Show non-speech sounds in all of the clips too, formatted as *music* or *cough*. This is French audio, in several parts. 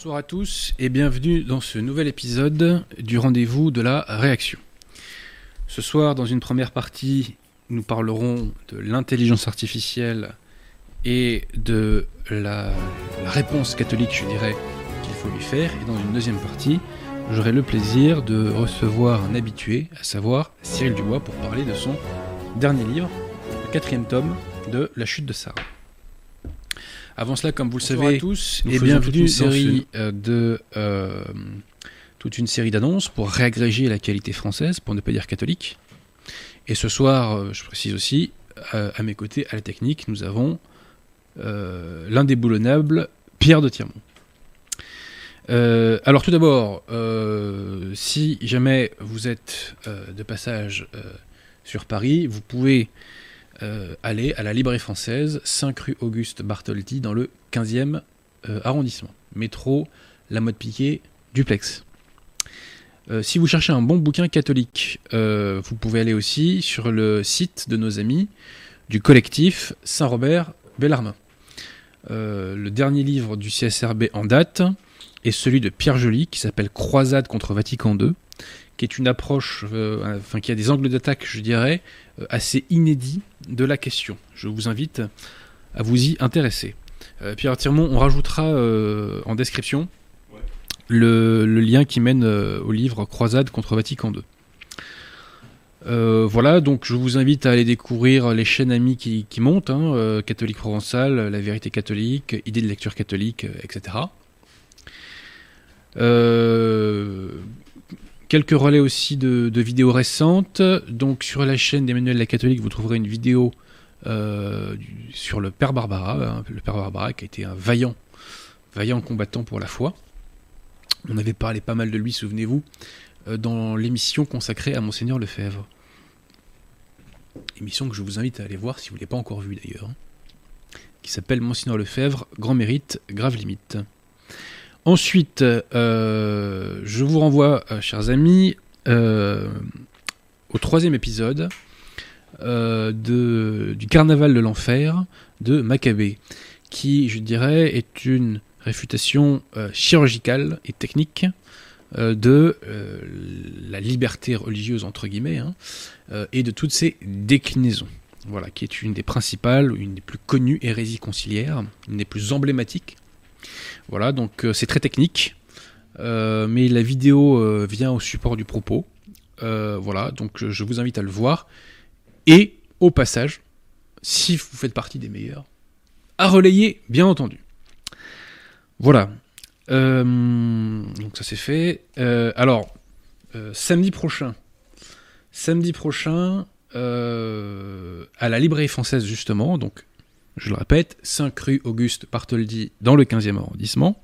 Bonsoir à tous et bienvenue dans ce nouvel épisode du rendez-vous de la réaction. Ce soir, dans une première partie, nous parlerons de l'intelligence artificielle et de la, réponse catholique, je dirais, qu'il faut lui faire. Et dans une deuxième partie, j'aurai le plaisir de recevoir un habitué, à savoir Cyril Dubois, pour parler de son dernier livre, le quatrième tome de La chute de Sarah. Avant cela, comme vous le savez, tous nous et faisons bienvenue toute une dans série euh, de euh, toute une série d'annonces pour réagréger la qualité française, pour ne pas dire catholique. Et ce soir, euh, je précise aussi, à mes côtés, à la technique, nous avons euh, l'indéboulonnable Pierre de Tirmont. Euh, alors tout d'abord, euh, si jamais vous êtes euh, de passage sur Paris, vous pouvez euh, aller à la librairie française, 5 rue Auguste Bartholdi, dans le 15e euh, arrondissement. Métro, La Mode Piquet, Duplex. Euh, si vous cherchez un bon bouquin catholique, euh, vous pouvez aller aussi sur le site de nos amis du collectif Saint-Robert Bellarmin. Le dernier livre du CSRB en date est celui de Pierre Joly qui s'appelle Croisade contre Vatican II, qui est une approche, enfin qui a des angles d'attaque, je dirais, assez inédits de la question. Je vous invite à vous y intéresser. Euh, Pierre Tirmont, on rajoutera euh, en description le, le lien qui mène euh, au livre Croisade contre Vatican II. Voilà, donc je vous invite à aller découvrir les chaînes amies qui, qui montent, hein, Catholique Provençal, La Vérité Catholique, Idée de lecture catholique, euh, etc. Quelques relais aussi de, vidéos récentes. Donc sur la chaîne d'Emmanuel la Catholique, vous trouverez une vidéo euh, sur le Père Barbara, hein, le Père Barbara qui a été un vaillant, vaillant combattant pour la foi. On avait parlé pas mal de lui, souvenez-vous, euh, dans l'émission consacrée à Monseigneur Lefebvre. Émission que je vous invite à aller voir si vous ne l'avez pas encore vue d'ailleurs. hein, Qui s'appelle Monseigneur Lefebvre, Grand Mérite, Grave Limite. Ensuite, euh, je vous renvoie, euh, chers amis, euh, au troisième épisode de, du Carnaval de l'Enfer de Maccabée, qui, je dirais, est une réfutation chirurgicale et technique de la liberté religieuse, entre guillemets, hein, et de toutes ses déclinaisons. Voilà, qui est une des principales, une des plus connues hérésies conciliaires, une des plus emblématiques. Voilà, donc euh, c'est très technique, euh, mais la vidéo euh, vient au support du propos. Voilà, donc je vous invite à le voir. Et au passage, si vous faites partie des meilleurs, à relayer, bien entendu. Voilà. Donc ça c'est fait. Alors, samedi prochain, samedi prochain, à la librairie française justement, donc je le répète, 5 rue Auguste Bartholdi dans le 15e arrondissement.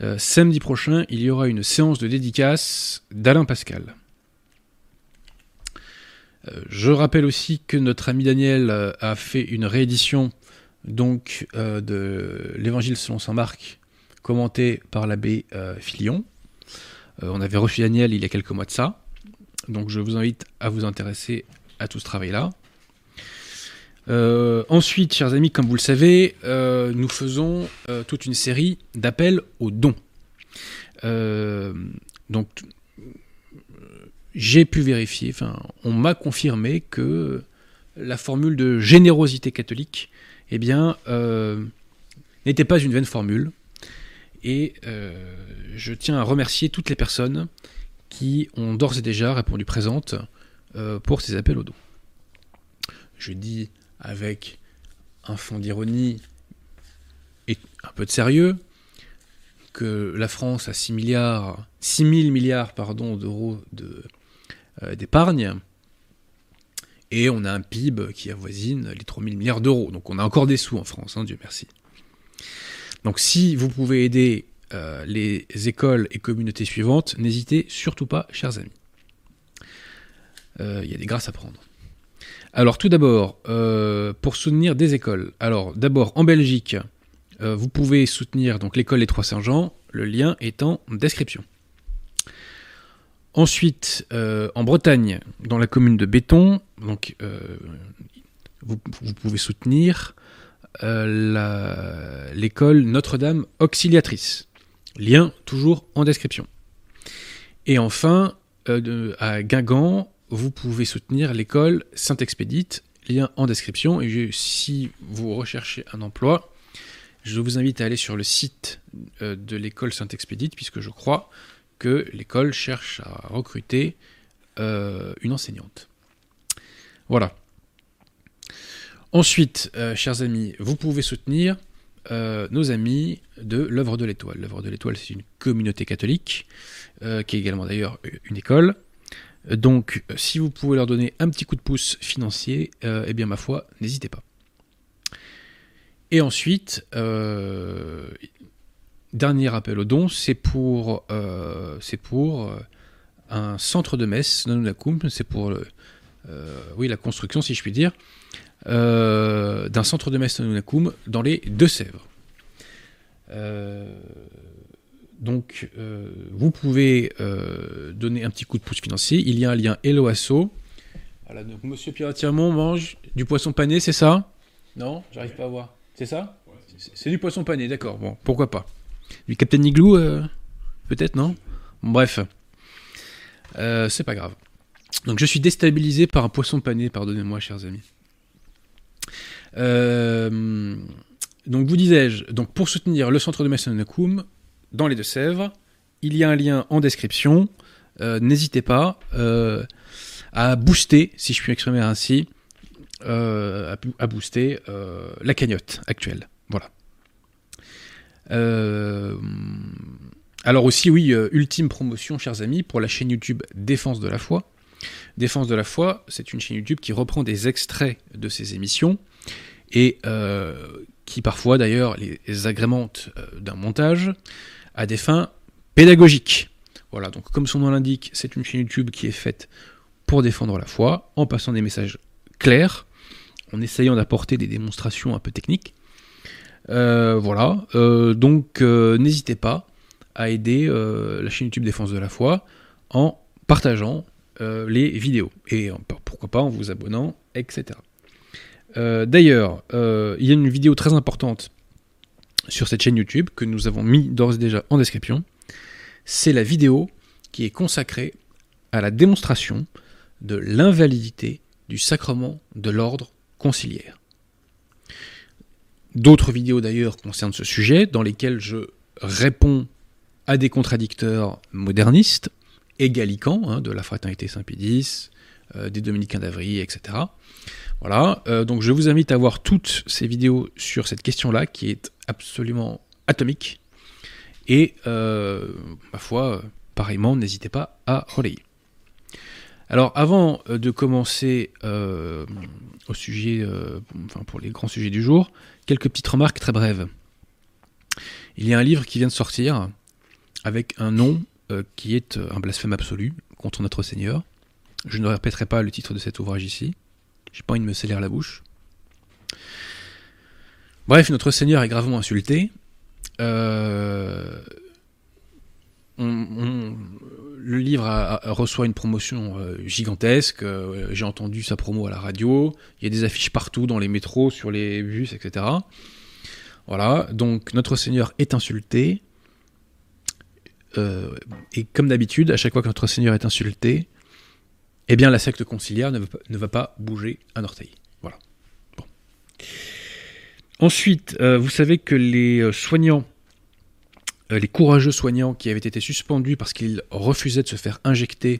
Euh, samedi prochain, il y aura une séance de dédicace d'Alain Pascal. Euh, je rappelle aussi que notre ami Daniel euh, a fait une réédition donc de l'Évangile selon saint Marc, commenté par l'abbé Filion. On avait reçu Daniel il y a quelques mois de ça, donc je vous invite à vous intéresser à tout ce travail-là. Euh, ensuite, chers amis, comme vous le savez, euh, nous faisons euh, toute une série d'appels aux dons. Donc, j'ai pu vérifier, enfin, on m'a confirmé que la formule de générosité catholique, eh bien, n'était pas une vaine formule. Et je tiens à remercier toutes les personnes qui ont d'ores et déjà répondu présentes pour ces appels aux dons. Je dis avec un fond d'ironie et un peu de sérieux que la France a 6 milliards, 6 000 milliards pardon, d'euros de, euh, d'épargne et on a un PIB qui avoisine les 3 000 milliards d'euros. Donc on a encore des sous en France, hein, Dieu merci. Donc si vous pouvez aider euh, les écoles et communautés suivantes, n'hésitez surtout pas, chers amis. Euh, Il y a des grâces à prendre. Alors tout d'abord, euh, pour soutenir des écoles. Alors d'abord en Belgique, euh, vous pouvez soutenir donc l'école des Trois Saint-Jean. Le lien est en description. Ensuite, euh, en Bretagne, dans la commune de Béton, vous, pouvez soutenir l'école Notre-Dame Auxiliatrice. Lien toujours en description. Et enfin, à Guingamp, vous pouvez soutenir l'école Saint-Expédite, lien en description. Et si vous recherchez un emploi, je vous invite à aller sur le site euh, de l'école Saint-Expédite, puisque je crois que l'école cherche à recruter euh, une enseignante. Voilà. Ensuite, chers amis, vous pouvez soutenir nos amis de l'œuvre de l'étoile. L'œuvre de l'étoile, c'est une communauté catholique, qui est également d'ailleurs une école. Donc, si vous pouvez leur donner un petit coup de pouce financier, euh, eh bien, ma foi, n'hésitez pas. Et ensuite, euh, dernier appel au don, c'est pour, euh, pour un centre de messe, c'est pour oui, la construction, si je puis dire, d'un centre de messe Nanunakum dans les Deux-Sèvres. Donc, euh, vous pouvez euh, donner un petit coup de pouce financier. Il y a un lien Helloasso. Voilà, donc Monsieur Piratiamont mange du poisson pané, c'est ça? Non? J'arrive pas à voir. C'est ça? C'est du poisson pané, d'accord. Bon, pourquoi pas? Du Captain Igloo, euh, peut-être, non? Bref. c'est pas grave. Donc, je suis déstabilisé par un poisson pané, pardonnez-moi, chers amis. donc, vous disais-je, pour soutenir le centre de Massonakum, dans les Deux-Sèvres. Il y a un lien en description. Euh, n'hésitez pas euh, à booster, si je puis m'exprimer ainsi, euh, à, booster la cagnotte actuelle. Voilà. alors aussi, oui, ultime promotion, chers amis, pour la chaîne YouTube Défense de la foi. Défense de la foi, c'est une chaîne YouTube qui reprend des extraits de ses émissions et qui parfois d'ailleurs les agrémente d'un montage à des fins pédagogiques. Voilà, donc comme son nom l'indique, c'est une chaîne YouTube qui est faite pour défendre la foi, en passant des messages clairs, en essayant d'apporter des démonstrations un peu techniques. Euh, voilà, euh, donc euh, n'hésitez pas à aider la chaîne YouTube Défense de la foi en partageant les vidéos et pourquoi pas en vous abonnant, etc. D'ailleurs, il y a une vidéo très importante sur cette chaîne YouTube que nous avons mis d'ores et déjà en description. C'est la vidéo qui est consacrée à la démonstration de l'invalidité du sacrement de l'ordre conciliaire. D'autres vidéos d'ailleurs concernent ce sujet, dans lesquelles je réponds à des contradicteurs modernistes et gallicans, hein, de la fraternité Saint-Pédis, euh, des dominicains d'Avry, etc. Voilà, euh, donc je vous invite à voir toutes ces vidéos sur cette question-là, qui est absolument atomique. Et, euh, ma foi, pareillement, n'hésitez pas à relayer. Alors, avant euh, de commencer au sujet, pour les grands sujets du jour, quelques petites remarques très brèves. Il y a un livre qui vient de sortir avec un nom qui est un blasphème absolu contre notre Seigneur. Je ne répéterai pas le titre de cet ouvrage ici. J'ai pas envie de me sceller la bouche. Bref, notre Seigneur est gravement insulté. Euh, le livre reçoit une promotion euh, gigantesque. Euh, j'ai entendu sa promo à la radio. Il y a des affiches partout dans les métros, sur les bus, etc. Voilà. Donc notre Seigneur est insulté. et comme d'habitude, à chaque fois que notre Seigneur est insulté, eh bien la secte conciliaire ne, va pas bouger un orteil. Voilà. Ensuite, euh, vous savez que les euh, soignants, euh, les courageux soignants qui avaient été suspendus parce qu'ils refusaient de se faire injecter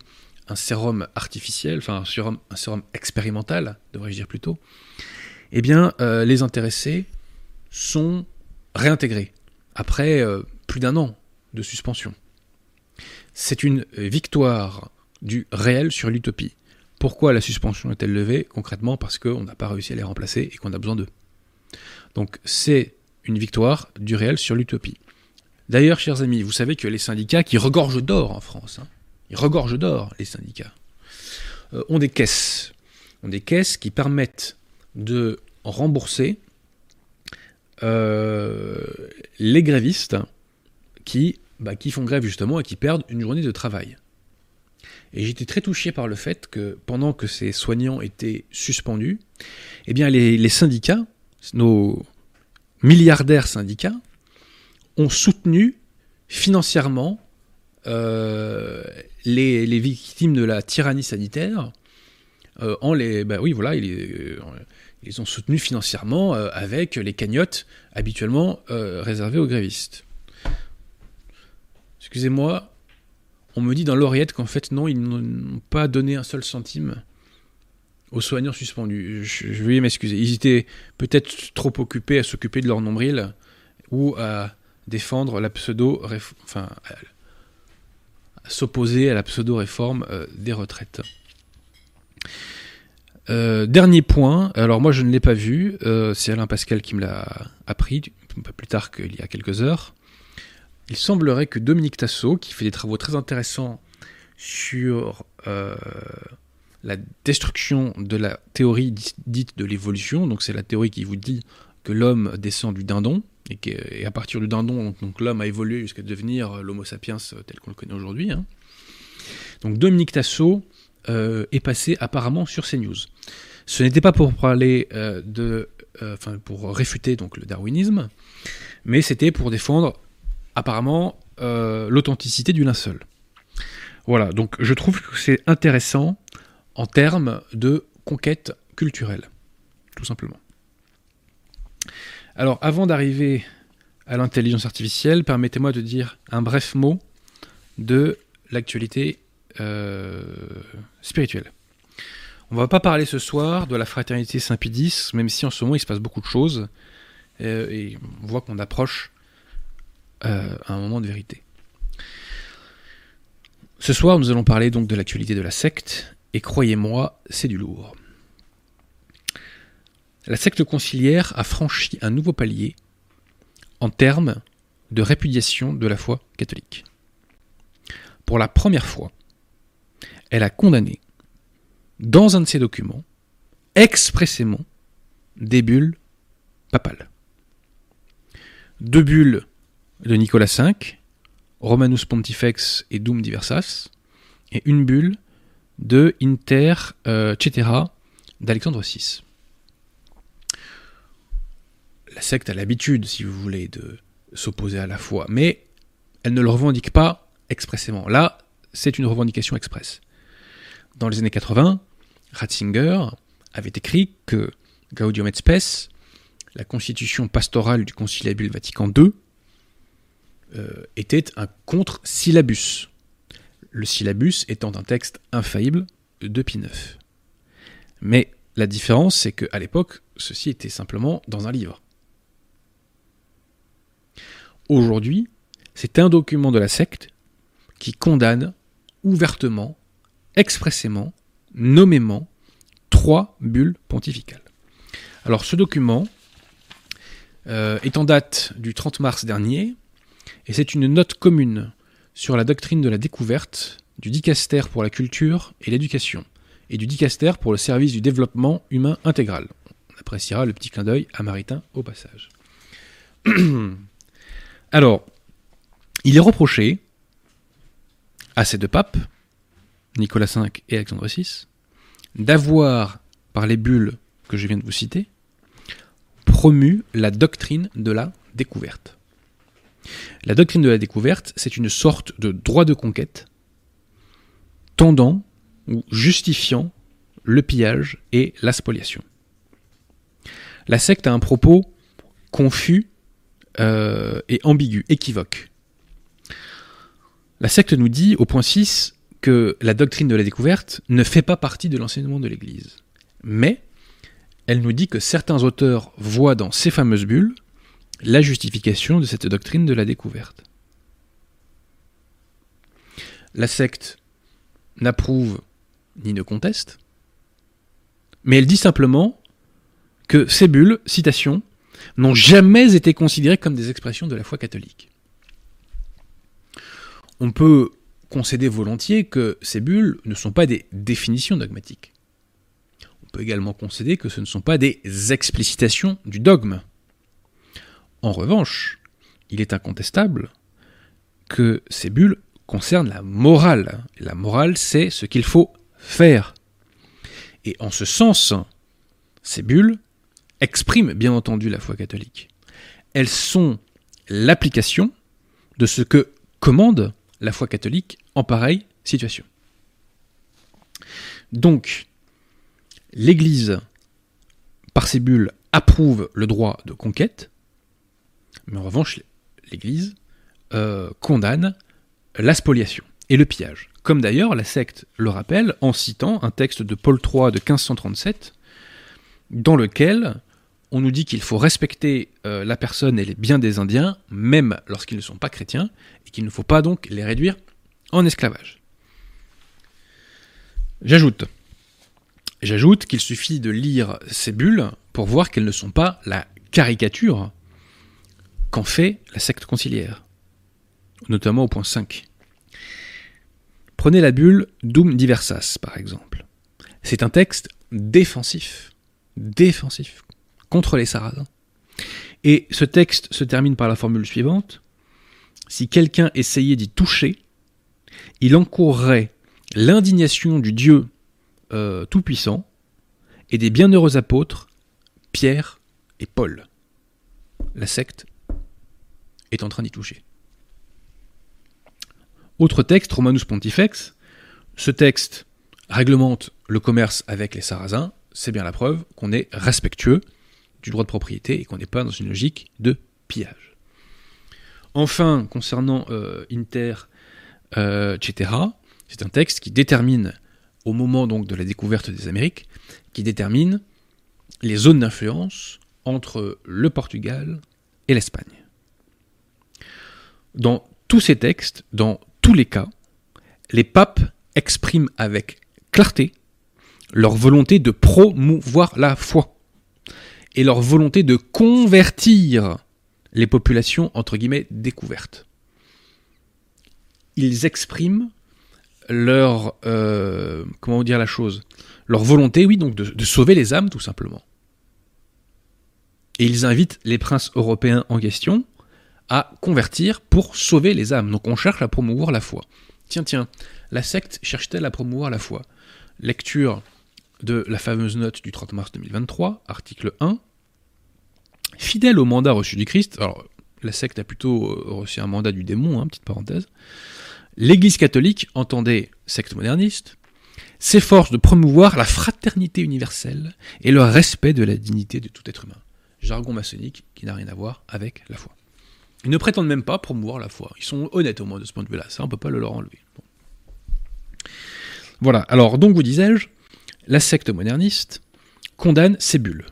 un sérum artificiel, enfin un sérum, un sérum expérimental, devrais-je dire plutôt, eh bien les intéressés sont réintégrés après plus d'un an de suspension. C'est une victoire du réel sur l'utopie. Pourquoi la suspension est-elle levée Concrètement? Parce qu'on n'a pas réussi à les remplacer et qu'on a besoin d'eux. Donc c'est une victoire du réel sur l'utopie. D'ailleurs, chers amis, vous savez que les syndicats qui regorgent d'or en France, hein, ils regorgent d'or, les syndicats, euh, ont des caisses. Ont des caisses qui permettent de rembourser euh, les grévistes qui, bah, qui font grève justement et qui perdent une journée de travail. Et j'étais très touché par le fait que pendant que ces soignants étaient suspendus, eh bien les, syndicats, nos milliardaires syndicats, ont soutenu financièrement euh, les, victimes de la tyrannie sanitaire euh, en les, bah oui voilà, ils, ils ont soutenu financièrement avec les cagnottes habituellement réservées aux grévistes. Excusez-moi, on me dit dans l'oreillette qu'en fait non, ils n'ont pas donné un seul centime aux soignants suspendus. Je, je vais m'excuser. Ils étaient peut-être trop occupés à s'occuper de leur nombril ou à défendre la pseudo enfin s'opposer à la pseudo réforme euh, des retraites. Euh, dernier point, alors moi je ne l'ai pas vu, euh, c'est Alain Pascal qui me l'a appris, pas plus tard qu'il y a quelques heures. Il semblerait que Dominique Tassot, qui fait des travaux très intéressants sur la destruction de la théorie dite de l'évolution, donc c'est la théorie qui vous dit que l'homme descend du dindon, et, à partir du dindon, donc, l'homme a évolué jusqu'à devenir l'homo sapiens tel qu'on le connaît aujourd'hui. Hein. Donc Dominique Tassot euh, est passé apparemment sur CNews. Ce n'était pas pour parler euh, de, euh, enfin pour réfuter donc le darwinisme, mais c'était pour défendre apparemment l'authenticité du linceul. Voilà, donc je trouve que c'est intéressant en termes de conquête culturelle, tout simplement. Alors, avant d'arriver à l'intelligence artificielle, permettez-moi de dire un bref mot de l'actualité euh, spirituelle. On ne va pas parler ce soir de la fraternité Saint-Pédis, même si en ce moment il se passe beaucoup de choses, euh, et on voit qu'on approche euh, un moment de vérité. Ce soir, nous allons parler donc de l'actualité de la secte, et croyez-moi, c'est du lourd la secte conciliaire a franchi un nouveau palier en termes de répudiation de la foi catholique. Pour la première fois, elle a condamné, dans un de ses documents, expressément des bulles papales. Deux bulles de Nicolas V, Romanus Pontifex et Dum Diversas, et une bulle de Inter euh, Cetera d'Alexandre VI la secte a l'habitude, si vous voulez, de s'opposer à la foi, mais elle ne le revendique pas expressément. Là, c'est une revendication expresse. Dans les années 80, Ratzinger avait écrit que Gaudium et Spes, la constitution pastorale du Conciliabule Vatican II, était un contre-syllabus. Le syllabus étant un texte infaillible de Pie IX. Mais la différence, c'est qu'à l'époque, ceci était simplement dans un livre. Aujourd'hui, c'est un document de la secte qui condamne ouvertement, expressément, nommément, trois bulles pontificales. Alors ce document euh, est en date du 30 mars dernier, et c'est une note commune sur la doctrine de la découverte du dicaster pour la culture et l'éducation, et du dicaster pour le service du développement humain intégral. On appréciera le petit clin d'œil à Maritain au passage. *clears throat* Alors, il est reproché à ces deux papes, Nicolas V et Alexandre VI, d'avoir, par les bulles que je viens de vous citer, promu la doctrine de la découverte. La doctrine de la découverte, c'est une sorte de droit de conquête tendant ou justifiant le pillage et la spoliation. La secte a un propos confus euh, et ambigu, équivoque. La secte nous dit, au point 6, que la doctrine de la découverte ne fait pas partie de l'enseignement de l'Église. Mais elle nous dit que certains auteurs voient dans ces fameuses bulles la justification de cette doctrine de la découverte. La secte n'approuve ni ne conteste, mais elle dit simplement que ces bulles, citation, n'ont jamais été considérées comme des expressions de la foi catholique. On peut concéder volontiers que ces bulles ne sont pas des définitions dogmatiques. On peut également concéder que ce ne sont pas des explicitations du dogme. En revanche, il est incontestable que ces bulles concernent la morale. La morale, c'est ce qu'il faut faire. Et en ce sens, ces bulles expriment bien entendu la foi catholique. Elles sont l'application de ce que commande la foi catholique en pareille situation. Donc, l'Église, par ses bulles, approuve le droit de conquête, mais en revanche, l'Église euh, condamne la spoliation et le pillage. Comme d'ailleurs la secte le rappelle en citant un texte de Paul III de 1537, dans lequel on nous dit qu'il faut respecter euh, la personne et les biens des Indiens, même lorsqu'ils ne sont pas chrétiens, et qu'il ne faut pas donc les réduire en esclavage. J'ajoute, j'ajoute qu'il suffit de lire ces bulles pour voir qu'elles ne sont pas la caricature qu'en fait la secte conciliaire, notamment au point 5. Prenez la bulle Dum Diversas, par exemple. C'est un texte défensif, défensif, contre les Sarrasins. Et ce texte se termine par la formule suivante. Si quelqu'un essayait d'y toucher, il encourrait l'indignation du Dieu euh, Tout-Puissant et des bienheureux apôtres, Pierre et Paul. La secte est en train d'y toucher. Autre texte, Romanus Pontifex. Ce texte réglemente le commerce avec les Sarrasins. C'est bien la preuve qu'on est respectueux du droit de propriété et qu'on n'est pas dans une logique de pillage. Enfin, concernant euh, Inter, euh, etc., c'est un texte qui détermine, au moment donc de la découverte des Amériques, qui détermine les zones d'influence entre le Portugal et l'Espagne. Dans tous ces textes, dans tous les cas, les papes expriment avec clarté leur volonté de promouvoir la foi et leur volonté de convertir les populations entre guillemets découvertes. Ils expriment leur euh, comment dire la chose, leur volonté, oui, donc de, de sauver les âmes tout simplement. Et ils invitent les princes européens en question à convertir pour sauver les âmes. Donc on cherche à promouvoir la foi. Tiens, tiens, la secte cherche-t-elle à promouvoir la foi? Lecture de la fameuse note du 30 mars 2023, article 1. Fidèle au mandat reçu du Christ, alors la secte a plutôt euh, reçu un mandat du démon, hein, petite parenthèse, l'Église catholique, entendait secte moderniste, s'efforce de promouvoir la fraternité universelle et le respect de la dignité de tout être humain. Jargon maçonnique qui n'a rien à voir avec la foi. Ils ne prétendent même pas promouvoir la foi. Ils sont honnêtes au moins de ce point de vue-là. Ça, on ne peut pas le leur enlever. Voilà. Alors, donc, vous disais-je, la secte moderniste condamne ces bulles.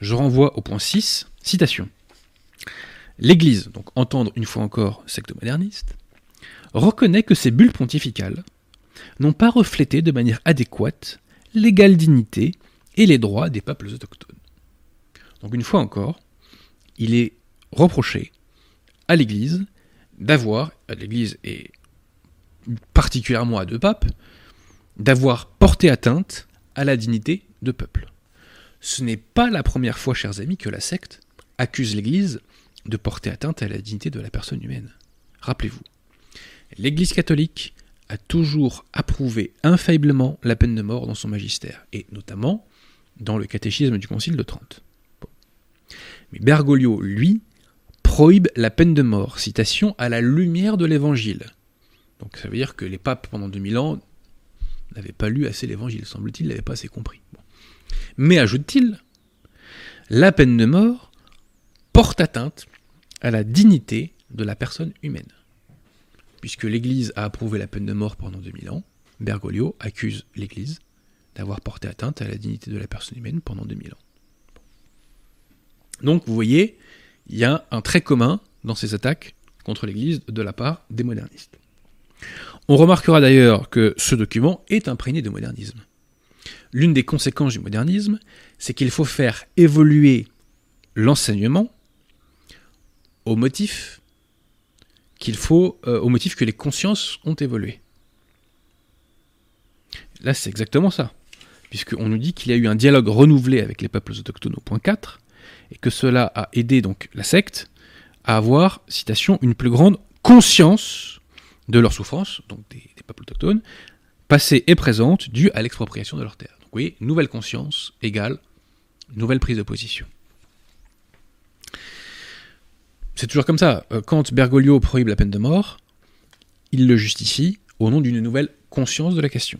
Je renvoie au point 6, citation. L'Église, donc entendre une fois encore secte moderniste, reconnaît que ces bulles pontificales n'ont pas reflété de manière adéquate l'égale dignité et les droits des peuples autochtones. Donc une fois encore, il est reproché à l'Église d'avoir, à l'Église et particulièrement à deux papes, d'avoir porté atteinte à la dignité de peuple. Ce n'est pas la première fois, chers amis, que la secte accuse l'Église de porter atteinte à la dignité de la personne humaine. Rappelez-vous, l'Église catholique a toujours approuvé infailliblement la peine de mort dans son magistère, et notamment dans le catéchisme du Concile de Trente. Mais Bergoglio, lui, prohibe la peine de mort, citation, à la lumière de l'évangile. Donc ça veut dire que les papes pendant 2000 ans n'avaient pas lu assez l'évangile, semble-t-il, n'avaient pas assez compris. Mais ajoute-t-il, la peine de mort porte atteinte à la dignité de la personne humaine. Puisque l'Église a approuvé la peine de mort pendant 2000 ans, Bergoglio accuse l'Église d'avoir porté atteinte à la dignité de la personne humaine pendant 2000 ans. Donc vous voyez, il y a un trait commun dans ces attaques contre l'Église de la part des modernistes. On remarquera d'ailleurs que ce document est imprégné de modernisme. L'une des conséquences du modernisme, c'est qu'il faut faire évoluer l'enseignement au motif euh, que les consciences ont évolué. Là, c'est exactement ça, puisqu'on nous dit qu'il y a eu un dialogue renouvelé avec les peuples autochtones au point 4, et que cela a aidé donc la secte à avoir, citation, une plus grande conscience de leurs souffrances, donc des, peuples autochtones, passées et présentes, dues à l'expropriation de leurs terres. Donc vous nouvelle conscience égale nouvelle prise de position. C'est toujours comme ça. Euh, quand Bergoglio prohibe la peine de mort, il le justifie au nom d'une nouvelle conscience de la question.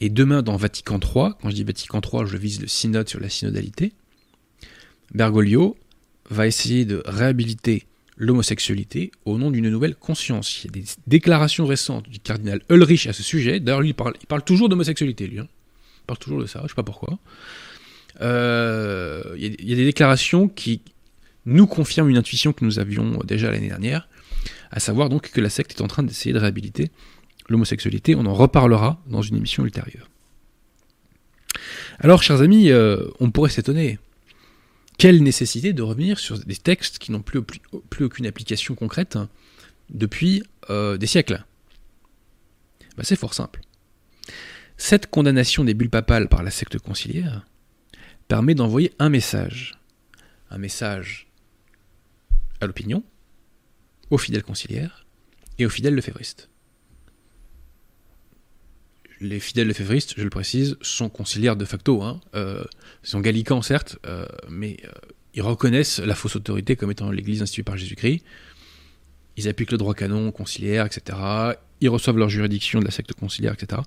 Et demain, dans Vatican III, quand je dis Vatican III, je vise le synode sur la synodalité, Bergoglio va essayer de réhabiliter l'homosexualité au nom d'une nouvelle conscience. Il y a des déclarations récentes du cardinal Ulrich à ce sujet. D'ailleurs, lui, il parle, toujours d'homosexualité, lui. Hein. Il parle toujours de ça, je ne sais pas pourquoi. Euh, il, y a, il, y a, des déclarations qui nous confirment une intuition que nous avions déjà l'année dernière, à savoir donc que la secte est en train d'essayer de réhabiliter l'homosexualité. On en reparlera dans une émission ultérieure. Alors, chers amis, euh, on pourrait s'étonner. Quelle nécessité de revenir sur des textes qui n'ont plus, aucune application concrète depuis euh, des siècles? Ben, C'est fort simple. Cette condamnation des bulles papales par la secte conciliaire permet d'envoyer un message. Un message à l'opinion, aux fidèles conciliaires et aux fidèles lefévristes. Les fidèles lefévristes, je le précise, sont conciliaires de facto. Hein. Euh, ils sont gallicans, certes, euh, mais euh, ils reconnaissent la fausse autorité comme étant l'Église instituée par Jésus-Christ. Ils appliquent le droit canon conciliaire, etc. Ils reçoivent leur juridiction de la secte conciliaire, etc.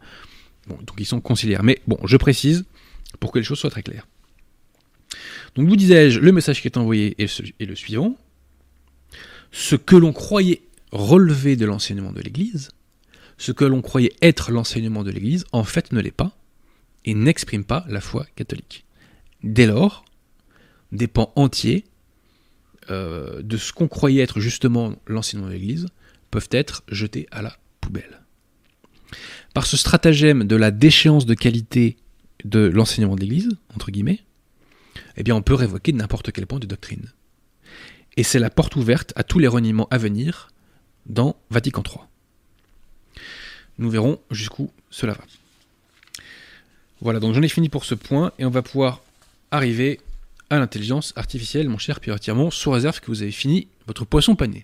Donc ils sont conciliaires. Mais bon, je précise pour que les choses soient très claires. Donc vous disais-je, le message qui est envoyé est le suivant. Ce que l'on croyait relever de l'enseignement de l'Église, ce que l'on croyait être l'enseignement de l'Église, en fait ne l'est pas, et n'exprime pas la foi catholique. Dès lors, des pans entiers euh, de ce qu'on croyait être justement l'enseignement de l'Église peuvent être jetés à la poubelle. Par ce stratagème de la déchéance de qualité de l'enseignement de l'Église, entre guillemets, eh bien on peut révoquer n'importe quel point de doctrine. Et c'est la porte ouverte à tous les reniements à venir dans Vatican III. Nous verrons jusqu'où cela va. Voilà, donc j'en ai fini pour ce point et on va pouvoir arriver à l'intelligence artificielle, mon cher Pierre Tirmont, sous réserve que vous avez fini votre poisson pané.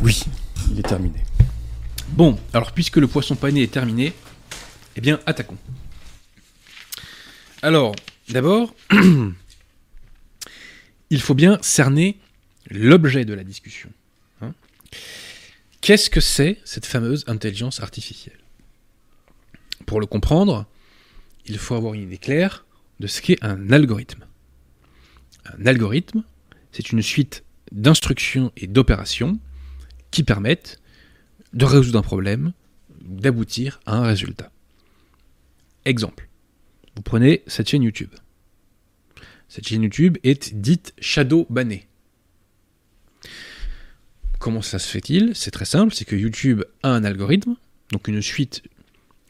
Oui, il est terminé. Bon, alors puisque le poisson pané est terminé, eh bien attaquons. Alors, d'abord, *clears throat* il faut bien cerner l'objet de la discussion. Qu'est-ce que c'est cette fameuse intelligence artificielle? Pour le comprendre, il faut avoir une idée claire de ce qu'est un algorithme. Un algorithme, c'est une suite d'instructions et d'opérations qui permettent de résoudre un problème, d'aboutir à un résultat. Exemple. Vous prenez cette chaîne YouTube. Cette chaîne YouTube est dite shadow bannée. Comment ça se fait-il? C'est très simple, c'est que YouTube a un algorithme, donc une suite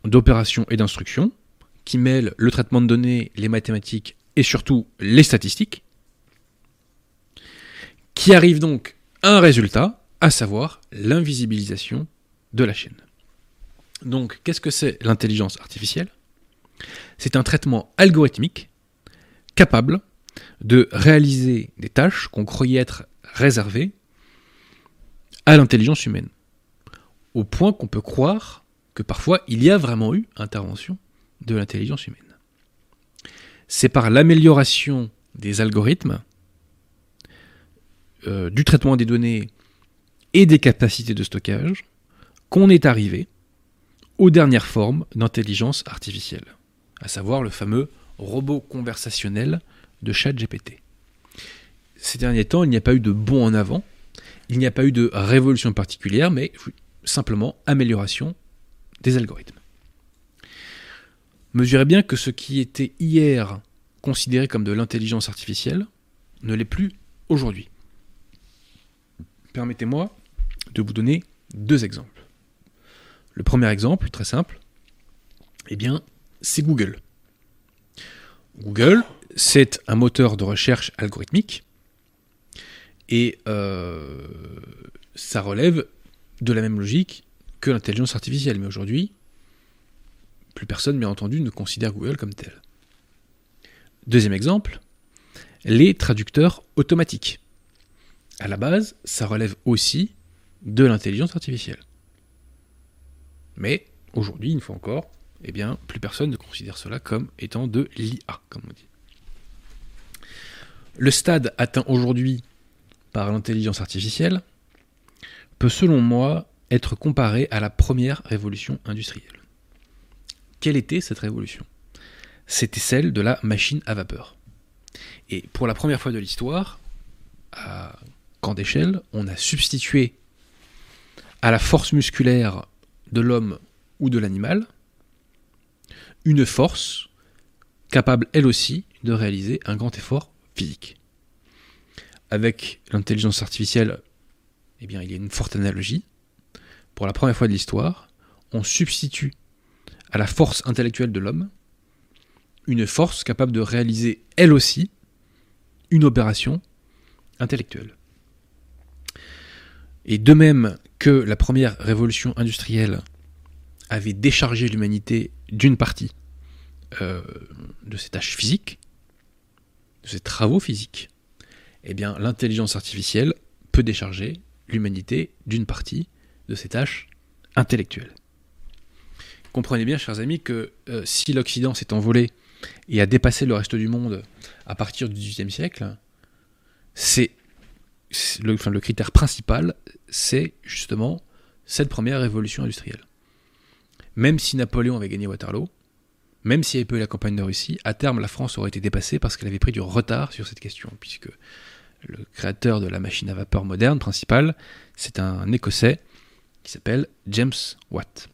d'opérations et d'instructions, qui mêle le traitement de données, les mathématiques et surtout les statistiques, qui arrive donc à un résultat, à savoir l'invisibilisation de la chaîne. Donc, qu'est-ce que c'est l'intelligence artificielle? C'est un traitement algorithmique capable de réaliser des tâches qu'on croyait être réservées à l'intelligence humaine. Au point qu'on peut croire que parfois il y a vraiment eu intervention de l'intelligence humaine. C'est par l'amélioration des algorithmes, euh, du traitement des données et des capacités de stockage qu'on est arrivé aux dernières formes d'intelligence artificielle à savoir le fameux robot conversationnel de ChatGPT. Ces derniers temps, il n'y a pas eu de bond en avant, il n'y a pas eu de révolution particulière, mais simplement amélioration des algorithmes. Mesurez bien que ce qui était hier considéré comme de l'intelligence artificielle ne l'est plus aujourd'hui. Permettez-moi de vous donner deux exemples. Le premier exemple, très simple, eh bien, c'est Google. Google, c'est un moteur de recherche algorithmique et euh, ça relève de la même logique que l'intelligence artificielle. Mais aujourd'hui, plus personne, bien entendu, ne considère Google comme tel. Deuxième exemple, les traducteurs automatiques. À la base, ça relève aussi de l'intelligence artificielle. Mais aujourd'hui, une fois encore, eh bien, plus personne ne considère cela comme étant de l'IA, comme on dit. Le stade atteint aujourd'hui par l'intelligence artificielle peut selon moi être comparée à la première révolution industrielle. Quelle était cette révolution? C'était celle de la machine à vapeur. Et pour la première fois de l'histoire, à grande échelle, on a substitué à la force musculaire de l'homme ou de l'animal une force capable elle aussi de réaliser un grand effort physique. Avec l'intelligence artificielle, eh bien, il y a une forte analogie. Pour la première fois de l'histoire, on substitue à la force intellectuelle de l'homme une force capable de réaliser elle aussi une opération intellectuelle. Et de même que la première révolution industrielle avait déchargé l'humanité d'une partie euh, de ses tâches physiques, de ses travaux physiques, eh bien l'intelligence artificielle peut décharger l'humanité d'une partie de ses tâches intellectuelles. Comprenez bien, chers amis, que euh, si l'Occident s'est envolé et a dépassé le reste du monde à partir du XVIIIe siècle, c'est le, critère principal, c'est justement cette première révolution industrielle. Même si Napoléon avait gagné Waterloo, même s'il y avait pas eu la campagne de Russie, à terme la France aurait été dépassée parce qu'elle avait pris du retard sur cette question, puisque le créateur de la machine à vapeur moderne principale, c'est un Écossais qui s'appelle James Watt.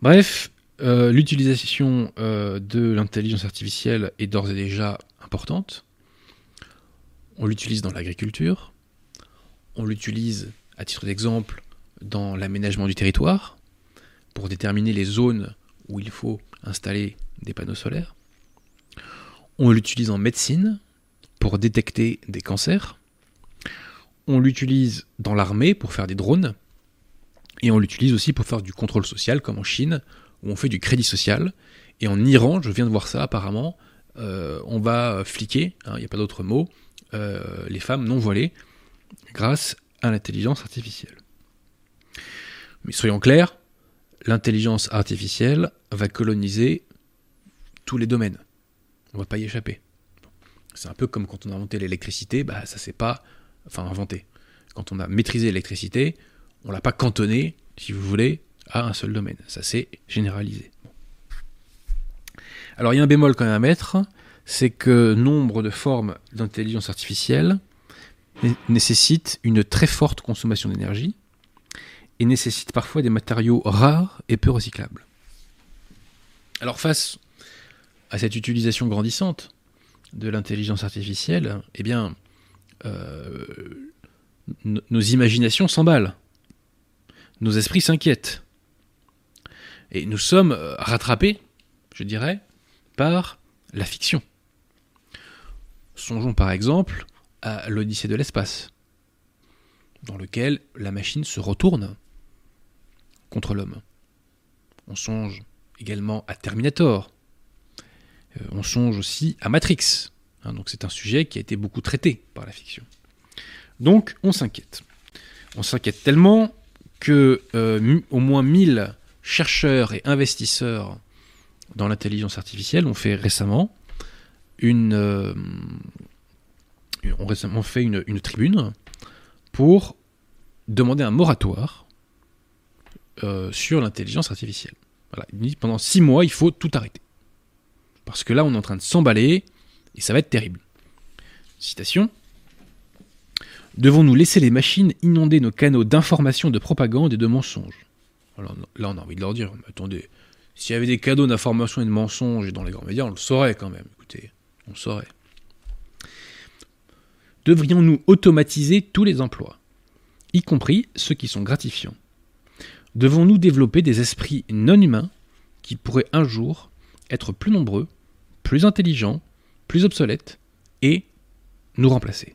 Bref, euh, l'utilisation euh, de l'intelligence artificielle est d'ores et déjà importante. On l'utilise dans l'agriculture, on l'utilise, à titre d'exemple, dans l'aménagement du territoire, pour déterminer les zones où il faut installer des panneaux solaires. On l'utilise en médecine pour détecter des cancers. On l'utilise dans l'armée pour faire des drones. Et on l'utilise aussi pour faire du contrôle social, comme en Chine, où on fait du crédit social. Et en Iran, je viens de voir ça apparemment, euh, on va fliquer, hein, il n'y a pas d'autre mot, euh, les femmes non voilées grâce à l'intelligence artificielle. Mais soyons clairs, l'intelligence artificielle va coloniser tous les domaines. On va pas y échapper. C'est un peu comme quand on a inventé l'électricité, bah ça c'est pas enfin inventé. Quand on a maîtrisé l'électricité, on l'a pas cantonné, si vous voulez, à un seul domaine. Ça s'est généralisé. Alors il y a un bémol quand même à mettre, c'est que nombre de formes d'intelligence artificielle nécessitent une très forte consommation d'énergie, et nécessite parfois des matériaux rares et peu recyclables. Alors face à cette utilisation grandissante de l'intelligence artificielle, eh bien, euh, nos imaginations s'emballent, nos esprits s'inquiètent, et nous sommes euh, rattrapés, je dirais, par la fiction. Songeons par exemple à l'Odyssée de l'espace, dans lequel la machine se retourne contre l'homme. On songe également à Terminator. Euh, on songe aussi à Matrix. Hein, donc c'est un sujet qui a été beaucoup traité par la fiction. Donc on s'inquiète. On s'inquiète tellement que euh, au moins 1000 chercheurs et investisseurs dans l'intelligence artificielle ont fait récemment une, euh, ont fait une, une tribune pour demander un moratoire sur l'intelligence artificielle. Pendant six mois, il faut tout arrêter. Parce que là, on est en train de s'emballer et ça va être terrible. Citation. Devons-nous laisser les machines inonder nos canaux d'information, de propagande et de mensonges? Alors, Là, on a envie de leur dire, mais attendez, s'il y avait des cadeaux d'information et de mensonges dans les grands médias, on le saurait quand même. Écoutez, on le saurait. Devrions-nous automatiser tous les emplois, y compris ceux qui sont gratifiants? Devons-nous développer des esprits non humains qui pourraient un jour être plus nombreux, plus intelligents, plus obsolètes et nous remplacer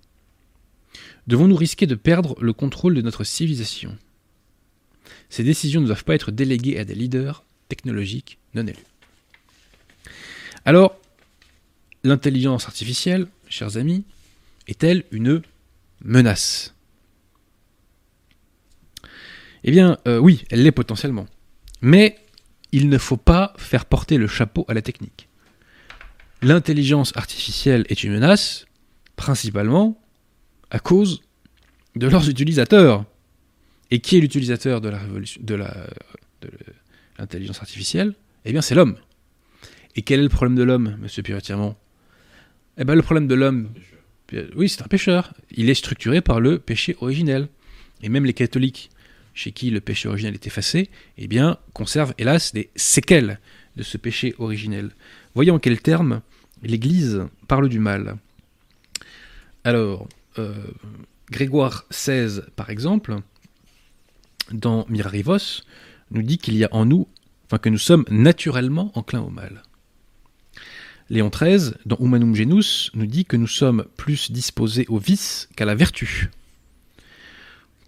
Devons-nous risquer de perdre le contrôle de notre civilisation? Ces décisions ne doivent pas être déléguées à des leaders technologiques non élus. Alors, l'intelligence artificielle, chers amis, est-elle une menace? Eh bien, euh, oui, elle l'est potentiellement. Mais il ne faut pas faire porter le chapeau à la technique. L'intelligence artificielle est une menace, principalement à cause de leurs utilisateurs. Et qui est l'utilisateur de la révolution, de l'intelligence artificielle? Eh bien, c'est l'homme. Et quel est le problème de l'homme, monsieur Piratièrement? Eh bien, le problème de l'homme, oui, c'est un pécheur. Il est structuré par le péché originel. Et même les catholiques, chez qui le péché originel est effacé, eh bien, conservent hélas des séquelles de ce péché originel. Voyons en quels termes l'Église parle du mal. Alors, euh, Grégoire XVI, par exemple, dans Mirarivos, nous dit qu'il y a en nous, enfin que nous sommes naturellement enclins au mal. Léon XIII, dans Humanum Genus, nous dit que nous sommes plus disposés au vice qu'à la vertu.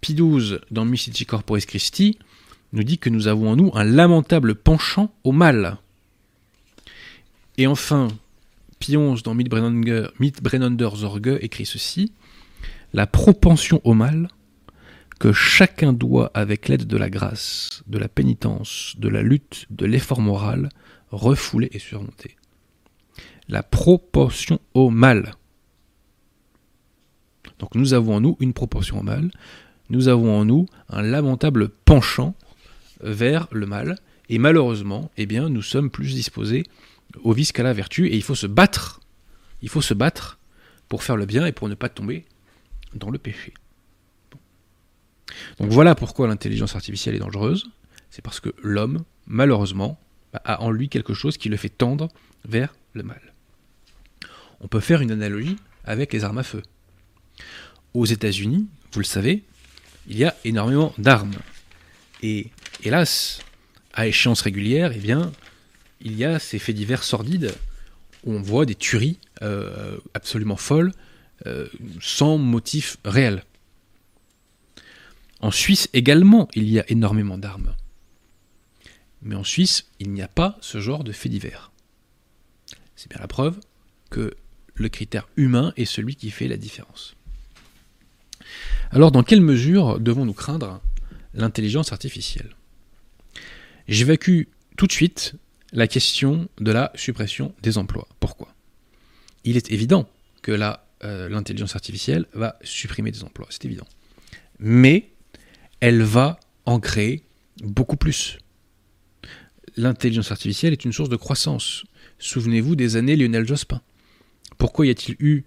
Pie XII, dans Mystici Corporis Christi, nous dit que nous avons en nous un lamentable penchant au mal. Et enfin, XI, dans Mitbrennander Zorge, écrit ceci. La propension au mal, que chacun doit, avec l'aide de la grâce, de la pénitence, de la lutte, de l'effort moral, refouler et surmonter la proportion au mal. Donc nous avons en nous une proportion au mal, nous avons en nous un lamentable penchant vers le mal, et malheureusement, eh bien, nous sommes plus disposés au vice qu'à la vertu, et il faut se battre, il faut se battre pour faire le bien et pour ne pas tomber dans le péché. Donc voilà pourquoi l'intelligence artificielle est dangereuse, c'est parce que l'homme, malheureusement, a en lui quelque chose qui le fait tendre vers le mal on peut faire une analogie avec les armes à feu. Aux États-Unis, vous le savez, il y a énormément d'armes. Et hélas, à échéance régulière, eh bien, il y a ces faits divers sordides où on voit des tueries euh, absolument folles, euh, sans motif réel. En Suisse également, il y a énormément d'armes. Mais en Suisse, il n'y a pas ce genre de faits divers. C'est bien la preuve que le critère humain est celui qui fait la différence. Alors dans quelle mesure devons-nous craindre l'intelligence artificielle? J'évacue tout de suite la question de la suppression des emplois. Pourquoi? Il est évident que euh, l'intelligence artificielle va supprimer des emplois, c'est évident. Mais elle va en créer beaucoup plus. L'intelligence artificielle est une source de croissance. Souvenez-vous des années Lionel Jospin. Pourquoi y a-t-il eu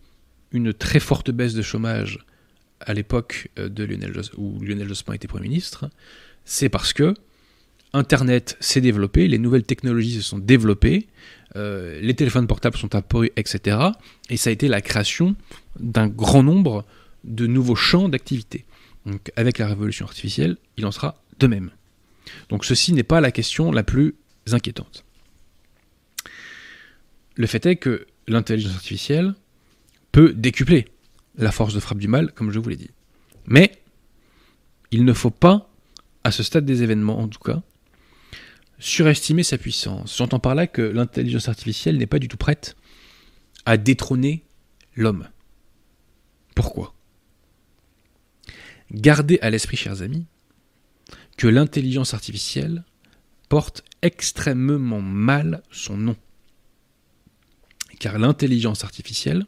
une très forte baisse de chômage à l'époque euh, où Lionel Jospin était Premier ministre? C'est parce que Internet s'est développé, les nouvelles technologies se sont développées, euh, les téléphones portables sont apparus, etc. Et ça a été la création d'un grand nombre de nouveaux champs d'activité. Donc avec la révolution artificielle, il en sera de même. Donc ceci n'est pas la question la plus inquiétante. Le fait est que l'intelligence artificielle peut décupler la force de frappe du mal, comme je vous l'ai dit. Mais il ne faut pas, à ce stade des événements en tout cas, surestimer sa puissance. J'entends par là que l'intelligence artificielle n'est pas du tout prête à détrôner l'homme. Pourquoi? Gardez à l'esprit, chers amis, que l'intelligence artificielle porte extrêmement mal son nom. Car l'intelligence artificielle,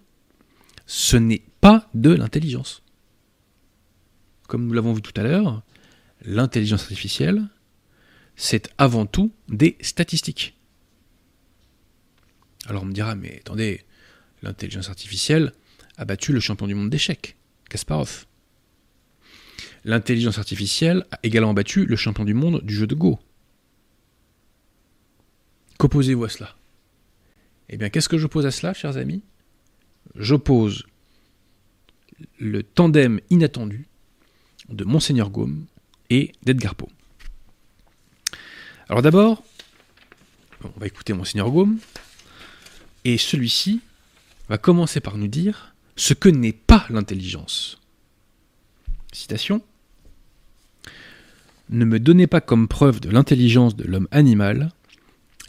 ce n'est pas de l'intelligence. Comme nous l'avons vu tout à l'heure, l'intelligence artificielle, c'est avant tout des statistiques. Alors on me dira, mais attendez, l'intelligence artificielle a battu le champion du monde d'échecs, Kasparov. L'intelligence artificielle a également battu le champion du monde du jeu de Go. Qu'opposez-vous à cela? Eh bien, qu'est-ce que j'oppose à cela, chers amis? J'oppose le tandem inattendu de Monseigneur Gaume et d'Edgar Poe. Alors d'abord, on va écouter Monseigneur Gaume, et celui-ci va commencer par nous dire ce que n'est pas l'intelligence. Citation. Ne me donnez pas comme preuve de l'intelligence de l'homme animal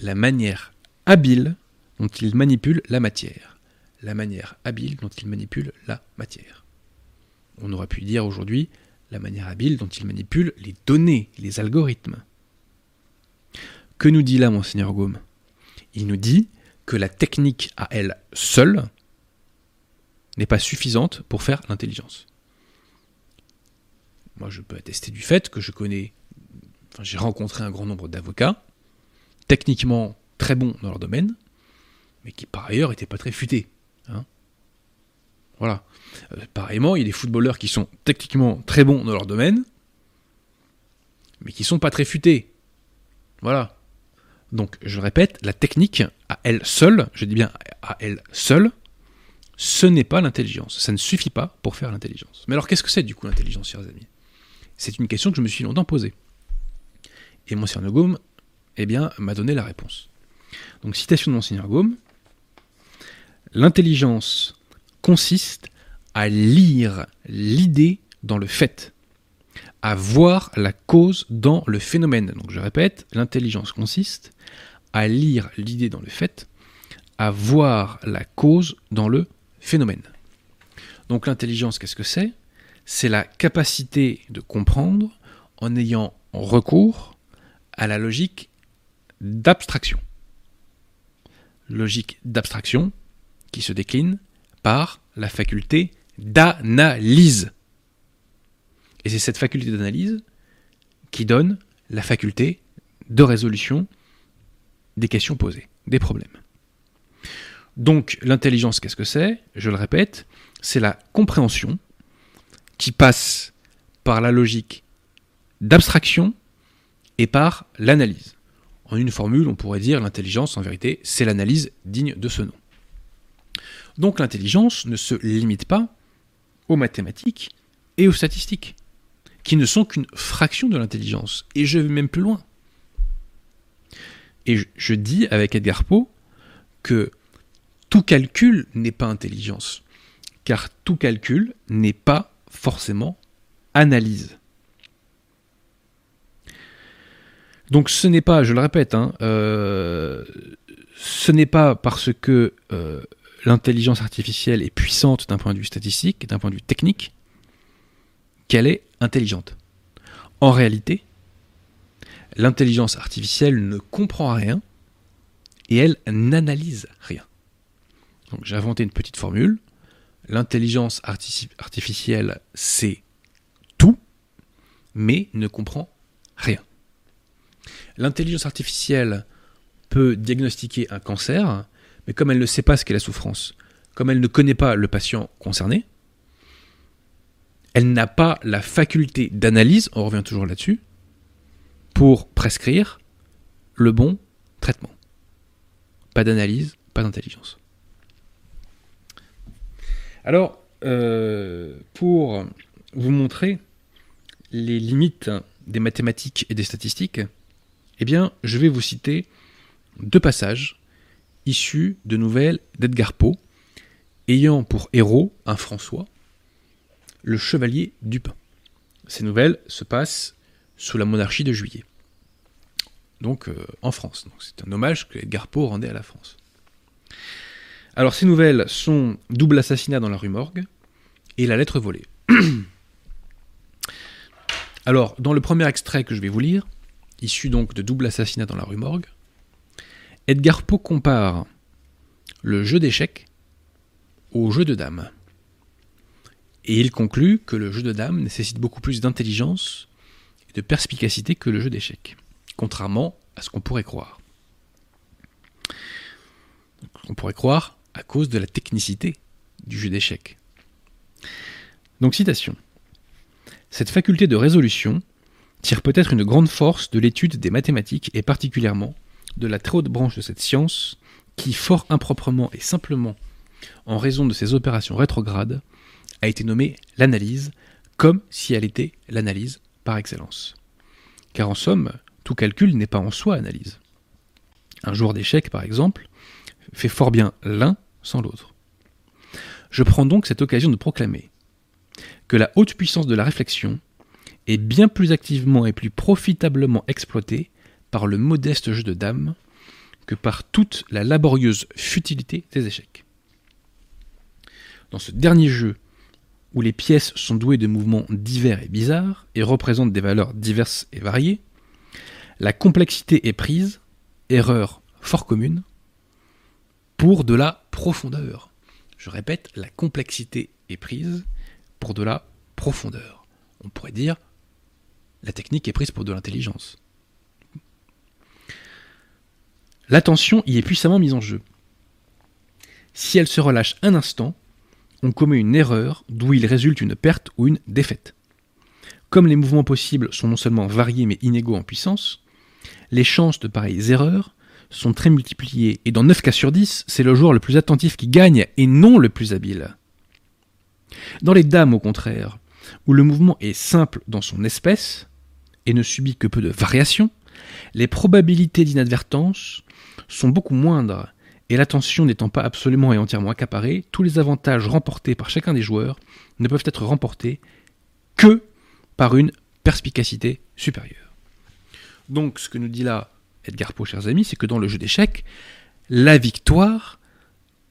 la manière habile dont il manipule la matière. La manière habile dont il manipule la matière. On aurait pu dire aujourd'hui la manière habile dont il manipule les données, les algorithmes. Que nous dit là Monseigneur Gaume? Il nous dit que la technique à elle seule n'est pas suffisante pour faire l'intelligence. moi je peux attester du fait que je connais, enfin j'ai rencontré un grand nombre d'avocats, techniquement très bons dans leur domaine, mais qui par ailleurs n'étaient pas très futés. Hein. voilà. Euh, pareillement, il y a des footballeurs qui sont techniquement très bons dans leur domaine, mais qui sont pas très futés. Voilà. Donc, je répète, la technique, à elle seule, je dis bien à elle seule, ce n'est pas l'intelligence. Ça ne suffit pas pour faire l'intelligence. Mais alors, qu'est-ce que c'est du coup l'intelligence, chers amis? C'est une question que je me suis longtemps posée. Et mon Gaume, eh bien, m'a donné la réponse. Donc, citation de Monseigneur Gaume L'intelligence consiste à lire l'idée dans le fait, à voir la cause dans le phénomène. Donc je répète, l'intelligence consiste à lire l'idée dans le fait, à voir la cause dans le phénomène. Donc l'intelligence, qu'est-ce que c'est? C'est la capacité de comprendre en ayant recours à la logique d'abstraction. Logique d'abstraction qui se décline par la faculté d'analyse. Et c'est cette faculté d'analyse qui donne la faculté de résolution des questions posées, des problèmes. Donc l'intelligence, qu'est-ce que c'est? Je le répète, c'est la compréhension qui passe par la logique d'abstraction et par l'analyse. En une formule, on pourrait dire l'intelligence, en vérité, c'est l'analyse digne de ce nom. Donc l'intelligence ne se limite pas aux mathématiques et aux statistiques, qui ne sont qu'une fraction de l'intelligence. Et je vais même plus loin. Et je dis avec Edgar Poe que tout calcul n'est pas intelligence, car tout calcul n'est pas forcément analyse. Donc ce n'est pas, je le répète, hein, euh, ce n'est pas parce que euh, l'intelligence artificielle est puissante d'un point de vue statistique d'un point de vue technique, qu'elle est intelligente. En réalité, l'intelligence artificielle ne comprend rien et elle n'analyse rien. Donc j'ai inventé une petite formule. L'intelligence artificielle sait tout, mais ne comprend rien. L'intelligence artificielle peut diagnostiquer un cancer, mais comme elle ne sait pas ce qu'est la souffrance, comme elle ne connaît pas le patient concerné, elle n'a pas la faculté d'analyse, on revient toujours là-dessus, pour prescrire le bon traitement. Pas d'analyse, pas d'intelligence. Alors, euh, pour vous montrer les limites des mathématiques et des statistiques, eh bien, je vais vous citer deux passages issu de nouvelles d'Edgar Poe, ayant pour héros un François, le chevalier du pain. Ces nouvelles se passent sous la monarchie de Juillet, donc euh, en France. c'est un hommage que Edgar Poe rendait à la France. Alors ces nouvelles sont Double assassinat dans la rue Morgue et La lettre volée. *clears throat* Alors dans le premier extrait que je vais vous lire, issu donc de Double assassinat dans la rue Morgue, Edgar Poe compare le jeu d'échecs au jeu de dames. Et il conclut que le jeu de dames nécessite beaucoup plus d'intelligence et de perspicacité que le jeu d'échecs, contrairement à ce qu'on pourrait croire. On pourrait croire à cause de la technicité du jeu d'échecs. Donc citation. Cette faculté de résolution tire peut-être une grande force de l'étude des mathématiques et particulièrement de la très haute branche de cette science qui, fort improprement et simplement en raison de ses opérations rétrogrades, a été nommée l'analyse, comme si elle était l'analyse par excellence. Car en somme, tout calcul n'est pas en soi analyse. Un joueur d'échecs, par exemple, fait fort bien l'un sans l'autre. Je prends donc cette occasion de proclamer que la haute puissance de la réflexion est bien plus activement et plus profitablement exploitée par le modeste jeu de dames que par toute la laborieuse futilité des échecs. Dans ce dernier jeu, où les pièces sont douées de mouvements divers et bizarres et représentent des valeurs diverses et variées, la complexité est prise, erreur fort commune, pour de la profondeur. Je répète, la complexité est prise pour de la profondeur. On pourrait dire la technique est prise pour de l'intelligence. L'attention y est puissamment mise en jeu. Si elle se relâche un instant, on commet une erreur d'où il résulte une perte ou une défaite. Comme les mouvements possibles sont non seulement variés mais inégaux en puissance, les chances de pareilles erreurs sont très multipliées, et dans 9 cas sur 10, c'est le joueur le plus attentif qui gagne et non le plus habile. Dans les dames, au contraire, où le mouvement est simple dans son espèce et ne subit que peu de variations, les probabilités d'inadvertance sont beaucoup moindres, et l'attention n'étant pas absolument et entièrement accaparée, tous les avantages remportés par chacun des joueurs ne peuvent être remportés que par une perspicacité supérieure. Donc ce que nous dit là Edgar Poe, chers amis, c'est que dans le jeu d'échecs, la victoire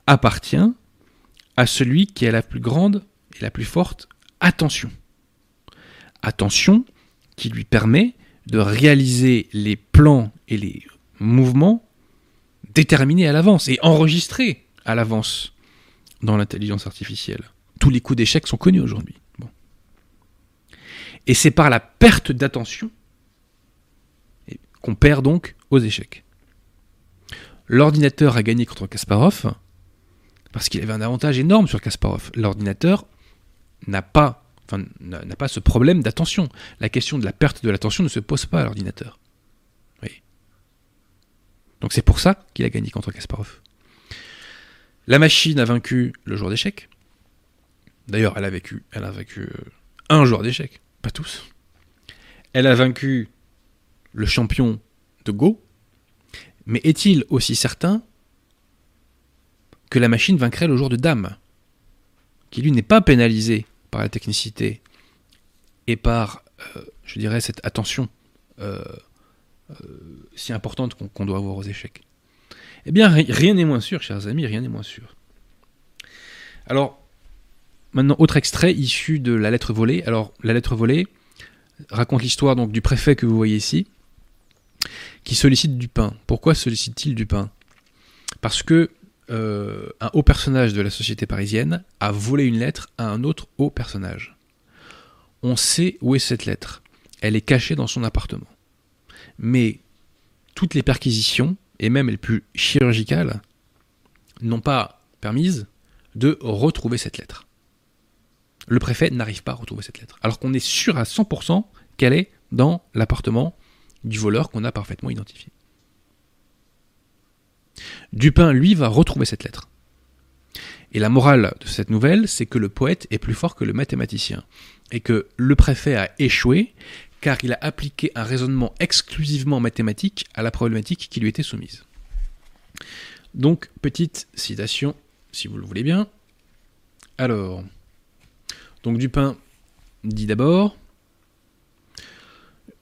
appartient à celui qui a la plus grande et la plus forte attention. Attention qui lui permet de réaliser les plans et les mouvements déterminés à l'avance et enregistrés à l'avance dans l'intelligence artificielle. Tous les coups d'échecs sont connus aujourd'hui. Et c'est par la perte d'attention qu'on perd donc aux échecs. L'ordinateur a gagné contre Kasparov parce qu'il avait un avantage énorme sur Kasparov. L'ordinateur n'a pas, enfin, n'a pas ce problème d'attention. La question de la perte de l'attention ne se pose pas à l'ordinateur. Donc c'est pour ça qu'il a gagné contre Kasparov. La machine a vaincu le joueur d'échecs. D'ailleurs, elle a vécu, elle a vaincu euh, un joueur d'échecs, pas tous. Elle a vaincu le champion de Go, mais est-il aussi certain que la machine vaincrait le joueur de Dame, qui lui n'est pas pénalisé par la technicité et par, euh, je dirais, cette attention euh, si importante qu'on doit avoir aux échecs Eh bien, rien n'est moins sûr, chers amis, rien n'est moins sûr. Alors, maintenant, autre extrait issu de la lettre volée. Alors, la lettre volée raconte l'histoire donc du préfet que vous voyez ici, qui sollicite du pain. Pourquoi sollicite-t-il du pain? Parce que euh, un haut personnage de la société parisienne a volé une lettre à un autre haut personnage. On sait où est cette lettre. Elle est cachée dans son appartement. Mais toutes les perquisitions, et même les plus chirurgicales, n'ont pas permis de retrouver cette lettre. Le préfet n'arrive pas à retrouver cette lettre. Alors qu'on est sûr à 100% qu'elle est dans l'appartement du voleur qu'on a parfaitement identifié. Dupin, lui, va retrouver cette lettre. Et la morale de cette nouvelle, c'est que le poète est plus fort que le mathématicien. Et que le préfet a échoué car il a appliqué un raisonnement exclusivement mathématique à la problématique qui lui était soumise. Donc, petite citation, si vous le voulez bien. Alors, donc Dupin dit d'abord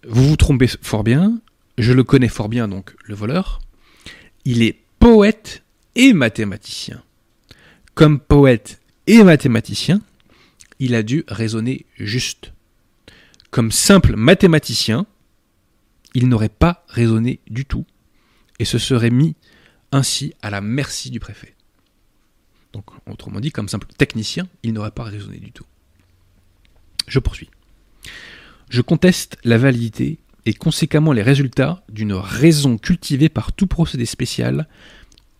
vous vous trompez fort bien, je le connais fort bien, donc le voleur. Il est poète et mathématicien. Comme poète et mathématicien, il a dû raisonner juste. Comme simple mathématicien, il n'aurait pas raisonné du tout et se serait mis ainsi à la merci du préfet. Donc, autrement dit, comme simple technicien, il n'aurait pas raisonné du tout. Je poursuis. Je conteste la validité et conséquemment les résultats d'une raison cultivée par tout procédé spécial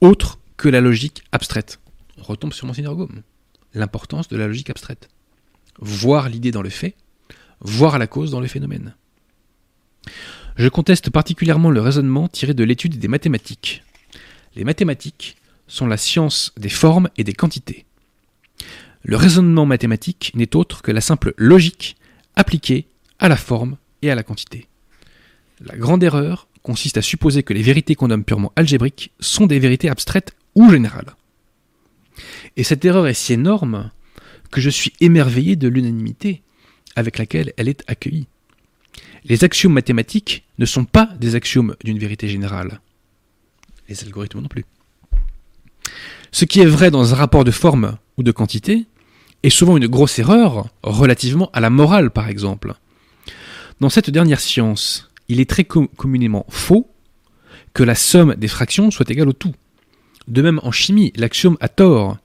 autre que la logique abstraite. On retombe sur mon synergome. L'importance de la logique abstraite. Voir l'idée dans le fait, voir la cause dans le phénomène. Je conteste particulièrement le raisonnement tiré de l'étude des mathématiques. Les mathématiques sont la science des formes et des quantités. Le raisonnement mathématique n'est autre que la simple logique appliquée à la forme et à la quantité. La grande erreur consiste à supposer que les vérités qu'on nomme purement algébriques sont des vérités abstraites ou générales. Et cette erreur est si énorme que je suis émerveillé de l'unanimité avec laquelle elle est accueillie. Les axiomes mathématiques ne sont pas des axiomes d'une vérité générale. Les algorithmes non plus. Ce qui est vrai dans un rapport de forme ou de quantité est souvent une grosse erreur relativement à la morale, par exemple. Dans cette dernière science, il est très communément faux que la somme des fractions soit égale au tout. De même en chimie, l'axiome a tort.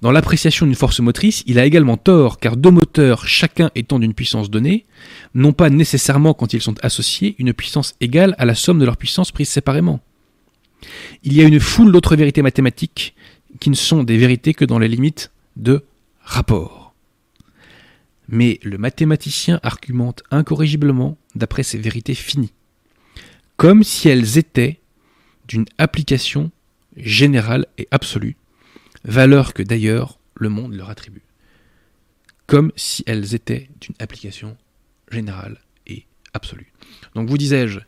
Dans l'appréciation d'une force motrice, il a également tort, car deux moteurs, chacun étant d'une puissance donnée, n'ont pas nécessairement, quand ils sont associés, une puissance égale à la somme de leurs puissances prises séparément. Il y a une foule d'autres vérités mathématiques qui ne sont des vérités que dans les limites de rapport. Mais le mathématicien argumente incorrigiblement d'après ces vérités finies, comme si elles étaient d'une application générale et absolue, valeur que d'ailleurs le monde leur attribue, comme si elles étaient d'une application générale et absolue. Donc vous disais-je,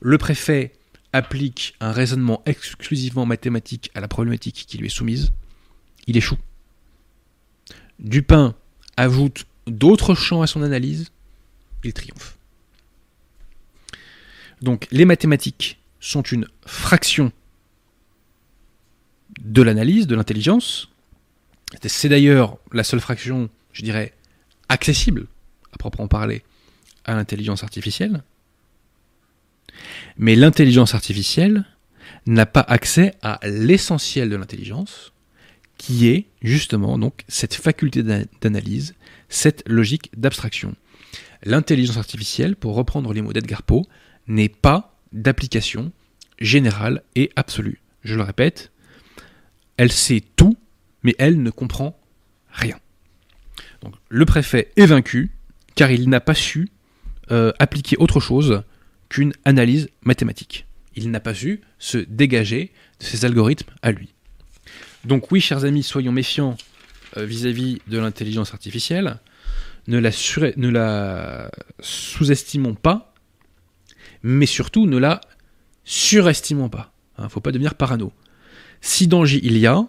le préfet applique un raisonnement exclusivement mathématique à la problématique qui lui est soumise, il échoue. Dupin ajoute d'autres champs à son analyse, il triomphe. Donc les mathématiques sont une fraction de l'analyse, de l'intelligence. C'est d'ailleurs la seule fraction, je dirais, accessible, à proprement parler, à l'intelligence artificielle. Mais l'intelligence artificielle n'a pas accès à l'essentiel de l'intelligence, qui est justement donc cette faculté d'analyse, cette logique d'abstraction. L'intelligence artificielle, pour reprendre les mots d'Edgar Poe, n'est pas d'application générale et absolue. Je le répète, elle sait tout, mais elle ne comprend rien. Le préfet est vaincu car il n'a pas su euh, appliquer autre chose qu'une analyse mathématique. Il n'a pas su se dégager de ses algorithmes à lui. Donc oui, chers amis, soyons méfiants euh, vis-à-vis de l'intelligence artificielle. Ne la, ne la sous-estimons pas, mais surtout ne la surestimons pas. Il hein, ne faut pas devenir parano. Si danger il y a,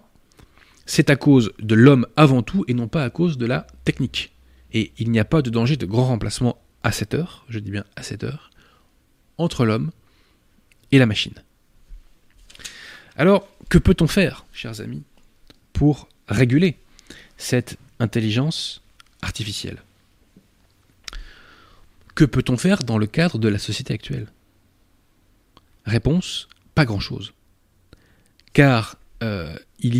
c'est à cause de l'homme avant tout et non pas à cause de la technique. Et il n'y a pas de danger de grand remplacement à cette heure, je dis bien à cette heure, entre l'homme et la machine. Alors, que peut-on faire, chers amis, pour réguler cette intelligence artificielle? Que peut-on faire dans le cadre de la société actuelle? Réponse, pas grand-chose. Car euh,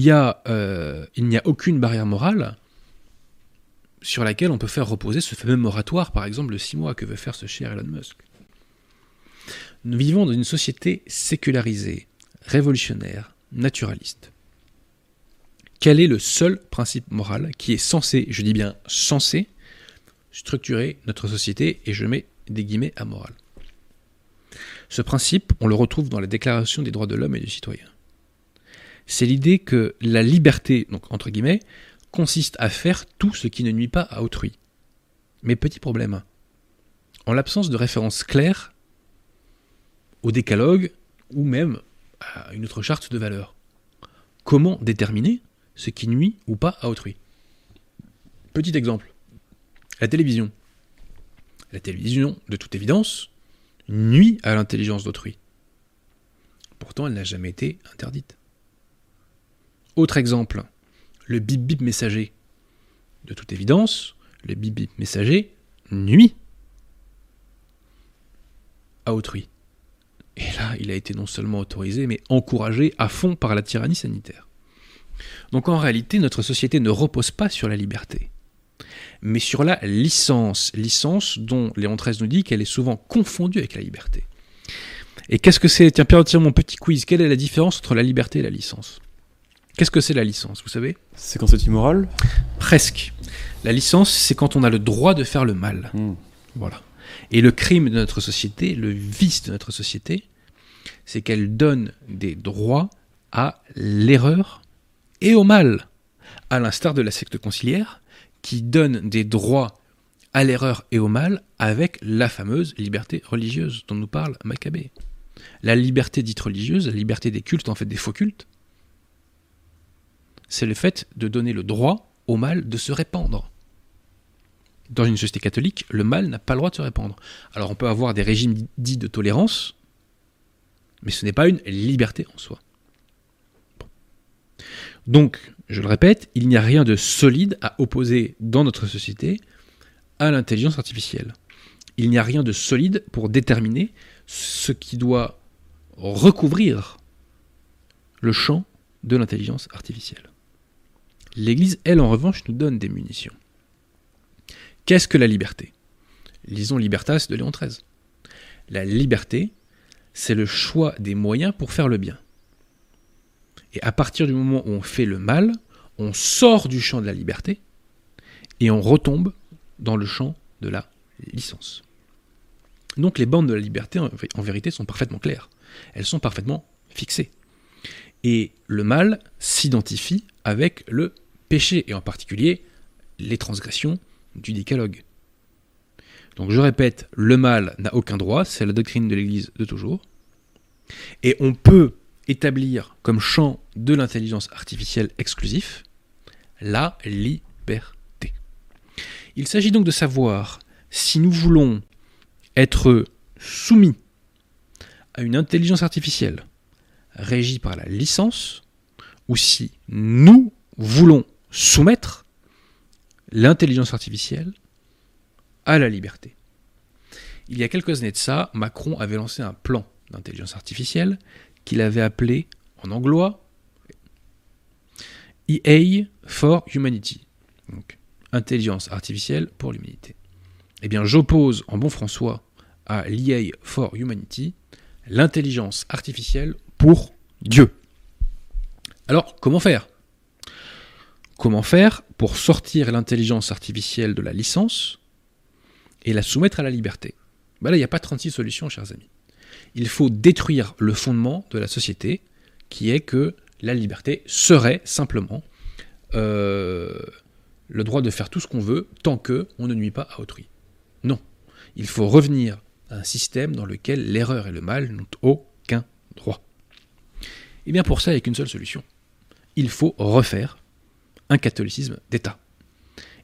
a, euh, il n'y a aucune barrière morale sur laquelle on peut faire reposer ce fameux moratoire, par exemple, de six mois que veut faire ce cher Elon Musk. Nous vivons dans une société sécularisée, révolutionnaire, naturaliste. Quel est le seul principe moral qui est censé, je dis bien censé, structurer notre société, et je mets des guillemets à morale Ce principe, on le retrouve dans la Déclaration des droits de l'homme et du citoyen. C'est l'idée que la liberté, donc entre guillemets, consiste à faire tout ce qui ne nuit pas à autrui. Mais petit problème, en l'absence de référence claire au décalogue ou même à une autre charte de valeurs, comment déterminer ce qui nuit ou pas à autrui? Petit exemple, la télévision. La télévision, de toute évidence, nuit à l'intelligence d'autrui. Pourtant, elle n'a jamais été interdite. Autre exemple, le bip bip messager. De toute évidence, le bip bip messager nuit à autrui. Et là, il a été non seulement autorisé, mais encouragé à fond par la tyrannie sanitaire. Donc en réalité, notre société ne repose pas sur la liberté, mais sur la licence. Licence dont Léon XIII nous dit qu'elle est souvent confondue avec la liberté. Et qu'est-ce que c'est? Tiens, Pierre, tiens mon petit quiz. Quelle est la différence entre la liberté et la licence? Qu'est-ce que c'est la licence, vous savez? C'est quand c'est immoral? Presque. La licence, c'est quand on a le droit de faire le mal. Hmm. Voilà. Et le crime de notre société, le vice de notre société, c'est qu'elle donne des droits à l'erreur et au mal, à l'instar de la secte conciliaire, qui donne des droits à l'erreur et au mal avec la fameuse liberté religieuse dont nous parle Maccabée. La liberté dite religieuse, la liberté des cultes, en fait des faux cultes, c'est le fait de donner le droit au mal de se répandre. Dans une société catholique, le mal n'a pas le droit de se répandre. Alors on peut avoir des régimes dits de tolérance, mais ce n'est pas une liberté en soi. Donc, je le répète, il n'y a rien de solide à opposer dans notre société à l'intelligence artificielle. Il n'y a rien de solide pour déterminer ce qui doit recouvrir le champ de l'intelligence artificielle. L'Église, elle, en revanche, nous donne des munitions. Qu'est-ce que la liberté? Lisons Libertas de Léon XIII. La liberté, c'est le choix des moyens pour faire le bien. Et à partir du moment où on fait le mal, on sort du champ de la liberté et on retombe dans le champ de la licence. Donc les bandes de la liberté, en vérité, sont parfaitement claires. Elles sont parfaitement fixées. Et le mal s'identifie avec le péché, et en particulier les transgressions du décalogue. Donc je répète, le mal n'a aucun droit, c'est la doctrine de l'Église de toujours. Et on peut établir comme champ de l'intelligence artificielle exclusif la liberté. Il s'agit donc de savoir si nous voulons être soumis à une intelligence artificielle régie par la licence, ou si nous voulons soumettre l'intelligence artificielle à la liberté. Il y a quelques années de ça, Macron avait lancé un plan d'intelligence artificielle qu'il avait appelé en anglois EA for Humanity. Donc, intelligence artificielle pour l'humanité. Eh bien, j'oppose en bon François à l'EA for Humanity l'intelligence artificielle pour Dieu. Alors, comment faire? Comment faire pour sortir l'intelligence artificielle de la licence et la soumettre à la liberté? Ben Là, il n'y a pas 36 solutions, chers amis. Il faut détruire le fondement de la société, qui est que la liberté serait simplement euh, le droit de faire tout ce qu'on veut tant que on ne nuit pas à autrui. Non. Il faut revenir à un système dans lequel l'erreur et le mal n'ont aucun droit. Et eh bien pour ça, il n'y a qu'une seule solution. Il faut refaire un catholicisme d'État.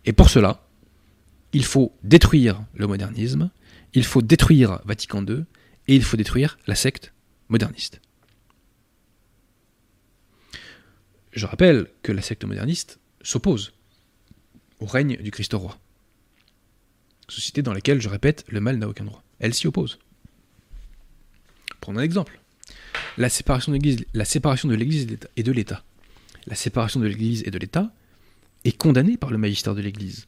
Et pour cela, il faut détruire le modernisme, il faut détruire Vatican II, et il faut détruire la secte moderniste. Je rappelle que la secte moderniste s'oppose au règne du Christ roi. Société dans laquelle, je répète, le mal n'a aucun droit. Elle s'y oppose. Prenons un exemple. La séparation de l'Église et de l'État la séparation de l'Église et de l'État, est condamnée par le magistère de l'Église.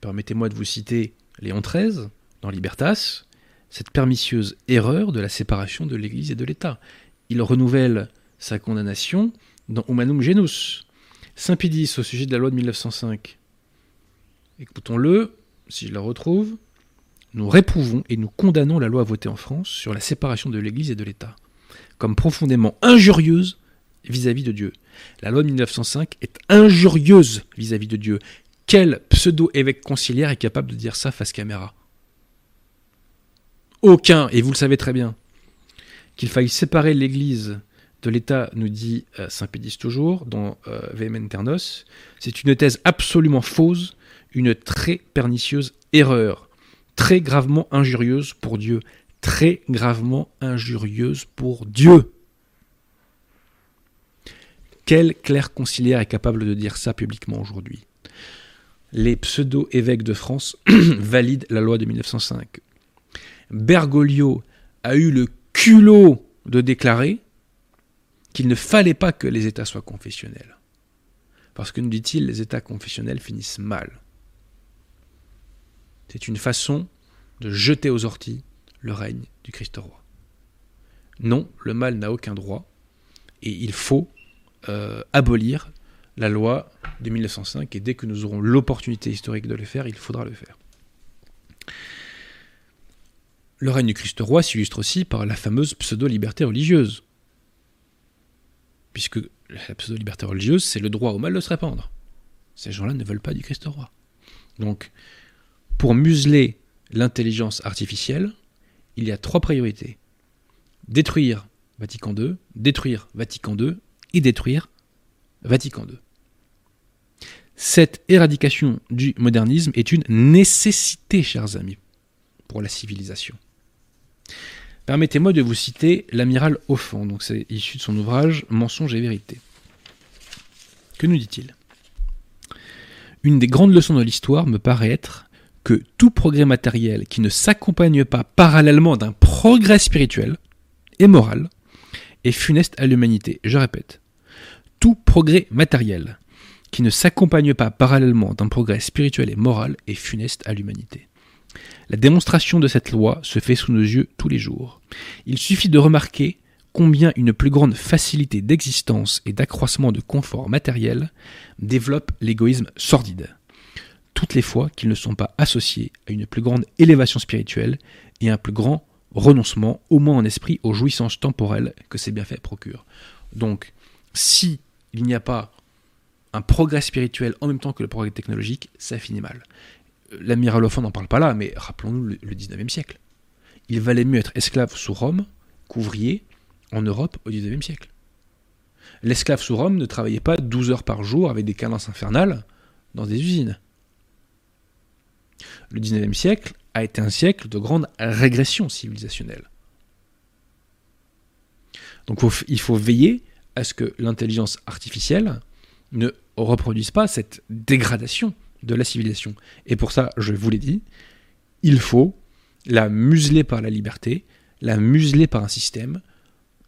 Permettez-moi de vous citer Léon XIII, dans Libertas, cette permisseuse erreur de la séparation de l'Église et de l'État. Il renouvelle sa condamnation dans Humanum Genus. Saint Pidis au sujet de la loi de 1905. Écoutons-le, si je la retrouve. Nous réprouvons et nous condamnons la loi votée en France sur la séparation de l'Église et de l'État, comme profondément injurieuse vis-à-vis de Dieu. La loi de 1905 est injurieuse vis-à-vis de Dieu. Quel pseudo-évêque conciliaire est capable de dire ça face caméra? Aucun, et vous le savez très bien. Qu'il faille séparer l'Église de l'État, nous dit euh, Saint Pédis toujours, dans euh, c'est une thèse absolument fausse, une très pernicieuse erreur, très gravement injurieuse pour Dieu, très gravement injurieuse pour Dieu. Quel clerc conciliaire est capable de dire ça publiquement aujourd'hui? Les pseudo-évêques de France *clears throat* valident la loi de 1905. Bergoglio a eu le culot de déclarer qu'il ne fallait pas que les États soient confessionnels. Parce que, nous dit-il, les États confessionnels finissent mal. C'est une façon de jeter aux orties le règne du Christ roi. Non, le mal n'a aucun droit, et il faut euh, abolir la loi de 1905 et dès que nous aurons l'opportunité historique de le faire, il faudra le faire. Le règne du Christ roi s'illustre aussi par la fameuse pseudo-liberté religieuse. Puisque la pseudo-liberté religieuse, c'est le droit au mal de se répandre. Ces gens-là ne veulent pas du Christ roi. Donc, pour museler l'intelligence artificielle, il y a trois priorités. Détruire Vatican II, détruire Vatican II et détruire Vatican II. Cette éradication du modernisme est une nécessité, chers amis, pour la civilisation. Permettez-moi de vous citer l'amiral Offand, donc c'est issu de son ouvrage Mensonge et vérité. Que nous dit-il? Une des grandes leçons de l'histoire me paraît être que tout progrès matériel qui ne s'accompagne pas parallèlement d'un progrès spirituel et moral est funeste à l'humanité. Je répète, tout progrès matériel qui ne s'accompagne pas parallèlement d'un progrès spirituel et moral est funeste à l'humanité. La démonstration de cette loi se fait sous nos yeux tous les jours. Il suffit de remarquer combien une plus grande facilité d'existence et d'accroissement de confort matériel développe l'égoïsme sordide, toutes les fois qu'ils ne sont pas associés à une plus grande élévation spirituelle et un plus grand renoncement, au moins en esprit, aux jouissances temporelles que ces bienfaits procurent. Donc, si il n'y a pas un progrès spirituel en même temps que le progrès technologique, ça finit mal. L'amiral Offon n'en parle pas là, mais rappelons-nous le, le 19e siècle. Il valait mieux être esclave sous Rome qu'ouvrier en Europe au 19e siècle. L'esclave sous Rome ne travaillait pas 12 heures par jour avec des cadences infernales dans des usines. Le 19e siècle a été un siècle de grande régression civilisationnelle. Donc il faut veiller à ce que l'intelligence artificielle ne reproduise pas cette dégradation de la civilisation. Et pour ça, je vous l'ai dit, il faut la museler par la liberté, la museler par un système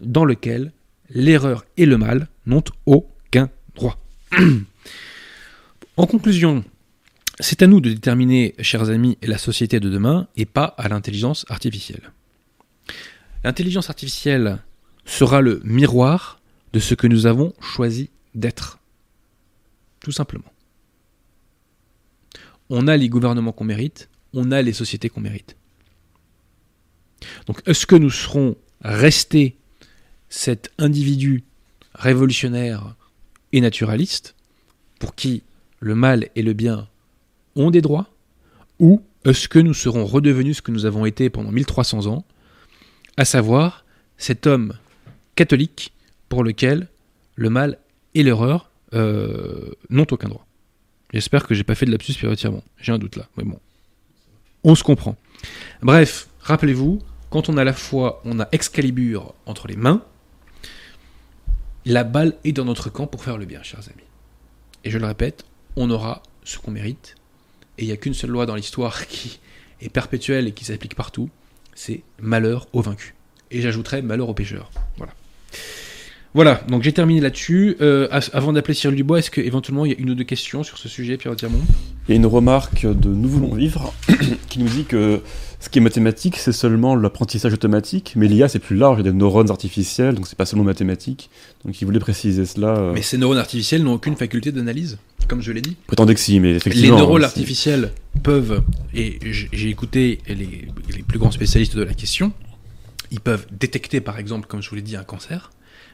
dans lequel l'erreur et le mal n'ont aucun droit. *clears throat* en conclusion, c'est à nous de déterminer, chers amis, la société de demain et pas à l'intelligence artificielle. L'intelligence artificielle sera le miroir de ce que nous avons choisi d'être. Tout simplement. On a les gouvernements qu'on mérite, on a les sociétés qu'on mérite. Donc est-ce que nous serons restés cet individu révolutionnaire et naturaliste, pour qui le mal et le bien ont des droits, ou est-ce que nous serons redevenus ce que nous avons été pendant 1300 ans, à savoir cet homme catholique pour lequel le mal et l'erreur euh, n'ont aucun droit. J'espère que j'ai pas fait de lapsus spirituellement. J'ai un doute là, mais bon. On se comprend. Bref, rappelez-vous, quand on a la foi, on a Excalibur entre les mains, la balle est dans notre camp pour faire le bien, chers amis. Et je le répète, on aura ce qu'on mérite. Et il n'y a qu'une seule loi dans l'histoire *laughs* qui est perpétuelle et qui s'applique partout, c'est malheur aux vaincus. Et j'ajouterai malheur aux pécheurs. Voilà. Voilà, donc j'ai terminé là-dessus. Euh, avant d'appeler Cyril Dubois, est-ce qu'éventuellement il y a une ou deux questions sur ce sujet, Pierre Tirmont Il y a une remarque de Nous voulons vivre *coughs* qui nous dit que ce qui est mathématique, c'est seulement l'apprentissage automatique, mais l'IA c'est plus large, il y a des neurones artificiels, donc c'est pas seulement mathématique. Donc il voulait préciser cela. euh. Mais ces neurones artificiels n'ont aucune faculté d'analyse, comme je l'ai dit. Prétendez que si, mais Les effectivement. neurones hein, artificiels peuvent, et j'ai écouté les, les plus grands spécialistes de la question, ils peuvent détecter par exemple, comme je vous l'ai dit, un cancer,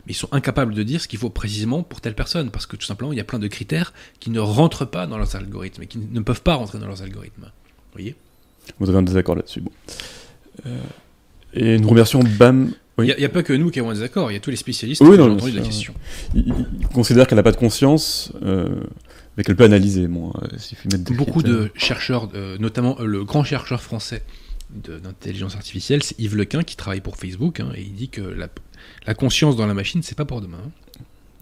mais ils sont incapables de dire ce qu'il faut précisément pour telle personne, parce que tout simplement il y a plein de critères qui ne rentrent pas dans leurs algorithmes et qui ne peuvent pas rentrer dans leurs algorithmes. Vous voyez? Vous avez un désaccord là-dessus. Bon. Euh, et nous remercions BAM. Il Oui. n'y a, pas que nous qui avons un désaccord, il y a tous les spécialistes Oui, qui non, ont entendu la question. Il, il considère qu'elle n'a pas de conscience, euh, mais qu'elle peut analyser. Bon, euh, mettre Beaucoup critères. de chercheurs, euh, notamment euh, le grand chercheur français d'intelligence artificielle, c'est Yves Lequin qui travaille pour Facebook, hein, et il dit que la, la conscience dans la machine, c'est pas pour demain. hein.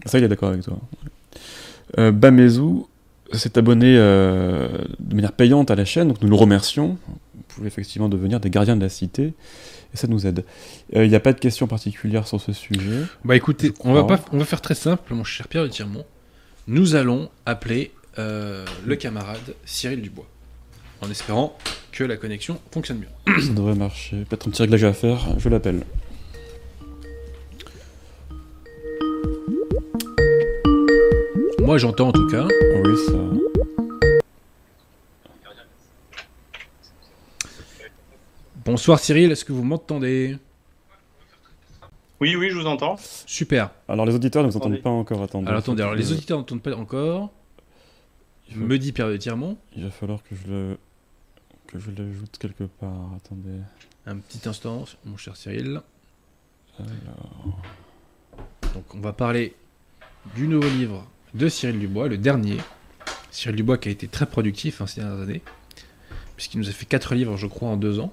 Ça, il est d'accord avec toi. Euh, Bamezou s'est abonné euh, de manière payante à la chaîne, donc nous le remercions. Vous pouvez effectivement devenir des gardiens de la cité, et ça nous aide. Euh, Il n'y a pas de questions particulières sur ce sujet? Bah écoutez, on va, pas, on va faire très simple, mon cher Pierre de Tirmont. Nous allons appeler euh, le camarade Cyril Dubois, en espérant que la connexion fonctionne bien. ça devrait marcher. Peut-être un petit réglage à faire, je l'appelle. Moi j'entends en tout cas. Oui, ça. Bonsoir Cyril, est-ce que vous m'entendez? Oui, oui, je vous entends. Super. Alors les auditeurs ne vous entendent pas encore. Attendez. Alors attendez, alors les auditeurs n'entendent pas encore. il faut- Me dit Pierre de Tirmont. Il va falloir que je le que je l'ajoute quelque part. Attendez. Un petit instant, mon cher Cyril. Alors, Donc on va parler du nouveau livre de Cyril Dubois, le dernier. Cyril Dubois qui a été très productif hein, ces dernières années, puisqu'il nous a fait quatre livres, je crois, en deux ans.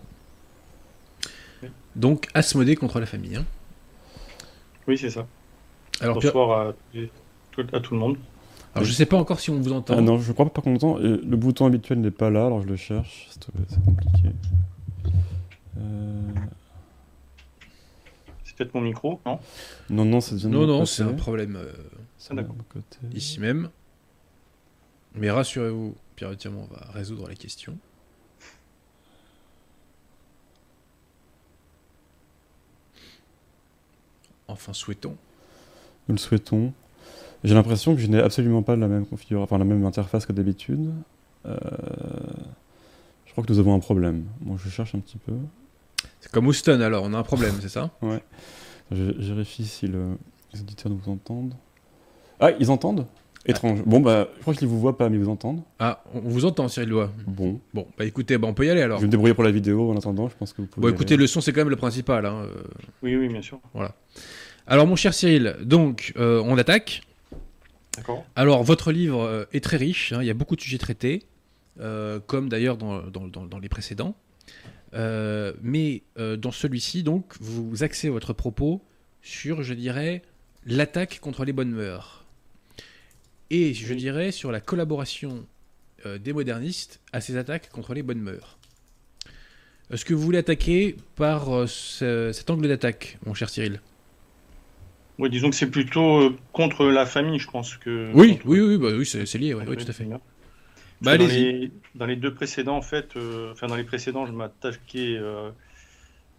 Donc Asmodée contre la famille. hein. Oui, c'est ça. Alors, Pierre- Bonsoir à, tout- à tout le monde. alors je sais pas encore si on vous entend. Ah non, je crois pas qu'on entend. Et le bouton habituel n'est pas là, alors je le cherche. C'est compliqué. Euh, C'est peut-être mon micro, non? Non, non, ça non, non, c'est un problème euh, D'accord. ici même. Mais rassurez-vous, Pierre on va résoudre la question. Enfin, souhaitons. Nous le souhaitons. J'ai l'impression que je n'ai absolument pas la même configuration, enfin la même interface que d'habitude. Euh, je crois que nous avons un problème. Bon, je cherche un petit peu. C'est comme Houston alors, on a un problème, c'est ça? Ouais. Je vérifie si le... les auditeurs nous entendent. Ah, ils entendent Étrange. Bon, bah, je crois qu'ils vous voient pas, mais ils vous entendent. Ah, on vous entend, Cyril Lois. Bon. Bon, bah écoutez, bah, on peut y aller alors. Je vais me débrouiller pour la vidéo en attendant, je pense que vous pouvez. Bon, écoutez, le son, c'est quand même le principal. Hein. euh. Oui, oui, bien sûr. Voilà. Alors, mon cher Cyril, donc, euh, on attaque. D'accord. Alors, votre livre euh, est très riche, hein, il y a beaucoup de sujets traités, euh, comme d'ailleurs dans, dans- dans- dans les précédents. Euh, mais euh, dans celui-ci, donc, vous axez votre propos sur, je dirais, l'attaque contre les bonnes mœurs. Et je Oui. dirais sur la collaboration euh, des modernistes à ces attaques contre les bonnes mœurs. Est-ce que vous voulez attaquer par euh, ce- cet angle d'attaque, mon cher Cyril? Oui, disons que c'est plutôt euh, contre la famille, je pense que. Oui, contre- oui, oui, bah oui, c'est lié, ouais, oui, tout à fait. Bah, dans, les, dans les deux précédents, en fait, euh, enfin dans les précédents, je m'attaquais euh,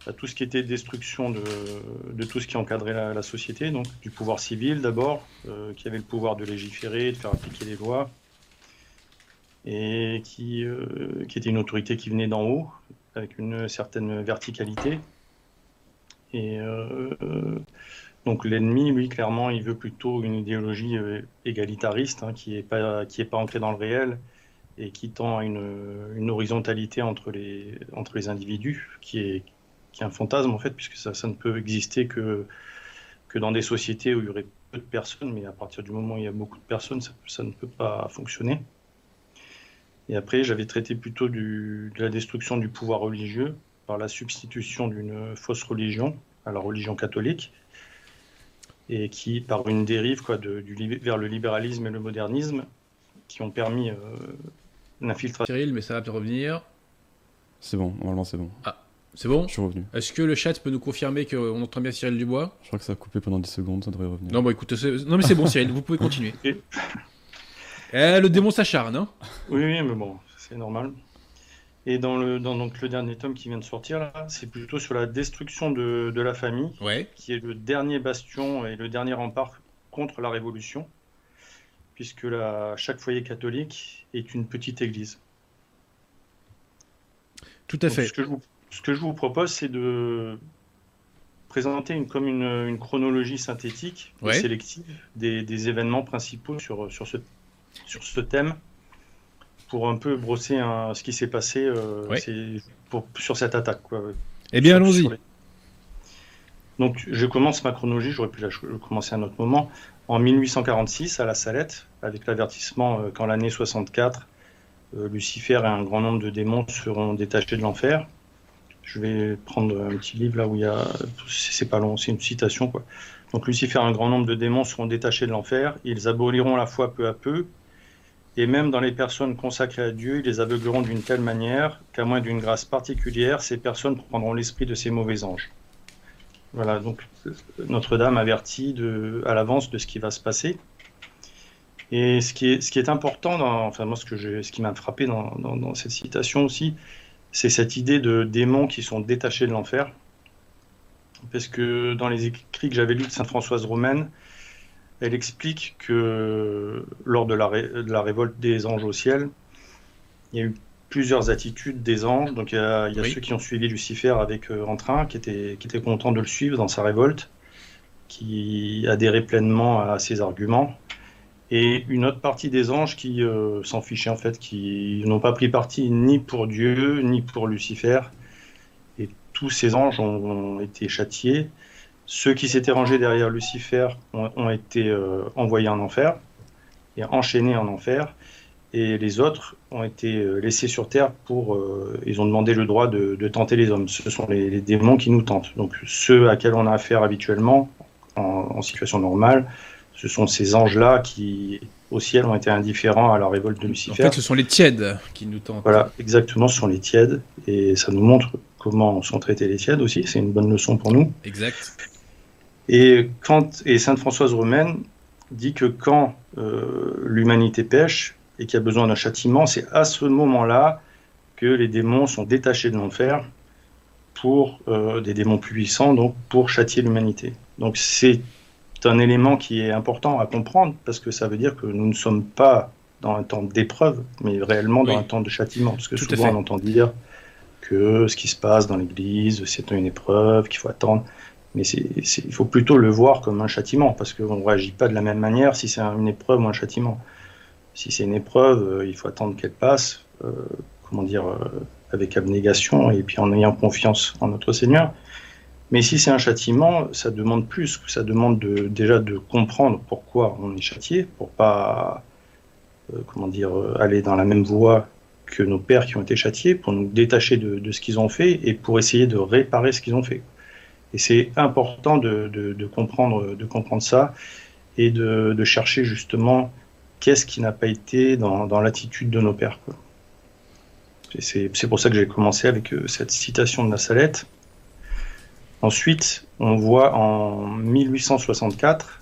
à tout ce qui était destruction de, tout ce qui encadrait la, société, donc du pouvoir civil d'abord, euh, qui avait le pouvoir de légiférer, de faire appliquer les lois, et qui, euh, qui était une autorité qui venait d'en haut, avec une certaine verticalité. Et euh, donc l'ennemi, lui, clairement, il veut plutôt une idéologie égalitariste, hein, qui n'est pas, pas ancrée dans le réel, et qui tend à une, une horizontalité entre les, entre les individus, qui est, qui est un fantasme en fait, puisque ça, ça ne peut exister que, que dans des sociétés où il y aurait peu de personnes, mais à partir du moment où il y a beaucoup de personnes, ça, ça ne peut pas fonctionner. Et après, j'avais traité plutôt du, de la destruction du pouvoir religieux par la substitution d'une fausse religion à la religion catholique, et qui, par une dérive quoi, de, du, vers le libéralisme et le modernisme, qui ont permis euh, l'infiltration. Cyril, mais ça va revenir. C'est bon, normalement c'est bon. C'est bon Je suis revenu. Est-ce que le chat peut nous confirmer qu'on entend bien Cyril Dubois Je crois que ça a coupé pendant 10 secondes, ça devrait revenir. Non, bon, écoute, c'est- non mais c'est bon, Cyril, vous pouvez continuer. Et- Eh, le démon s'acharne, hein Oui, oui, mais bon, c'est normal. Et dans le, dans donc, le dernier tome qui vient de sortir, là, c'est plutôt sur la destruction de, de la famille, Ouais. qui est le dernier bastion et le dernier rempart contre la Révolution, puisque la, chaque foyer catholique est une petite église. Tout à Donc, fait. Ce que je vous, ce que je vous propose, c'est de présenter une, comme une, une chronologie synthétique et Ouais. sélective des, des événements principaux sur, sur, ce, sur ce thème pour un peu brosser un- ce qui s'est passé euh, Ouais. pour, sur cette attaque. Quoi. Eh bien, allons-y. les- Donc, je commence ma chronologie, j'aurais pu la commencer à un autre moment. En 1846, à la Salette, avec l'avertissement euh, qu'en l'année 64, euh, Lucifer et un grand nombre de démons seront détachés de l'enfer. Je vais prendre un petit livre là où il y a. C'est pas long, c'est une citation quoi. Donc, Lucifer un grand nombre de démons seront détachés de l'enfer. Ils aboliront la foi peu à peu. Et même dans les personnes consacrées à Dieu, ils les aveugleront d'une telle manière qu'à moins d'une grâce particulière, ces personnes prendront l'esprit de ces mauvais anges. Voilà, donc Notre-Dame avertit à l'avance de ce qui va se passer. Et ce qui est, important, dans, enfin moi ce, ce qui m'a frappé dans cette citation aussi, c'est cette idée de démons qui sont détachés de l'enfer. Parce que dans les écrits que j'avais lus de Sainte Françoise Romaine, elle explique que lors de la, ré- de la révolte des anges au ciel, il y a eu plusieurs attitudes des anges. Donc il y a, il y a Oui. ceux qui ont suivi Lucifer avec euh, entrain, qui étaient, qui étaient contents de le suivre dans sa révolte, qui adhéraient pleinement à ses arguments. Et une autre partie des anges qui euh, s'en fichaient en fait, qui n'ont pas pris parti ni pour Dieu, ni pour Lucifer. Et tous ces anges ont, été châtiés. Ceux qui s'étaient rangés derrière Lucifer ont, été euh, envoyés en enfer et enchaînés en enfer. Et les autres ont été euh, laissés sur terre pour. ils ont demandé le droit de, tenter les hommes. Ce sont les, démons qui nous tentent. Donc ceux à quels on a affaire habituellement, en, en situation normale, ce sont ces anges-là qui, au ciel, ont été indifférents à la révolte de En Lucifer. fait, ce sont les tièdes qui nous tentent. Voilà, exactement, ce sont les tièdes. Et ça nous montre comment sont traités les tièdes aussi. C'est une bonne leçon pour nous. Exact. Et, quand, et Sainte Françoise Romaine dit que quand euh, l'humanité pêche, et qui a besoin d'un châtiment, c'est à ce moment-là que les démons sont détachés de l'enfer pour euh, des démons plus puissants, donc pour châtier l'humanité. Donc c'est un élément qui est important à comprendre parce que ça veut dire que nous ne sommes pas dans un temps d'épreuve, mais réellement dans un temps de châtiment. Parce que souvent on entend dire que ce qui se passe dans l'Église, c'est une épreuve, qu'il faut attendre. Mais il faut plutôt le voir comme un châtiment, parce qu'on ne réagit pas de la même manière si c'est une épreuve ou un châtiment. Si c'est une épreuve, euh, il faut attendre qu'elle passe, euh, comment dire, euh, avec abnégation et puis en ayant confiance en notre Seigneur. Mais si c'est un châtiment, ça demande plus, ça demande de, déjà de comprendre pourquoi on est châtié, pour pas, comment dire, aller dans la même voie que nos pères qui ont été châtiés, pour nous détacher de, ce qu'ils ont fait et pour essayer de réparer ce qu'ils ont fait. Et c'est important de, comprendre, de comprendre ça et de, chercher justement qu'est-ce qui n'a pas été dans, l'attitude de nos pères. C'est pour ça que j'ai commencé avec euh, cette citation de la Salette. Ensuite, on voit en 1864,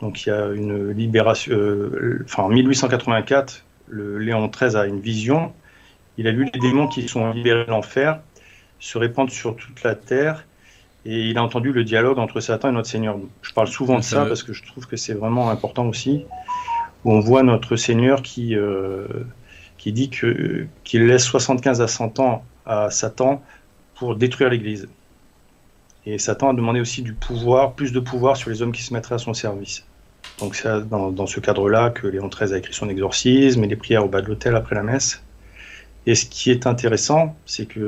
donc il y a une libération, euh, enfin en 1884, le Léon XIII a une vision. Il a vu les démons qui sont libérés de l'enfer se répandre sur toute la terre et il a entendu le dialogue entre Satan et notre Seigneur. Je parle souvent de ça parce que je trouve que c'est vraiment important aussi, où on voit notre Seigneur qui, euh, qui dit qu'il laisse 75 à 100 ans à Satan pour détruire l'Église. Et Satan a demandé aussi du pouvoir, plus de pouvoir sur les hommes qui se mettraient à son service. Donc c'est dans, dans, ce cadre-là que Léon XIII a écrit son exorcisme et les prières au bas de l'hôtel après la messe. Et ce qui est intéressant, c'est que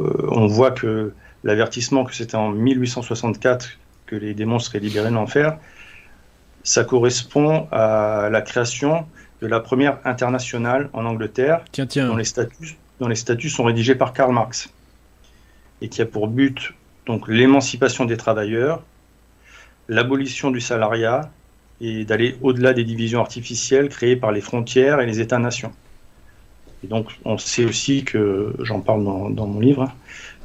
euh, on voit que l'avertissement que c'était en 1864 que les démons seraient libérés de l'enfer, ça correspond à la création de la première internationale en Angleterre, tiens, tiens. Dont, les statuts, dont les statuts sont rédigés par Karl Marx, et qui a pour but donc l'émancipation des travailleurs, l'abolition du salariat et d'aller au-delà des divisions artificielles créées par les frontières et les États-nations. Et donc on sait aussi que, j'en parle dans, mon livre,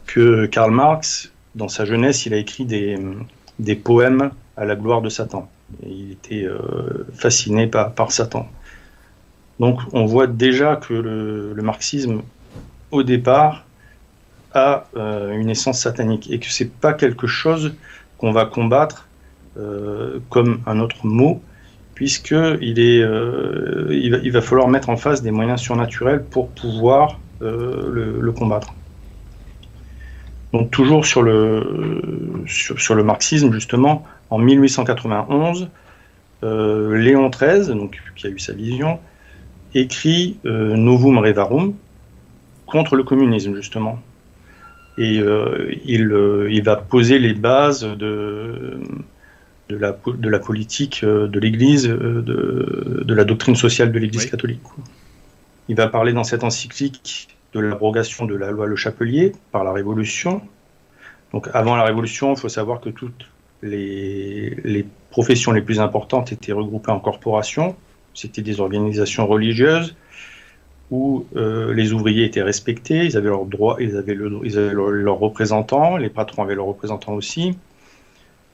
que Karl Marx, dans sa jeunesse, il a écrit des, poèmes à la gloire de Satan. Et il était euh, fasciné par, Satan. Donc on voit déjà que le marxisme, au départ, a euh, une essence satanique et que c'est pas quelque chose qu'on va combattre euh, comme un autre mot, puisque euh, il va, falloir mettre en face des moyens surnaturels pour pouvoir euh, le, combattre. Donc toujours sur le, sur, le marxisme, justement, en 1891, euh, Léon XIII, donc, qui a eu sa vision, écrit Novum Revarum contre le communisme, justement. Et euh, il, euh, il, va poser les bases de, de, la, de la politique euh, de l'Église, de, de, la doctrine sociale de l'Église oui. catholique. Il va parler dans cette encyclique de l'abrogation de la loi Le Chapelier par la Révolution. Donc avant la Révolution, il faut savoir que toutes les, les, professions les plus importantes étaient regroupées en corporations. C'était des organisations religieuses où euh, les ouvriers étaient respectés, ils avaient leurs droits, ils avaient, le, ils avaient leurs leur représentants, les patrons avaient leurs représentants aussi.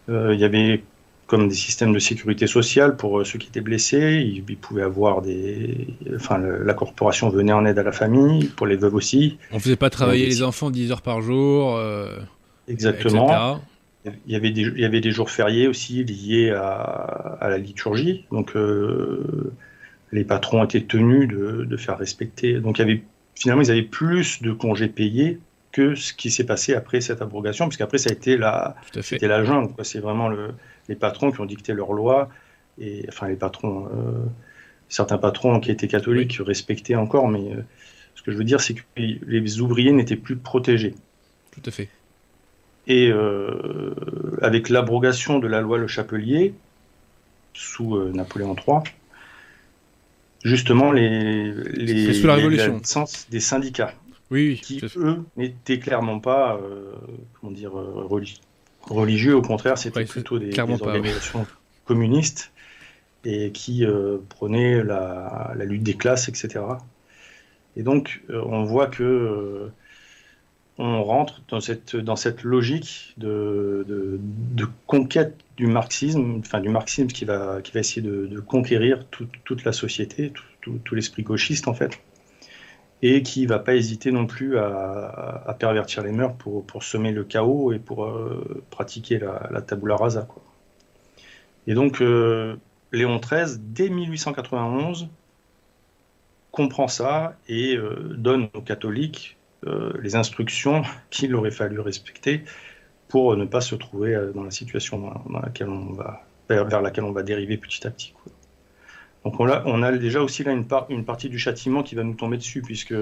Euh, il y avait comme des systèmes de sécurité sociale pour euh, ceux qui étaient blessés. Ils, ils pouvaient avoir des. Enfin, le, la corporation venait en aide à la famille, pour les veuves aussi. On ne faisait pas travailler les enfants 10 heures par jour. Exactement. Etc. Il y, avait des, il y avait des jours fériés aussi liés à, à la liturgie. Donc, les patrons étaient tenus de, de, faire respecter. Donc, il y avait, finalement, ils avaient plus de congés payés que ce qui s'est passé après cette abrogation, puisqu'après, ça a été la, c'était la jungle. C'est vraiment le, les patrons qui ont dicté leurs lois, et enfin les patrons, euh, certains patrons qui étaient catholiques oui. respectaient encore, mais euh, ce que je veux dire, c'est que les ouvriers n'étaient plus protégés. Tout à fait. Et euh, avec l'abrogation de la loi Le Chapelier, sous Napoléon III, justement les, les, sous la révolution. Les, des syndicats, oui, oui, qui eux n'étaient clairement pas, euh, comment dire, religieux religieux, au contraire, c'était ouais, plutôt des, des organisations pas, ouais. communistes et qui euh, prenaient la, la, lutte des classes, etc. Et donc, euh, on voit que on rentre dans cette, dans cette logique de, de, conquête du marxisme, enfin du marxisme qui va, qui va essayer de, conquérir toute la société, tout, l'esprit gauchiste en fait, et qui va pas hésiter non plus à, à pervertir les mœurs pour, pour, semer le chaos et pour euh, pratiquer la, la, tabula rasa. Quoi. Et donc euh, Léon XIII, dès 1891, comprend ça et euh, donne aux catholiques les instructions qu'il aurait fallu respecter pour ne pas se trouver euh, dans la situation dans, laquelle on va, vers laquelle on va dériver petit à petit. Donc on a, on a déjà aussi là une, une partie du châtiment qui va nous tomber dessus, puisque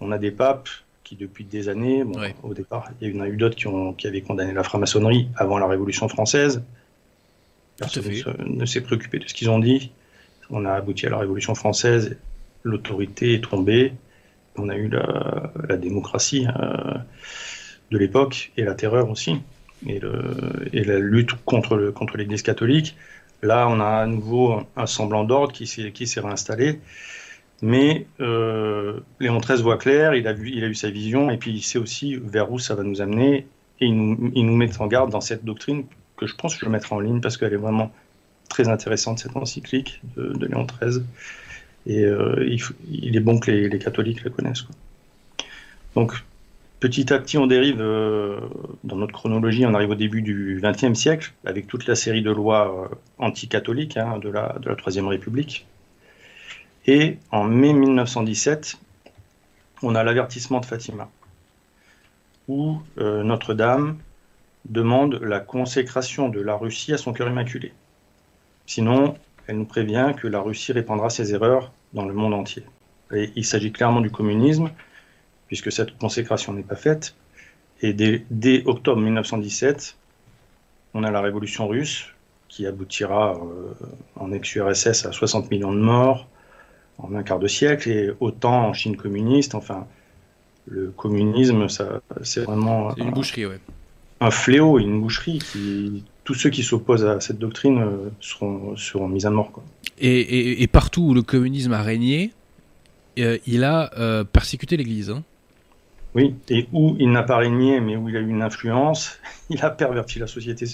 on a des papes qui depuis des années, au départ, il y en a eu d'autres qui, qui avaient condamné la franc-maçonnerie avant la Révolution française. Personne ne s'est préoccupé de ce qu'ils ont dit. On a abouti à la Révolution française, l'autorité est tombée, on a eu la, démocratie euh, de l'époque et la terreur aussi, et, la lutte contre, l'Église catholique. Là, on a à nouveau un semblant d'ordre qui s'est réinstallé. Mais euh, Léon XIII voit clair, il a, vu, il a eu sa vision, et puis il sait aussi vers où ça va nous amener, et il nous, met en garde dans cette doctrine que je pense que je mettre en ligne parce qu'elle est vraiment très intéressante, cette encyclique de, de Léon XIII. Et euh, il, est bon que les, catholiques la connaissent. Donc, petit à petit, on dérive euh, dans notre chronologie, on arrive au début du XXe siècle, avec toute la série de lois euh, anticatholiques hein, de, la, de la Troisième République. Et en mai 1917, on a l'avertissement de Fatima, où Notre-Dame demande la consécration de la Russie à son cœur immaculé. Sinon, elle nous prévient que la Russie répandra ses erreurs dans le monde entier. Et il s'agit clairement du communisme, puisque cette consécration n'est pas faite. Et dès, octobre 1917, on a la révolution russe, qui aboutira euh, en ex-URSS à 60 millions de morts en un quart de siècle, et autant en Chine communiste. Enfin, le communisme, c'est vraiment... une boucherie, ouais. Un fléau, une boucherie qui tous ceux qui s'opposent à cette doctrine euh, seront, seront mis à mort. Quoi. Et, partout où le communisme a régné, euh, il a euh, persécuté l'Église. Hein. Oui, et où il n'a pas régné, mais où il a eu une influence, *laughs* il a perverti la société.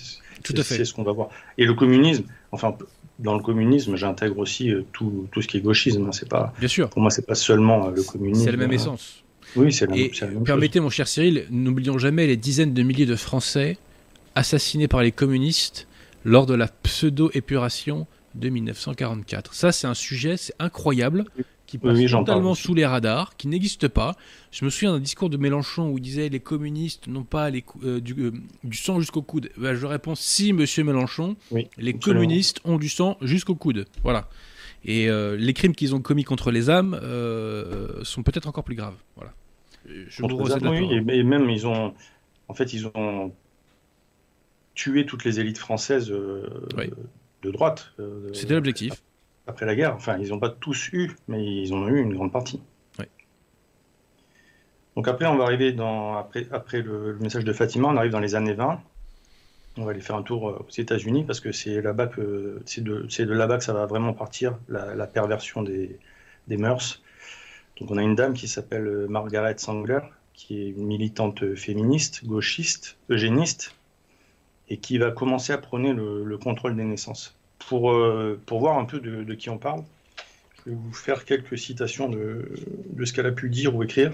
Tout à fait. C'est ce qu'on va voir. Et le communisme, enfin, dans le communisme, j'intègre aussi tout, tout, ce qui est gauchisme. Hein, c'est pas, Bien sûr. Pour moi, c'est pas seulement le communisme. C'est la même essence. Oui, c'est la, et Permettez, mon cher Cyril, n'oublions jamais les dizaines de milliers de Français assassiné par les communistes lors de la pseudo-épuration de 1944. Ça, c'est un sujet, c'est incroyable, qui passe totalement sous les radars, qui n'existe pas. Je me souviens d'un discours de Mélenchon où il disait les communistes n'ont pas les, euh, euh, du, sang jusqu'au coude. Ben, je réponds si, monsieur Mélenchon, les communistes ont du sang jusqu'au coude. Voilà. Et euh, les crimes qu'ils ont commis contre les âmes sont peut-être encore plus graves. Voilà. Je oui, et même ils ont, en fait, ils ont tuer toutes les élites françaises euh, de droite. Euh, C'était l'objectif. Après la guerre. Enfin, ils n'ont pas tous eu, mais ils en ont eu une grande partie. Donc après, on va arriver dans après, après le, message de Fatima, on arrive dans les années 20. On va aller faire un tour euh, aux États-Unis parce que c'est là-bas que c'est de, de là-bas que ça va vraiment partir la, perversion des, des, mœurs. Donc on a une dame qui s'appelle Margaret Sangler, qui est une militante féministe, gauchiste, eugéniste, et qui va commencer à prôner le, contrôle des naissances. Pour, euh, pour voir un peu de, qui on parle, je vais vous faire quelques citations de, de ce qu'elle a pu dire ou écrire.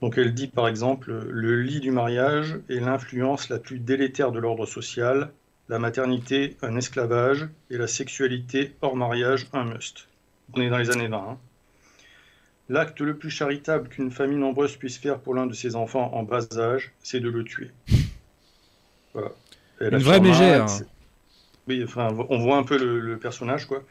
Donc elle dit par exemple le lit du mariage est l'influence la plus délétère de l'ordre social, la maternité un esclavage et la sexualité hors mariage un must. On est dans les années 20. L'acte le plus charitable qu'une famille nombreuse puisse faire pour l'un de ses enfants en bas âge, c'est de le tuer. Voilà. Une vraie mégère. Oui, enfin, on voit un peu le, personnage, quoi.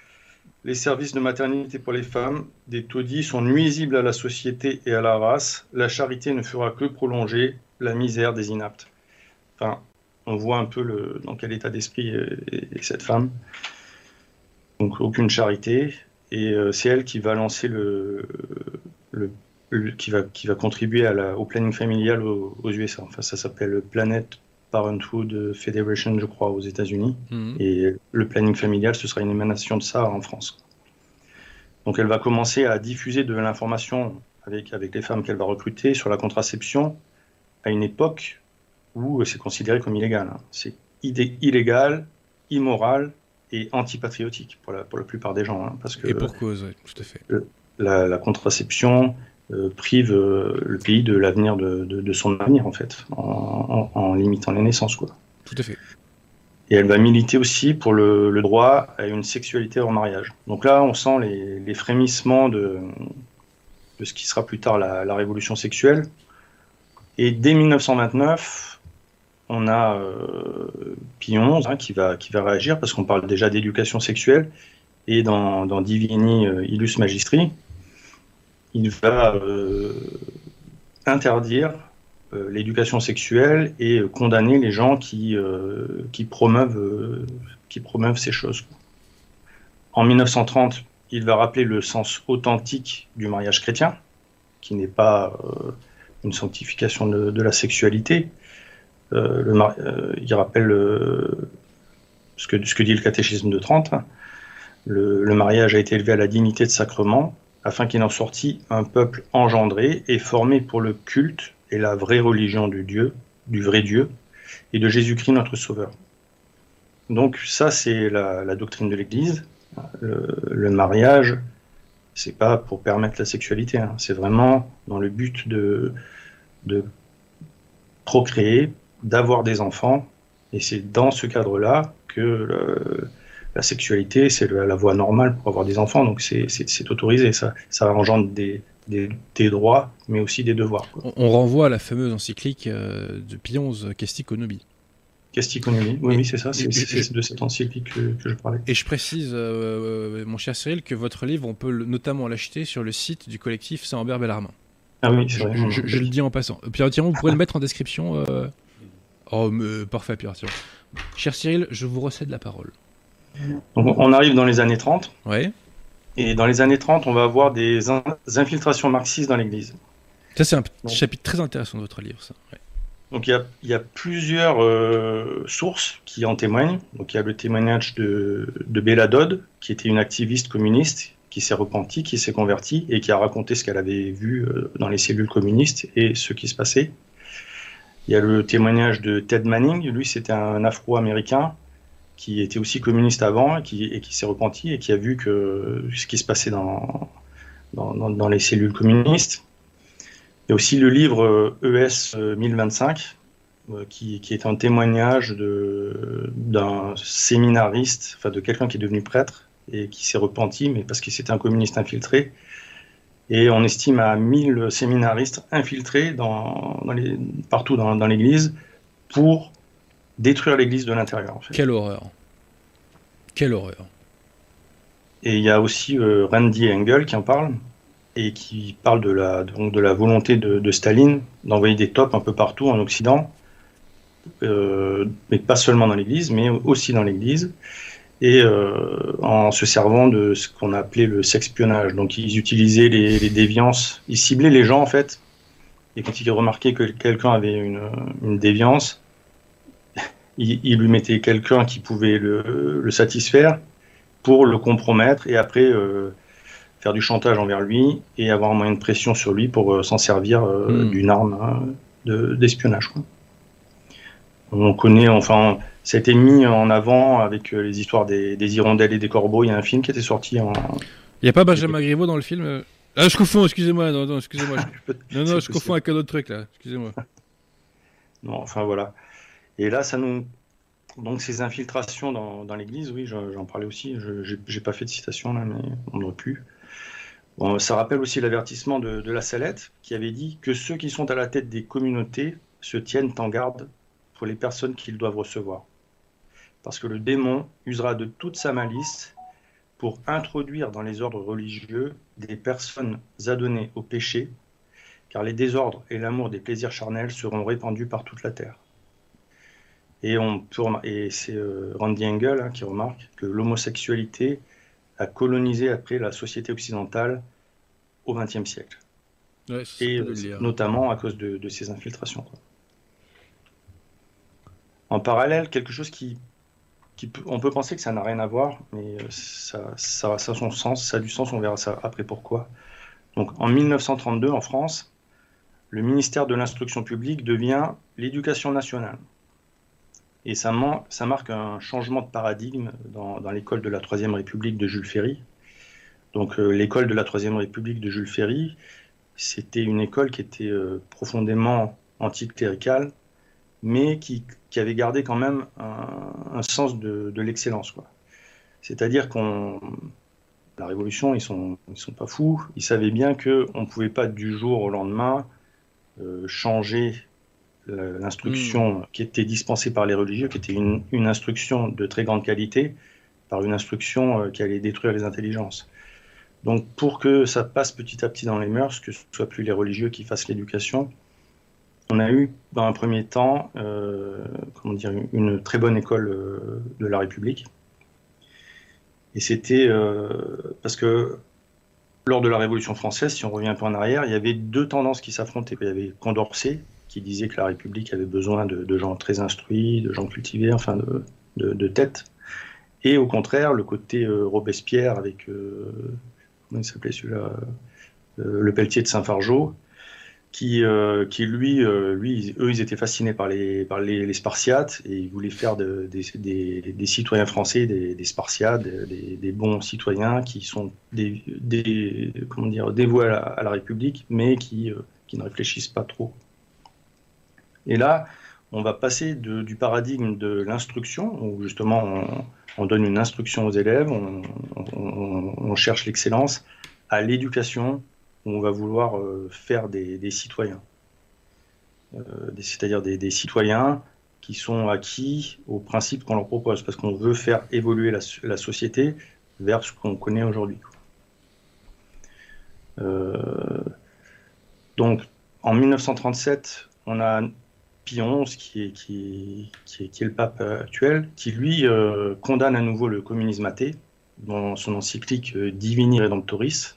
Les services de maternité pour les femmes des taudis sont nuisibles à la société et à la race. La charité ne fera que prolonger la misère des inaptes. Enfin, on voit un peu le, dans quel état d'esprit est cette femme. Donc, aucune charité et euh, c'est elle qui va lancer le, le, qui va qui va contribuer à la, au planning familial aux, USA. Enfin, ça s'appelle Planet Parenthood Federation, je crois, aux États-Unis. Mhm. Et le planning familial, ce sera une émanation de ça en France. Donc elle va commencer à diffuser de l'information avec, avec les femmes qu'elle va recruter sur la contraception à une époque où c'est considéré comme illégal. Hein. C'est illégal, immoral et antipatriotique pour la, pour la plupart des gens. Hein, parce que et pour cause, oui, tout à fait. La, contraception euh, prive euh, le pays de l'avenir de, de, son avenir, en fait, en, en, limitant les naissances. Quoi. Tout à fait. Et elle va militer aussi pour le, le, droit à une sexualité hors mariage. Donc là, on sent les, les frémissements de, de ce qui sera plus tard la, la révolution sexuelle. Et dès 1929, on a euh, hein, qui, va, qui réagir parce qu'on parle déjà d'éducation sexuelle et dans, Divini euh, Illus Magistri, il va euh, interdire l'éducation sexuelle et condamner les gens qui, promeuvent, ces choses. En 1930, il va rappeler le sens authentique du mariage chrétien, qui n'est pas une sanctification de la sexualité, euh, le, euh, il rappelle euh, ce, que, dit le catéchisme de Trente. Le, mariage a été élevé à la dignité de sacrement afin qu'il en sortit un peuple engendré et formé pour le culte et la vraie religion du Dieu, du vrai Dieu, et de Jésus-Christ notre Sauveur. Donc ça, c'est la, doctrine de l'Église. Le, le, mariage, c'est pas pour permettre la sexualité, hein. c'est vraiment dans le but de procréer d'avoir des enfants. Et c'est dans ce cadre-là que la sexualité, c'est la, voie normale pour avoir des enfants. Donc c'est autorisé. Ça, ça engendre des, des, droits, mais aussi des devoirs. On, renvoie à la fameuse encyclique euh, de Pionze, Cesticonomie. Cesticonomie, oui, oui c'est ça, c'est de cette encyclique que, je parlais. Et je précise, euh, mon cher Cyril, que votre livre, on peut notamment l'acheter sur le site du collectif Saint-Ambert-Bellarmin. Ah oui, c'est vrai. Je, le dis en passant. Pierre Thiron, vous pourrez le mettre en description euh, Oh, mais parfait, Pierre. Cher Cyril, je vous recède la parole. on arrive dans les années 30. Ouais. Et dans les années 30, on va avoir des, infiltrations marxistes dans l'Église. Ça, c'est un chapitre très intéressant de votre livre, ça. Donc, il y, a, plusieurs euh, sources qui en témoignent. Donc, il y a le témoignage de, de Bella Dodd, qui était une activiste communiste, qui s'est repentie, qui s'est convertie et qui a raconté ce qu'elle avait vu euh, dans les cellules communistes et ce qui se passait. Il y a le témoignage de Ted Manning. Lui, c'était un Afro-américain qui était aussi communiste avant et qui, s'est repenti et qui a vu que ce qui se passait dans, dans, les cellules communistes. Il y a aussi le livre ES 1025, euh, qui, qui est un témoignage d'un séminariste, enfin de quelqu'un qui est devenu prêtre et qui s'est repenti, mais parce que c'était un communiste infiltré, et on estime à 1000 séminaristes infiltrés dans, les, partout dans, l'Église pour détruire l'Église de l'intérieur. Quelle horreur. Quelle horreur. Et il y a aussi euh, Randy Engel qui en parle et qui parle de la, donc de la volonté de, Staline d'envoyer des tops un peu partout en Occident, euh, mais pas seulement dans l'Église, mais aussi dans l'Église et euh, en se servant de ce qu'on appelait le sexpionnage. Donc ils utilisaient les, les, déviances, ils ciblaient les gens en fait, et quand ils remarquaient que quelqu'un avait une, une déviance, ils, ils, lui mettaient quelqu'un qui pouvait le, le, satisfaire pour le compromettre et après euh, faire du chantage envers lui et avoir un moyen de pression sur lui pour euh, s'en servir hmm. d'une arme hein, d'espionnage. On connaît, enfin, ça a été mis en avant avec euh, les histoires des, hirondelles et des corbeaux. Il y a un film qui était sorti en. Il n'y a pas Benjamin Griveaux dans le film euh Ah, je confonds, excusez-moi. Non, non, excusez-moi. *laughs* non, non, je confonds avec un autre truc là. Excusez-moi. *laughs* non, enfin voilà. Et là, ça nous. Donc ces infiltrations dans, dans l'église, oui, j'en parlais aussi. Je n'ai pas fait de citation là, mais on aurait pu. Bon, ça rappelle aussi l'avertissement de, de la Salette qui avait dit que ceux qui sont à la tête des communautés se tiennent en garde pour les personnes qu'ils doivent recevoir parce que le démon usera de toute sa malice pour introduire dans les ordres religieux des personnes adonnées au péché, car les désordres et l'amour des plaisirs charnels seront répandus par toute la terre. Et, on et c'est euh, Randy Engel hein, qui remarque que l'homosexualité a colonisé après la société occidentale au XXe siècle. et euh, notamment à cause de, de ces infiltrations. En parallèle, quelque chose qui on peut penser que ça n'a rien à voir, mais ça, ça, a son sens, ça a du sens, on verra ça après pourquoi. Donc en 1932, en France, le ministère de l'instruction publique devient l'éducation nationale. Et ça, ça, marque un changement de paradigme dans, l'école de la Troisième République de Jules Ferry. Donc euh, l'école de la Troisième République de Jules Ferry, c'était une école qui était euh, profondément anticléricale, mais qui, avait gardé quand même un, sens de, l'excellence. C'est-à-dire qu'on la Révolution, ils sont, ils sont pas fous. Ils savaient bien qu'on ne pouvait pas du jour au lendemain euh, changer l'instruction hmm. qui était dispensée par les religieux, qui était une, instruction de très grande qualité, par une instruction euh, qui allait détruire les intelligences. Donc pour que ça passe petit à petit dans les mœurs, que ce soit plus les religieux qui fassent l'éducation, on a eu dans un premier temps euh, comment dire, une très bonne école de la République. Et c'était parce que lors de la Révolution française, si on revient un peu en arrière, il y avait deux tendances qui s'affrontaient. Il y avait Condorcet, qui disait que la République avait besoin de, gens très instruits, de gens cultivés, enfin de, de, têtes. Et au contraire, le côté euh, Robespierre avec, euh, comment il s'appelait celui-là, euh, le Pelletier de Saint-Fargeau, qui, euh, qui lui, euh, eux, ils étaient fascinés par les, par les, Spartiates et ils voulaient faire de, des, citoyens français des, Spartiates, des, bons citoyens qui sont des, dévoués à la, République, mais qui, euh, qui ne réfléchissent pas trop. Et là, on va passer du paradigme de l'instruction, où justement on, on, donne une instruction aux élèves, on cherche l'excellence, à l'éducation on va vouloir euh, faire des, citoyens. Euh, c'est-à-dire des, citoyens qui sont acquis aux principes qu'on leur propose, parce qu'on veut faire évoluer la, société vers ce qu'on connaît aujourd'hui. Euh, donc, en 1937, on a est, qui, est, le pape actuel, qui lui condamne à nouveau le communisme athée dans son encyclique Divini Redemptoris,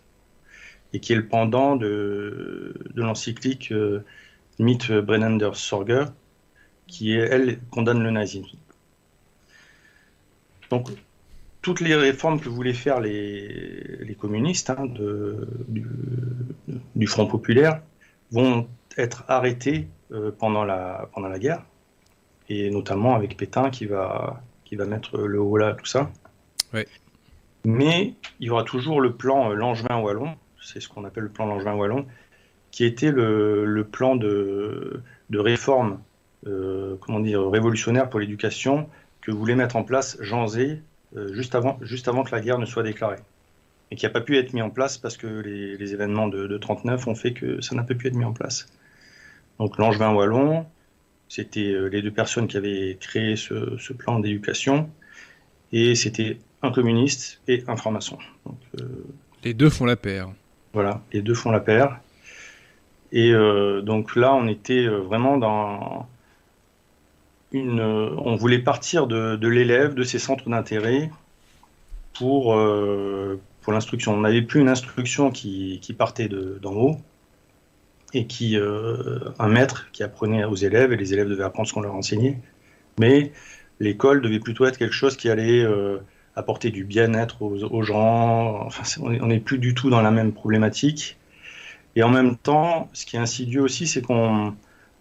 et qui est le pendant de, de l'encyclique euh, Mythe Brennander Sorger, qui, elle, condamne le nazisme. Donc, toutes les réformes que voulaient faire les, les communistes hein, de, du, Front populaire vont être arrêtées euh, pendant, la, pendant la guerre, et notamment avec Pétain qui va, qui va mettre le haut là, tout ça. Mais il y aura toujours le plan euh, Langevin-Wallon, c'est ce qu'on appelle le plan Langevin-Wallon, qui était le, plan de, réforme, euh, comment dire, révolutionnaire pour l'éducation que voulait mettre en place Jean Zé euh, juste, avant, juste avant que la guerre ne soit déclarée. Et qui n'a pas pu être mis en place parce que les, événements de, 1939 ont fait que ça n'a pas pu être mis en place. Donc Langevin-Wallon, c'était euh, les deux personnes qui avaient créé ce, plan d'éducation, et c'était un communiste et un franc-maçon. les deux font la paire. Voilà, les deux font la paire. Et euh, donc là, on était euh, vraiment dans une. Euh, on voulait partir de, l'élève, de ses centres d'intérêt, pour, pour l'instruction. On n'avait plus une instruction qui, partait d'en haut et qui un maître qui apprenait aux élèves et les élèves devaient apprendre ce qu'on leur enseignait. Mais l'école devait plutôt être quelque chose qui allait apporter du bien-être aux, gens. Enfin, on n'est plus du tout dans la même problématique. Et en même temps, ce qui est insidieux aussi, c'est qu'on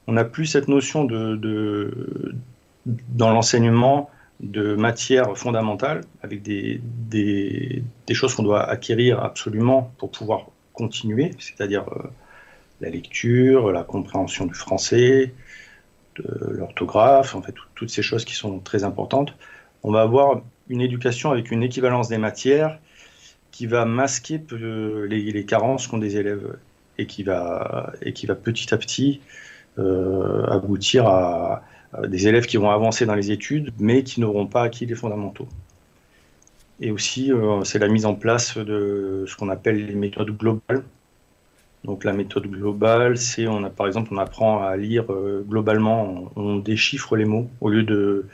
n'a plus cette notion de, dans l'enseignement de matière fondamentale, avec des, des, choses qu'on doit acquérir absolument pour pouvoir continuer, c'est-à-dire euh, la lecture, la compréhension du français, l'orthographe, en fait, toutes ces choses qui sont très importantes. On va avoir une éducation avec une équivalence des matières qui va masquer les, carences qu'ont des élèves et qui va, et qui va petit à petit euh, aboutir à, des élèves qui vont avancer dans les études mais qui n'auront pas acquis les fondamentaux. Et aussi, euh, c'est la mise en place de ce qu'on appelle les méthodes globales. Donc la méthode globale, c'est on a par exemple on apprend à lire euh, globalement, on, déchiffre les mots au lieu de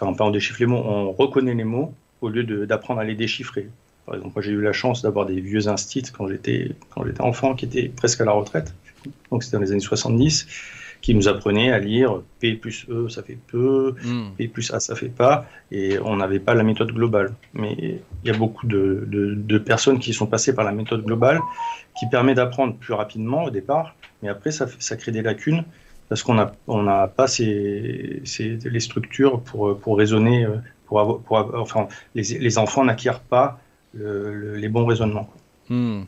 enfin pas on déchiffre les mots, on reconnaît les mots au lieu d'apprendre à les déchiffrer. Par exemple, moi j'ai eu la chance d'avoir des vieux instits quand j'étais quand j'étais enfant qui étaient presque à la retraite, donc c'était dans les années 70, qui nous apprenait à lire P plus E, ça fait peu, Hmm. P plus A, ça fait pas, et on n'avait pas la méthode globale. Mais il y a beaucoup de, de- de personnes qui sont passées par la méthode globale, qui permet d'apprendre plus rapidement au départ, mais après ça, ça crée des lacunes parce qu'on n'a on n'a pas ces, ces- les structures pour, pour raisonner, euh, pour avoir, pour avoir- enfin, les, les enfants n'acquièrent pas le- le- les bons raisonnements. Hmm.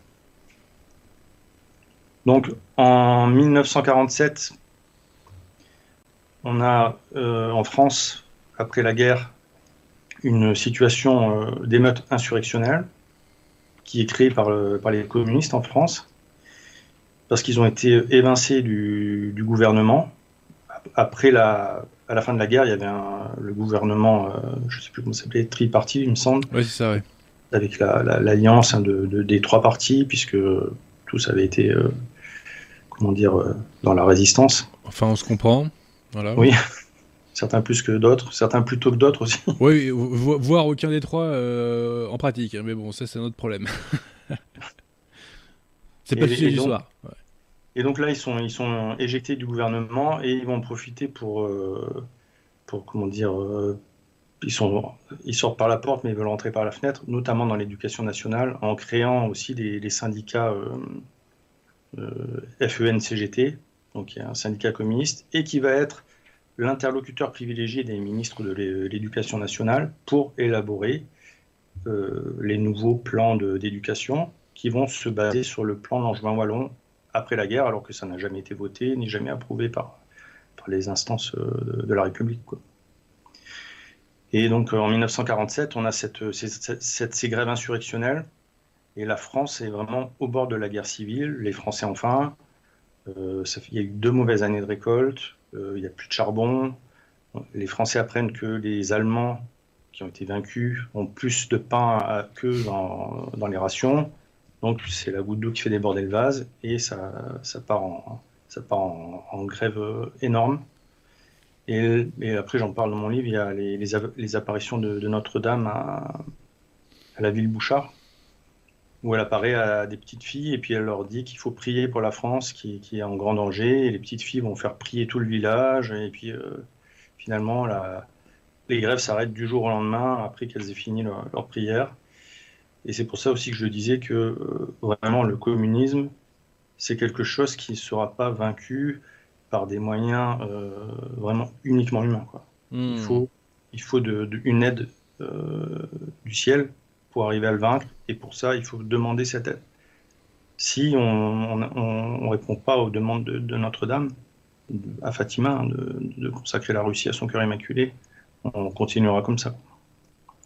Donc en 1947, on a euh, en France, après la guerre, une situation euh, d'émeute insurrectionnelle qui est créée par, le- par les communistes en France, parce qu'ils ont été évincés du, du gouvernement. Après la, à la fin de la guerre, il y avait un- le gouvernement, euh, je ne sais plus comment ça s'appelait, tripartite, il me semble, Ouais, c'est ça, avec la- la- l'alliance hein, de, de- des trois partis, puisque tous avaient été, euh, comment dire, euh, dans la résistance. Enfin, on se comprend. Voilà. Oui. *laughs* Certains plus que d'autres, certains plus tôt que d'autres aussi. *laughs* Oui, vo- voir aucun des trois euh, en pratique, hein, mais bon, ça c'est un autre problème. *laughs* c'est pas le sujet et du soir. Ouais. Et donc là, ils sont, éjectés du gouvernement et ils vont profiter pour, euh, pour comment dire, euh, ils, sortent par la porte mais ils veulent rentrer par la fenêtre, notamment dans l'éducation nationale, en créant aussi des, des syndicats euh, FEN-CGT, donc il y a un syndicat communiste, et qui va être l'interlocuteur privilégié des ministres de l'é- l'éducation nationale pour élaborer les nouveaux plans d'éducation qui vont se baser sur le plan Langevin-Wallon après la guerre, alors que ça n'a jamais été voté ni jamais approuvé par, par les instances euh, de, la République. quoi. Et donc euh, en 1947, on a ces, cette- ces grèves insurrectionnelles, et la France est vraiment au bord de la guerre civile, les Français enfin. Euh, il y a eu deux mauvaises années de récolte, euh, il n'y a plus de charbon. Les Français apprennent que les Allemands qui ont été vaincus ont plus de pain à- qu'eux dans, dans les rations. Donc c'est la goutte d'eau qui fait déborder le vase et ça, ça part, en, ça part en, grève euh, énorme. Et, après, j'en parle dans mon livre, il y a les, les, apparitions de, Notre-Dame à, la ville Bouchard, où elle apparaît à des petites filles et puis elle leur dit qu'il faut prier pour la France qui, est en grand danger. Et les petites filles vont faire prier tout le village et puis euh, finalement la, les grèves s'arrêtent du jour au lendemain après qu'elles aient fini leur prière. Et c'est pour ça aussi que je disais que euh, vraiment le communisme, c'est quelque chose qui ne sera pas vaincu par des moyens euh, vraiment uniquement humains. Quoi. Hmm. Il faut, il faut de, de- une aide euh, du ciel pour arriver à le vaincre, et pour ça, il faut demander cette aide. Si on ne répond pas aux demandes de, de Notre-Dame, à Fatima, hein, de consacrer la Russie à son cœur immaculé, on continuera comme ça.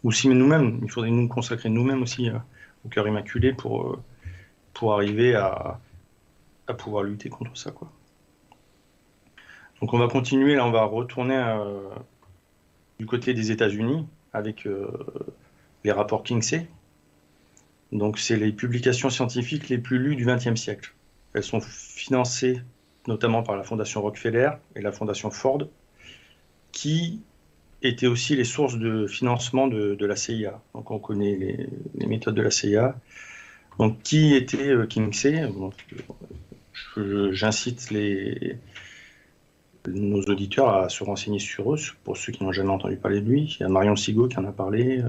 Ou si nous-mêmes, il faudrait nous consacrer nous-mêmes aussi euh, au cœur immaculé pour, euh, pour arriver à, à pouvoir lutter contre ça. Quoi. Donc on va continuer, là on va retourner euh, du côté des États-Unis avec les rapports Kinsey. Donc c'est les publications scientifiques les plus lues du XXe siècle. Elles sont financées notamment par la Fondation Rockefeller et la Fondation Ford, qui étaient aussi les sources de financement de, la CIA. Donc on connaît les, méthodes de la CIA. Donc qui était euh, J'incite les, nos auditeurs à se renseigner sur eux, pour ceux qui n'ont jamais entendu parler de lui. Il y a Marion Sigaud qui en a parlé.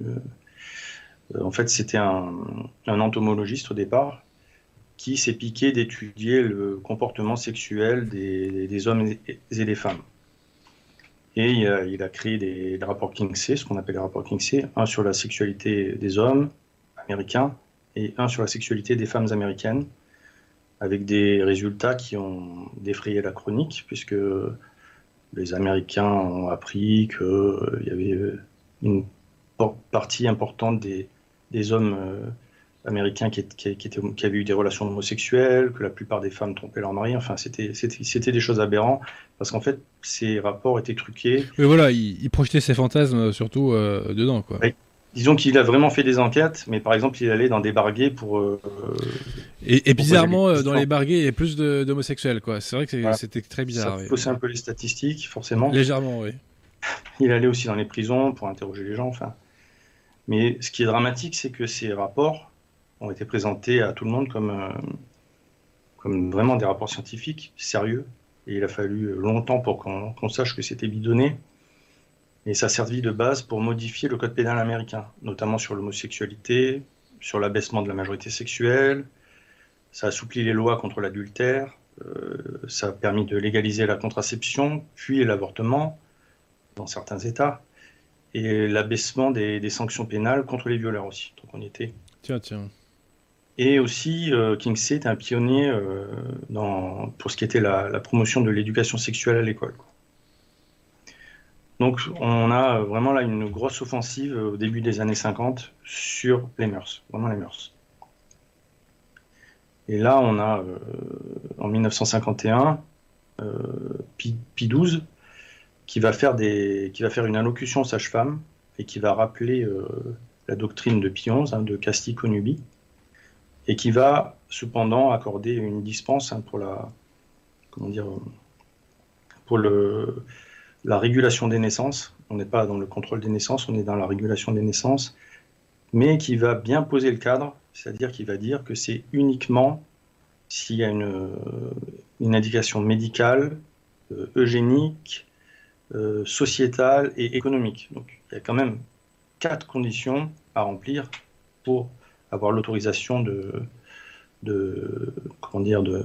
Euh, euh, en fait, c'était un, entomologiste au départ qui s'est piqué d'étudier le comportement sexuel des, hommes et des femmes. Et il a, créé des, des rapports Kinsey, ce qu'on appelle les rapports Kinsey, un sur la sexualité des hommes américains et un sur la sexualité des femmes américaines avec des résultats qui ont défrayé la chronique, puisque les Américains ont appris qu'il euh, y avait euh, une partie importante des, des hommes américains qui, est- qui, qui étaient- qui avaient eu des relations homosexuelles, que la plupart des femmes trompaient leur mari. Enfin, c'était des choses aberrantes, parce qu'en fait, ces rapports étaient truqués. Mais voilà, il, il projetait ses fantasmes euh, surtout euh, dedans, quoi. Ouais. Disons qu'il a vraiment fait des enquêtes, mais par exemple, il allait dans des barguets pour... euh, Et, et bizarrement, dans les barguets, il y a plus d'homosexuels, quoi. C'est vrai que Voilà. c'était très bizarre. ça oui. un peu les statistiques, forcément. Légèrement, oui. *laughs* Il allait aussi dans les prisons pour interroger les gens. Enfin. Mais ce qui est dramatique, c'est que ces rapports ont été présentés à tout le monde comme, euh, comme vraiment des rapports scientifiques, sérieux. Et il a fallu longtemps pour qu'on sache que c'était bidonné. Et ça a servi de base pour modifier le code pénal américain, notamment sur l'homosexualité, sur l'abaissement de la majorité sexuelle. Ça a assoupli les lois contre l'adultère. Euh, ça a permis de légaliser la contraception, puis l'avortement dans certains États. Et l'abaissement des, sanctions pénales contre les violeurs aussi. Donc on était. Tiens, tiens. Et aussi, euh, Kingsley est un pionnier euh, pour ce qui était la, promotion de l'éducation sexuelle à l'école. Donc on a vraiment là une grosse offensive au début des années 50 sur les mœurs, vraiment les mœurs. Et là on a euh, en 1951 euh, Pi, 12 qui va faire une allocution sage-femme et qui va rappeler euh, la doctrine de Pie XI, hein, de Casti Connubi, et qui va cependant accorder une dispense hein, pour la, comment dire, pour le la régulation des naissances. On n'est pas dans le contrôle des naissances, on est dans la régulation des naissances, mais qui va bien poser le cadre, c'est-à-dire qui va dire que c'est uniquement s'il y a une, euh, indication médicale, euh, eugénique, euh, sociétale et économique. Donc il y a quand même quatre conditions à remplir pour avoir l'autorisation de, comment dire, de,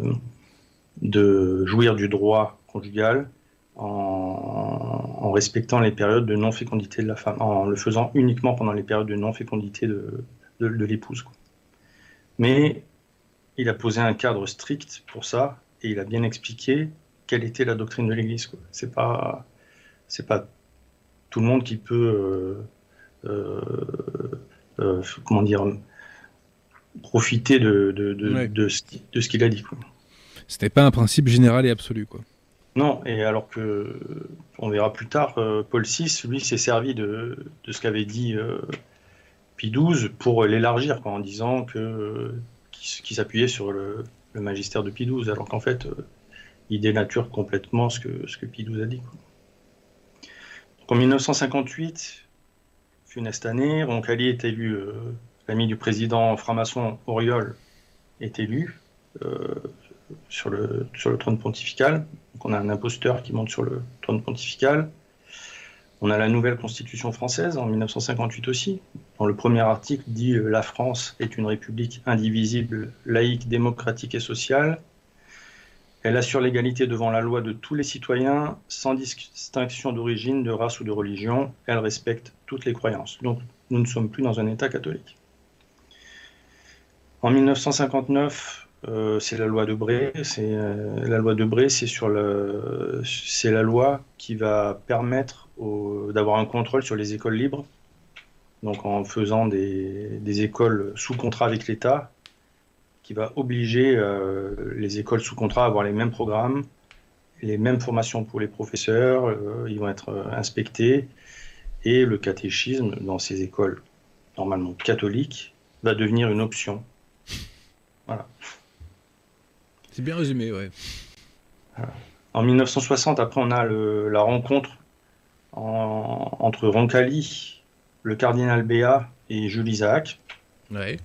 de jouir du droit conjugal en, respectant les périodes de non-fécondité de la femme, en le faisant uniquement pendant les périodes de non-fécondité de, de, l'épouse. Mais il a posé un cadre strict pour ça et il a bien expliqué quelle était la doctrine de l'Église. C'est pas c'est pas tout le monde qui peut euh, euh, euh, comment dire profiter de, de, de, de ce qu'il a dit. C'était pas un principe général et absolu, quoi. Non, et alors que, on verra plus tard, euh, Paul VI, lui, s'est servi de, ce qu'avait dit euh, Pie XII pour l'élargir, en disant que qu'il s'appuyait sur le, magistère de Pie XII, alors qu'en fait, euh, il dénature complètement ce que, ce que Pie XII a dit. en 1958, funeste année, Roncalli est élu, l'ami du président franc-maçon Auriol est élu sur le, sur le trône pontifical. On a un imposteur qui monte sur le trône pontifical. On a la nouvelle constitution française en 1958 aussi, dont le premier article dit euh, La France est une république indivisible, laïque, démocratique et sociale. Elle assure l'égalité devant la loi de tous les citoyens, sans distinction d'origine, de race ou de religion. Elle respecte toutes les croyances. Donc nous ne sommes plus dans un État catholique. En 1959, euh, c'est la loi de Bré. C'est euh, la loi de le, c'est la loi qui va permettre d'avoir un contrôle sur les écoles libres. Donc en faisant des, écoles sous contrat avec l'État, qui va obliger euh, les écoles sous contrat à avoir les mêmes programmes, les mêmes formations pour les professeurs. ils vont être inspectés et le catéchisme dans ces écoles normalement catholiques va devenir une option. Voilà. C'est bien résumé, ouais. En 1960, après, on a la rencontre entre Roncalli, le cardinal Béat et Jules Isaac. Ouais.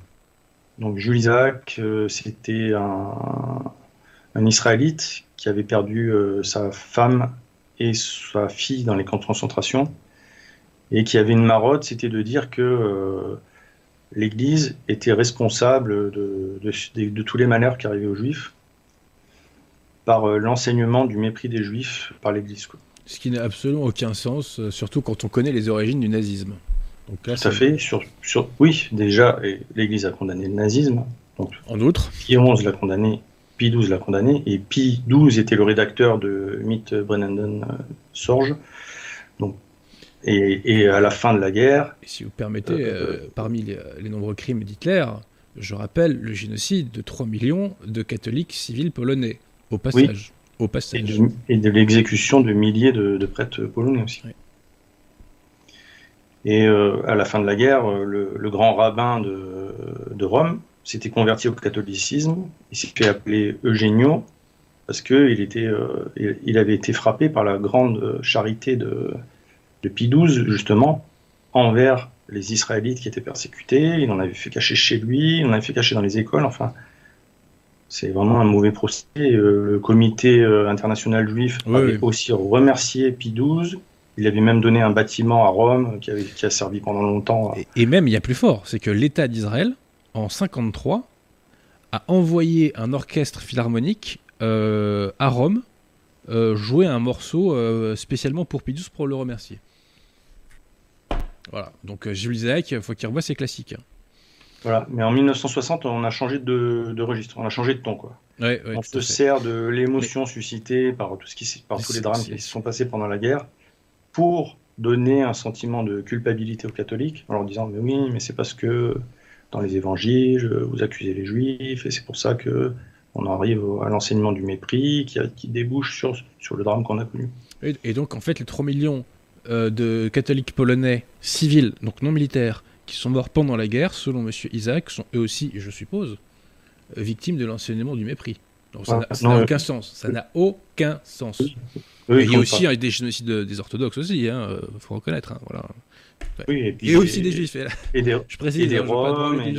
Donc Jules Isaac, euh, c'était un, Israélite qui avait perdu euh, sa femme et sa fille dans les camps de concentration et qui avait une marotte, c'était de dire que euh, l'Église était responsable de, de, tous les malheurs qui arrivaient aux Juifs par euh, l'enseignement du mépris des juifs par l'Église. Ce qui n'a absolument aucun sens, euh, surtout quand on connaît les origines du nazisme. Donc Tout à fait. Sur, sur, oui, déjà, l'Église a condamné le nazisme. Donc, en outre Pie XI l'a condamné, Pie XII l'a condamné, et Pie XII était le rédacteur de Mythe Brennan euh, Sorge. Donc, et, à la fin de la guerre. Et si vous permettez, parmi les, les, nombreux crimes d'Hitler, je rappelle le génocide de 3 millions de catholiques civils polonais. Au passage. Au passage. Et de, l'exécution de milliers de, prêtres polonais aussi. Et euh, à la fin de la guerre, euh, le, grand rabbin de, Rome s'était converti au catholicisme. Il s'est fait appeler Eugenio parce qu'il euh, il, avait été frappé par la grande charité de, de Pie XII, justement, envers les Israélites qui étaient persécutés. Il en avait fait cacher chez lui, il en avait fait cacher dans les écoles. Enfin, c'est vraiment un mauvais procès. le comité international juif avait aussi remercié Pie XII. Il avait même donné un bâtiment à Rome qui, avait, qui a servi pendant longtemps. Et, même, il y a plus fort, c'est que l'État d'Israël, en 53, a envoyé un orchestre philharmonique à Rome jouer un morceau spécialement pour Pie XII pour le remercier. Voilà, donc euh, Jules Isaac, il faut qu'il revoie ses classiques. Voilà, mais en 1960, on a changé de, registre, on a changé de ton, quoi. on se sert de l'émotion suscitée par, tout ce qui, par tous les drames qui se sont passés pendant la guerre pour donner un sentiment de culpabilité aux catholiques en leur disant mais oui mais c'est parce que dans les évangiles vous accusez les juifs et c'est pour ça que on arrive à l'enseignement du mépris qui, qui débouche sur, sur le drame qu'on a connu. Et, et, donc en fait les 3 millions euh, de catholiques polonais civils, donc non militaires, qui sont morts pendant la guerre, selon M. Isaac, sont eux aussi, je suppose, euh, victimes de l'enseignement du mépris. Donc ça n'a aucun sens. Ça n'a aucun sens. il y a aussi des génocides des orthodoxes aussi, il hein, faut reconnaître. Hein, voilà. et, aussi des juifs. Et des, je précise, des Roms, *laughs*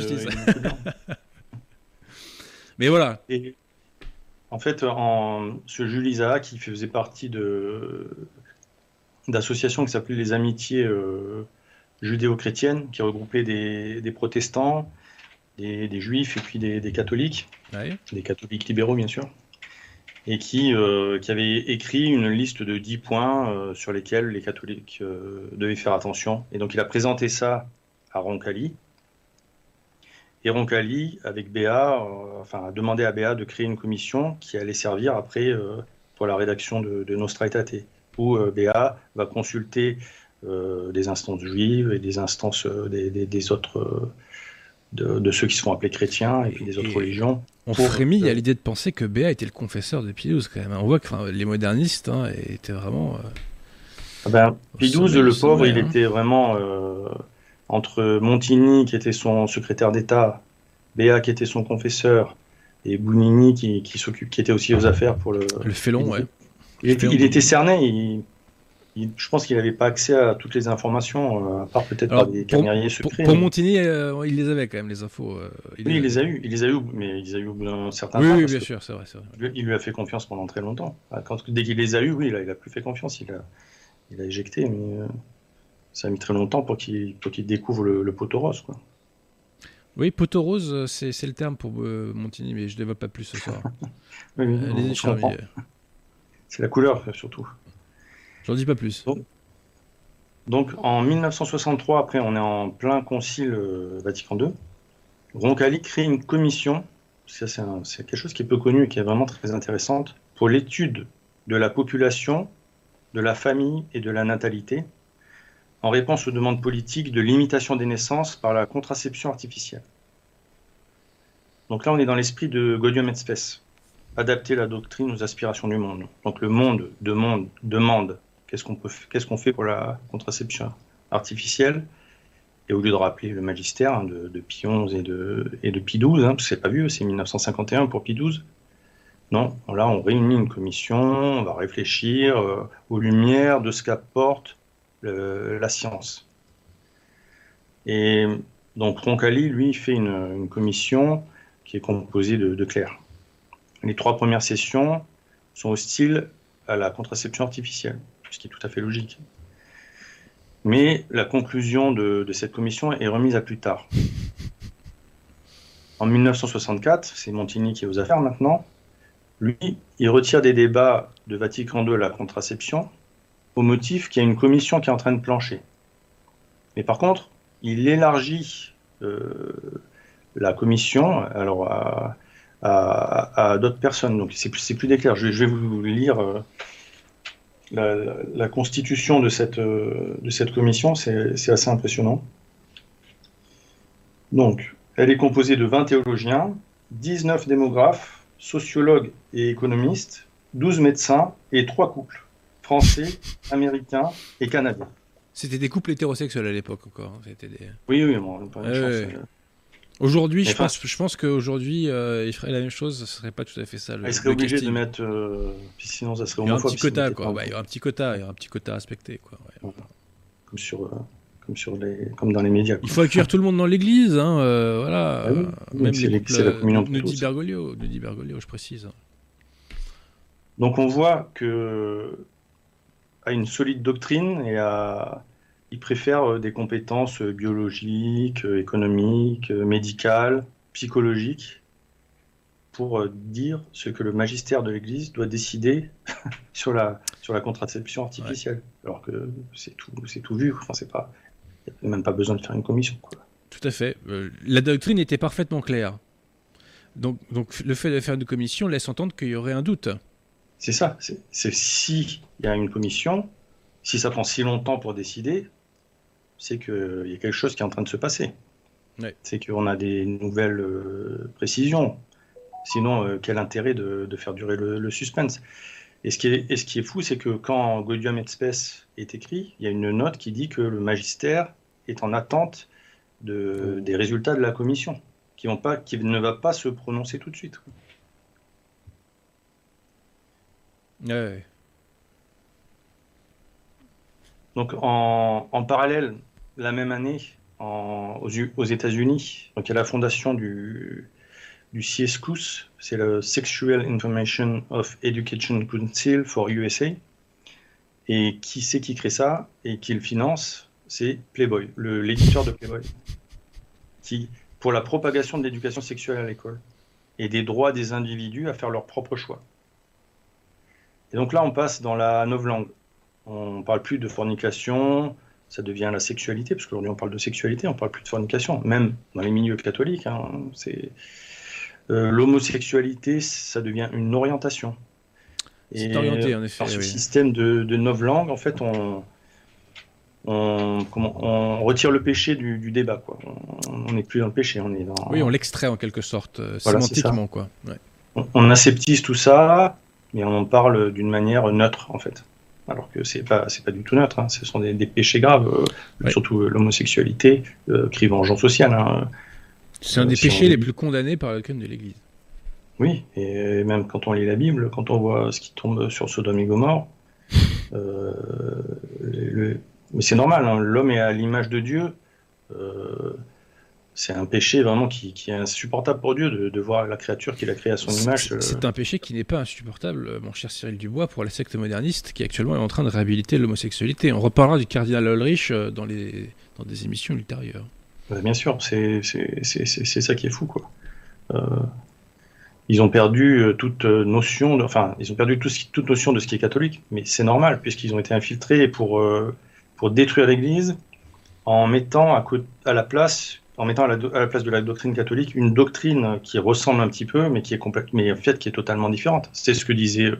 Mais voilà. en fait, en, ce Jules Isaac, qui faisait partie de, d'associations qui s'appelaient les Amitiés euh, judéo-chrétiennes, qui regroupaient des, protestants, des, juifs et puis des, catholiques, des catholiques libéraux bien sûr, et qui, euh, qui avaient écrit une liste de 10 points euh, sur lesquels les catholiques devaient faire attention. Et donc il a présenté ça à Roncalli. Et Roncalli, avec Béa, enfin, a demandé à Béa de créer une commission qui allait servir après pour la rédaction de, de Nostra Aetate où euh, BA va consulter euh, des instances juives et des instances euh, des, autres, de, ceux qui sont appelés chrétiens et puis des autres religions. On frémit à l'idée de penser que Béa était le confesseur de Pie XII quand même. On voit que les modernistes hein, étaient vraiment. Ah ben, Pie XII, le pauvre, il hein. était vraiment entre Montigny, qui était son secrétaire d'État, Béa, qui était son confesseur, et Bounini, qui, qui, qui était aussi aux affaires pour le. Le félon, ouais. Il était, cerné. je pense qu'il n'avait pas accès à toutes les informations, euh, à part peut-être par des camériers secrets. Pour, Montigny, euh, il les avait quand même, les infos. Euh, oui, il les a eu, il les a eu, mais il les a eu au bout d'un certain temps. Oui, bien sûr, c'est vrai, Il lui a fait confiance pendant très longtemps. Quand, dès qu'il les a eu, oui, il a plus fait confiance. Il a, il a éjecté, mais ça a mis très longtemps pour qu'il découvre le, poteau rose. Quoi. Oui, poteau rose, c'est le terme pour Montigny, mais je ne développe pas plus ce soir. *laughs* oui, oui, c'est la couleur, surtout. J'en dis pas plus. Donc, en 1963, après, on est en plein concile euh, Vatican II. Roncalli crée une commission, c'est quelque chose qui est peu connu et qui est vraiment très intéressante, pour l'étude de la population, de la famille et de la natalité, en réponse aux demandes politiques de limitation des naissances par la contraception artificielle. Donc là, on est dans l'esprit de Gaudium et Spes adapter la doctrine aux aspirations du monde. Donc le monde demande, demande qu'est-ce qu'on qu'est-ce qu'on fait pour la contraception artificielle. Et au lieu de rappeler le magistère hein, de, de Pie et de, et de XII, hein, parce que c'est pas vieux, c'est 1951 pour Pie XII. Non, là on réunit une commission, on va réfléchir euh, aux lumières de ce qu'apporte la science. Et donc Roncalli, lui, fait une, une commission qui est composée de, de clercs. Les trois premières sessions sont hostiles à la contraception artificielle, ce qui est tout à fait logique. Mais la conclusion de, cette commission est remise à plus tard. En 1964, c'est Montigny qui est aux affaires maintenant, lui, il retire des débats de Vatican II la contraception au motif qu'il y a une commission qui est en train de plancher. Mais par contre, il élargit euh, la commission alors à, d'autres personnes. Donc c'est plus, plus déclair. Je, je, vais vous lire euh, la, constitution de cette, euh, de cette commission, c'est assez impressionnant. Donc, elle est composée de 20 théologiens, 19 démographes, sociologues et économistes, 12 médecins et 3 couples, français, américains et canadiens. C'était des couples hétérosexuels à l'époque encore. Hein. Des... Oui, oui, bon, pas Aujourd'hui, je pense, je pense qu'aujourd'hui, euh, il ferait la même chose, ce serait pas tout à fait ça. il serait obligé de mettre. Euh, sinon, ça serait Il y aura un petit quota, quoi. il y aura un petit quota, il y aura un petit quota à respecter, quoi. Comme sur, euh, comme, sur les, comme dans les médias. Il faut accueillir tout le monde dans l'église, hein, voilà. Ah Même les couples, la communion de dit Bergoglio, Bergoglio, je précise. Donc on voit que a une solide doctrine et a, il préfère des compétences biologiques, économiques, médicales, psychologiques pour euh, dire ce que le magistère de l'Église doit décider *laughs* sur la sur la contraception artificielle, alors que c'est tout c'est tout vu. Enfin, c'est pas il n'y a même pas besoin de faire une commission. Quoi. Tout à fait. Euh, la doctrine était parfaitement claire. Donc, donc le fait de faire une commission laisse entendre qu'il y aurait un doute. C'est ça. C'est si il y a une commission, si ça prend si longtemps pour décider, c'est qu'il y a quelque chose qui est en train de se passer. C'est qu'on a des nouvelles euh, précisions. Sinon, euh, quel intérêt de, faire durer le, suspense? Et ce, qui est, ce qui est fou, c'est que quand Gaudium et Spes est écrit, il y a une note qui dit que le magistère est en attente de, des résultats de la commission, qui, vont pas, qui ne va pas se prononcer tout de suite. Donc en, en, parallèle, la même année, aux, États-Unis, donc il y a la fondation du, du CSCUS, c'est le Sexual Information of Education Council for USA. Et qui c'est qui crée ça et qui le finance? C'est Playboy, l'éditeur de Playboy, qui, pour la propagation de l'éducation sexuelle à l'école et des droits des individus à faire leur propre choix. Et donc là, on passe dans la langue. On ne parle plus de fornication, ça devient la sexualité, parce qu'aujourd'hui on parle de sexualité, on ne parle plus de fornication, même dans les milieux catholiques. Hein, c'est euh, l'homosexualité, ça devient une orientation. C'est orienté, en effet. Par ce système de, de langues, en fait, on, on, on retire le péché du, débat. Quoi. On n'est plus dans le péché, on est dans... Oui, on l'extrait en quelque sorte, euh, sémantiquement. Quoi. On, on, aseptise tout ça, mais on en parle d'une manière neutre, en fait. Alors que c'est pas c'est pas du tout neutre. Hein. Ce sont des, péchés graves, euh, surtout l'homosexualité, cri vengeance sociale. Hein. C'est un des péchés les plus condamnés par le de l'Église. Oui, et même quand on lit la Bible, quand on voit ce qui tombe sur Sodome et Gomorre, euh, mais c'est normal, hein, l'homme est à l'image de Dieu. Euh, c'est un péché vraiment qui, est insupportable pour Dieu de, voir la créature qu'il a créée à son image. Euh. C'est un péché qui n'est pas insupportable, mon cher Cyril Dubois, pour la secte moderniste qui actuellement est en train de réhabiliter l'homosexualité. On reparlera du cardinal Ulrich dans, les, dans des émissions ultérieures. Bah, bien sûr, c'est ça qui est fou, quoi. Euh, ils ont perdu euh, toute notion, de, enfin, ils ont perdu toute notion de ce qui est catholique, mais c'est normal puisqu'ils ont été infiltrés pour euh, pour détruire l'Église en mettant à, à, la place, en mettant à la, place de la doctrine catholique une doctrine qui ressemble un petit peu, mais qui est complètement, mais en fait qui est totalement différente. C'est ce que disait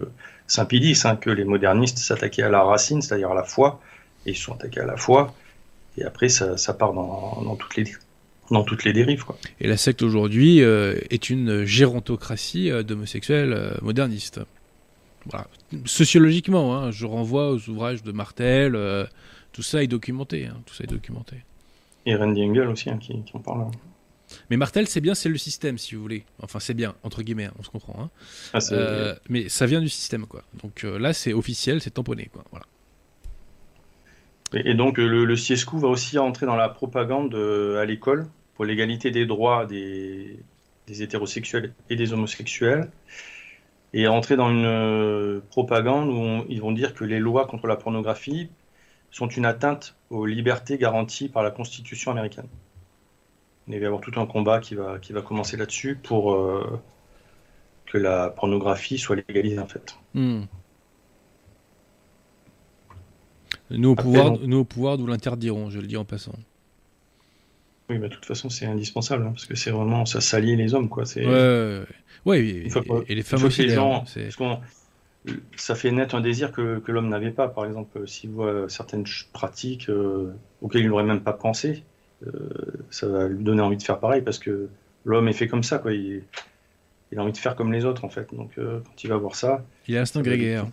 Saint Pidis, hein, que les modernistes s'attaquaient à la racine, c'est-à-dire à la foi, et ils sont attaqués à la foi et après, ça, part dans, toutes les, dans toutes les dérives. Et la secte aujourd'hui euh, est une gérontocratie euh, d'homosexuels euh, modernistes. Sociologiquement, hein, je renvoie aux ouvrages de Martel, tout ça est documenté. Hein, tout ça est documenté. Et Randy Engel aussi, hein, qui, en parle. Mais Martel, c'est bien, c'est le système, si vous voulez. Enfin, c'est bien, entre guillemets, on se comprend. Ah, mais ça vient du système, quoi. Donc là, c'est officiel, c'est tamponné, quoi. Voilà. Et, donc le, le CSQ va aussi entrer dans la propagande euh, à l'école pour l'égalité des droits des, hétérosexuels et des homosexuels et entrer dans une euh, propagande où ils vont dire que les lois contre la pornographie sont une atteinte aux libertés garanties par la Constitution américaine. Il va y avoir tout un combat qui va, qui va commencer là-dessus pour euh, que la pornographie soit légalisée en fait. Hmm. Nous au, pouvoir, nous, au pouvoir, nous l'interdirons, je le dis en passant. Oui, mais de toute façon, c'est indispensable, hein, parce que c'est vraiment, ça s'allie les hommes, quoi. Ouais, ouais, et, et, les femmes aussi. gens, ça fait naître un désir que, que l'homme n'avait pas. Par exemple, s'il voit certaines pratiques euh, auxquelles il n'aurait même pas pensé, euh, ça va lui donner envie de faire pareil, parce que l'homme est fait comme ça, quoi. Il, il, a envie de faire comme les autres, en fait. Donc, euh, quand il va voir ça. Il a instinct grégaire.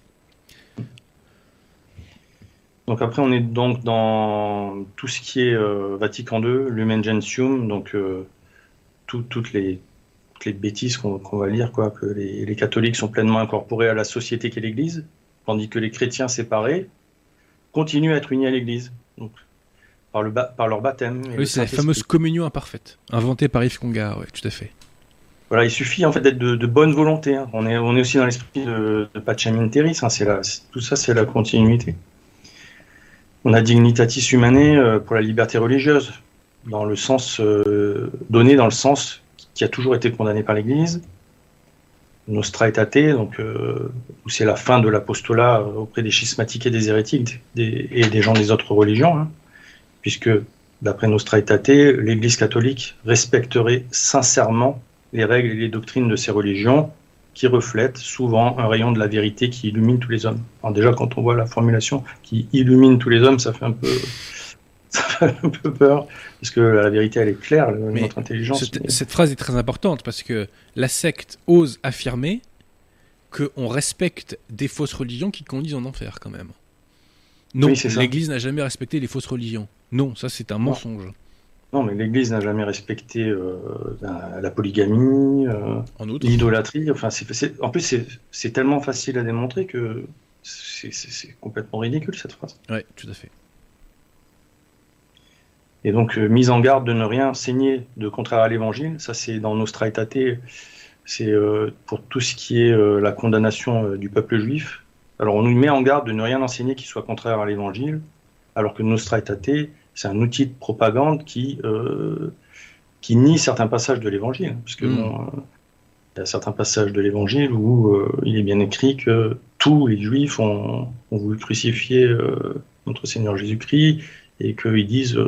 Donc après, on est donc dans tout ce qui est euh, Vatican II, Lumen Gentium, donc euh, toutes, les, les bêtises qu'on va lire, quoi, que les, catholiques sont pleinement incorporés à la société qu'est l'Église, tandis que les chrétiens séparés continuent à être unis à l'Église. Par, le par leur baptême. Oui, c'est la fameuse communion imparfaite, inventée par Yves Congar, oui, tout à fait. Voilà, il suffit en fait d'être de, bonne volonté. Hein. On, est, on est aussi dans l'esprit de, de hein. tout ça c'est la continuité. On a Dignitatis Humanae euh, pour la liberté religieuse, dans le sens euh, donné dans le sens qui a toujours été condamné par l'Église. Nostra Aetate, donc euh, c'est la fin de l'apostolat auprès des schismatiques et des hérétiques et des gens des autres religions, hein. puisque d'après Nostra Aetate, l'Église catholique respecterait sincèrement les règles et les doctrines de ces religions qui reflètent souvent un rayon de la vérité qui illumine tous les hommes. Alors déjà, quand on voit la formulation qui illumine tous les hommes, ça fait un peu, ça fait un peu peur, parce que la vérité, elle est claire, notre intelligence. Cette, cette, phrase est très importante, parce que la secte ose affirmer qu'on respecte des fausses religions qui conduisent en enfer, quand même. Non, l'Église n'a jamais respecté les fausses religions. Non, ça c'est un mensonge. Non, mais l'Église n'a jamais respecté euh, la, polygamie, euh, l'idolâtrie. Enfin, en plus, c'est tellement facile à démontrer que c'est complètement ridicule cette phrase. Oui, tout à fait. Et donc, euh, mise en garde de ne rien enseigner de contraire à l'Évangile, ça c'est dans Nostra Aetate, c'est pour tout ce qui est la condamnation du peuple juif. Alors, on nous met en garde de ne rien enseigner qui soit contraire à l'Évangile, alors que Nostra Aetate, c'est un outil de propagande qui, euh, qui nie certains passages de l'évangile. Parce que hmm. euh, il y a certains passages de l'évangile où euh, il est bien écrit que tous les juifs ont, voulu crucifier notre Seigneur Jésus-Christ et qu'ils disent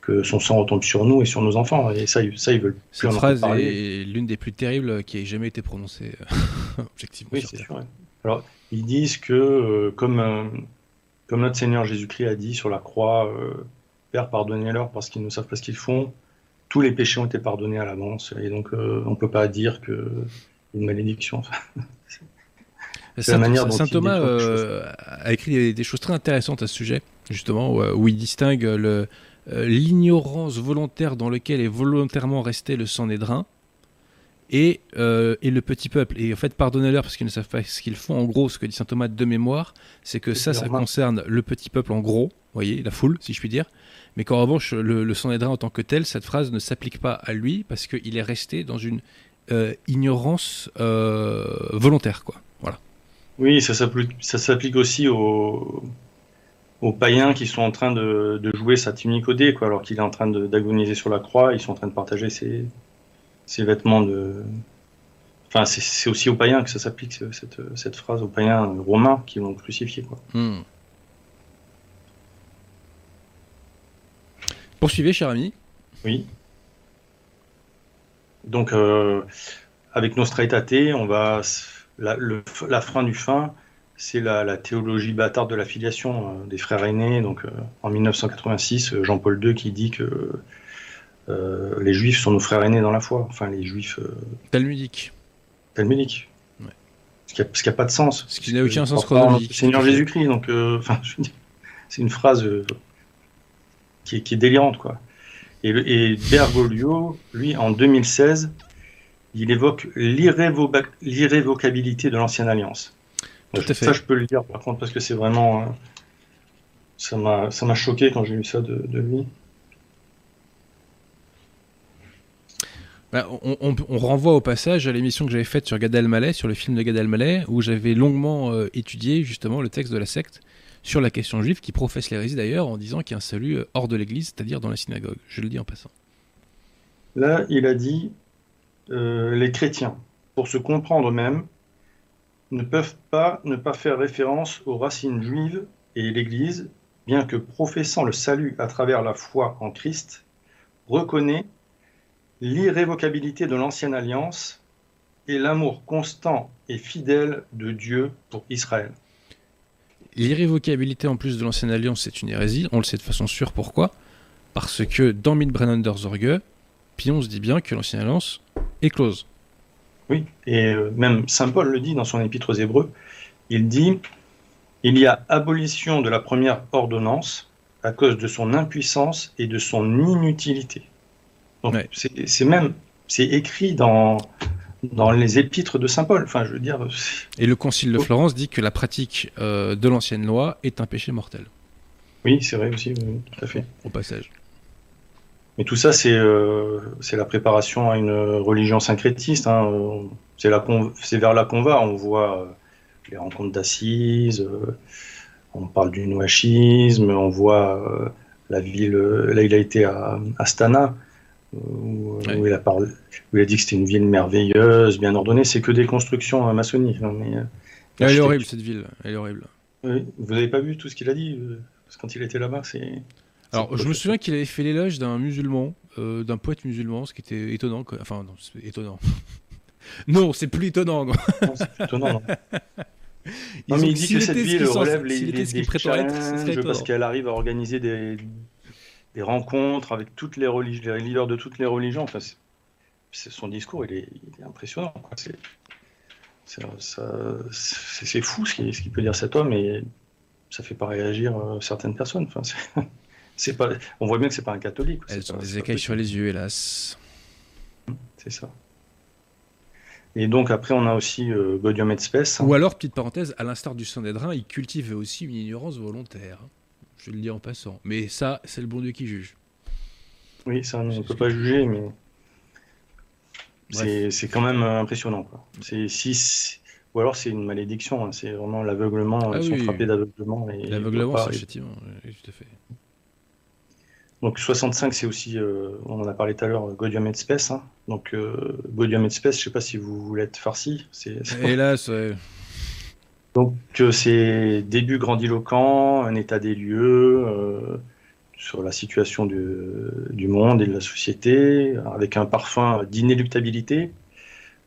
que son sang retombe sur nous et sur nos enfants. Et ça, ça ils veulent plus Cette phrase est l'une des plus terribles qui ait jamais été prononcée, *laughs* objectivement. Oui, c'est sûr. Alors, ils disent que, comme comme notre Seigneur Jésus-Christ a dit sur la croix, euh, Père, pardonnez-leur parce qu'ils ne savent pas ce qu'ils font. Tous les péchés ont été pardonnés à l'avance, et donc euh, on ne peut pas dire que une malédiction. *laughs* Saint, Thomas euh, a écrit des, choses très intéressantes à ce sujet, justement, où, il distingue l'ignorance volontaire dans laquelle est volontairement resté le sang nédrin et, euh, et le petit peuple. Et en fait, pardonnez-leur parce qu'ils ne savent pas ce qu'ils font. En gros, ce que dit saint Thomas de mémoire, c'est que ça, ça concerne le petit peuple en gros, vous voyez, la foule, si je puis dire. Mais qu'en revanche, le, le Sanhédrin en tant que tel, cette phrase ne s'applique pas à lui parce qu'il est resté dans une euh, ignorance euh, volontaire, quoi. Voilà. Oui, ça s'applique aussi aux, aux païens qui sont en train de, de jouer sa Nicodé, quoi, alors qu'il est en train d'agoniser sur la croix, ils sont en train de partager ses, vêtements de. Enfin, c'est aussi aux païens que ça s'applique, cette, cette, phrase, aux païens romains qui l'ont crucifié. Quoi. Hmm. Poursuivez, cher ami. Oui. Donc, euh, avec Nostra Aetate, on va. La, le, la fin du fin, c'est la, la, théologie bâtarde de la filiation euh, des frères aînés. Donc, euh, en 1986, Jean-Paul II qui dit que euh, les juifs sont nos frères aînés dans la foi. Enfin, les juifs. Euh, Talmudiques. Talmudiques. Ouais. Ce qui n'a pas de sens. Ce qui n'a aucun sens chronologique. Seigneur Jésus-Christ, donc, euh, *laughs* enfin, c'est une phrase qui est, qui, est, délirante, quoi. Et, et Bergoglio, lui, en 2016, il évoque l'irrévocabilité de l'ancienne alliance. Tout à fait. Ça, je peux le dire, par contre, parce que c'est vraiment. ça m'a choqué quand j'ai lu ça de, de lui. Bah, on, renvoie au passage à l'émission que j'avais faite sur Gad Elmaleh, sur le film de Gad Elmaleh, où j'avais longuement euh, étudié justement le texte de la secte sur la question juive, qui professe l'hérésie d'ailleurs en disant qu'il y a un salut euh, hors de l'église, c'est-à-dire dans la synagogue. Je le dis en passant. Là, il a dit euh, les chrétiens, pour se comprendre même, ne peuvent pas ne pas faire référence aux racines juives et l'Église, bien que professant le salut à travers la foi en Christ, reconnaît l'irrévocabilité de l'ancienne alliance et l'amour constant et fidèle de Dieu pour Israël. L'irrévocabilité en plus de l'ancienne alliance, c'est une hérésie, on le sait de façon sûre pourquoi? Parce que dans Midbrenner Zorge, Pion se dit bien que l'ancienne alliance est close. Oui, et euh, même Saint Paul le dit dans son épître aux Hébreux, il dit Il y a abolition de la première ordonnance à cause de son impuissance et de son inutilité c'est même c'est écrit dans dans les épîtres de saint Paul. Enfin, je veux dire. Et le Concile de Florence dit que la pratique euh, de l'ancienne loi est un péché mortel. Oui, c'est vrai aussi, tout à fait. Au passage. Mais tout ça, c'est c'est la préparation à une religion syncrétiste. Hein. C'est vers là qu'on va. On voit les rencontres d'assises, on parle du nouachisme, on voit la ville. Là, il a été à Astana où, il a parlé, où il a dit que c'était une ville merveilleuse, bien ordonnée. C'est que des constructions hein, maçonniques. Hein, mais, euh, elle est horrible cette ville, elle est horrible. vous n'avez pas vu tout ce qu'il a dit euh, Parce que quand il était là-bas, c'est. Alors, je me souviens qu'il avait fait l'éloge d'un musulman, euh, d'un poète musulman, ce qui était étonnant. Enfin, non, c'est étonnant. *laughs* non, c'est plus étonnant. non, c'est plus *laughs* étonnant. Non. non mais il dit que cette ville relève les, les, les challenges parce qu'elle arrive à organiser des, des rencontres avec toutes les, religions, les leaders de toutes les religions. Enfin, son discours, il est, impressionnant. C'est fou ce qu'il peut dire cet homme et ça fait pas réagir euh, certaines personnes. Enfin, *laughs* c'est pas, on voit bien que c'est pas un catholique. Elles sont des écailles sur les yeux, hélas. C'est ça. Et donc après, on a aussi euh, Gaudium et Spes. Ou alors, petite parenthèse, à l'instar du Saint-Dédrin, il cultive aussi une ignorance volontaire. Je le dis en passant. Mais ça, c'est le bon Dieu qui juge. Oui, ça, on ne peut pas juger, mais c'est quand même impressionnant. C'est si, ou alors c'est une malédiction. Hein. C'est vraiment l'aveuglement. Ah ils sont frappés d'aveuglement. L'aveuglement, c'est effectivement. tout à fait. Donc 65, c'est aussi, euh, on en a parlé tout à l'heure, et Spes. Hein. Donc euh, et Spes, je ne sais pas si vous voulez être farci. *laughs* Hélas, ouais. Donc c'est début grandiloquent, un état des lieux euh, sur la situation du, monde et de la société, avec un parfum d'inéluctabilité.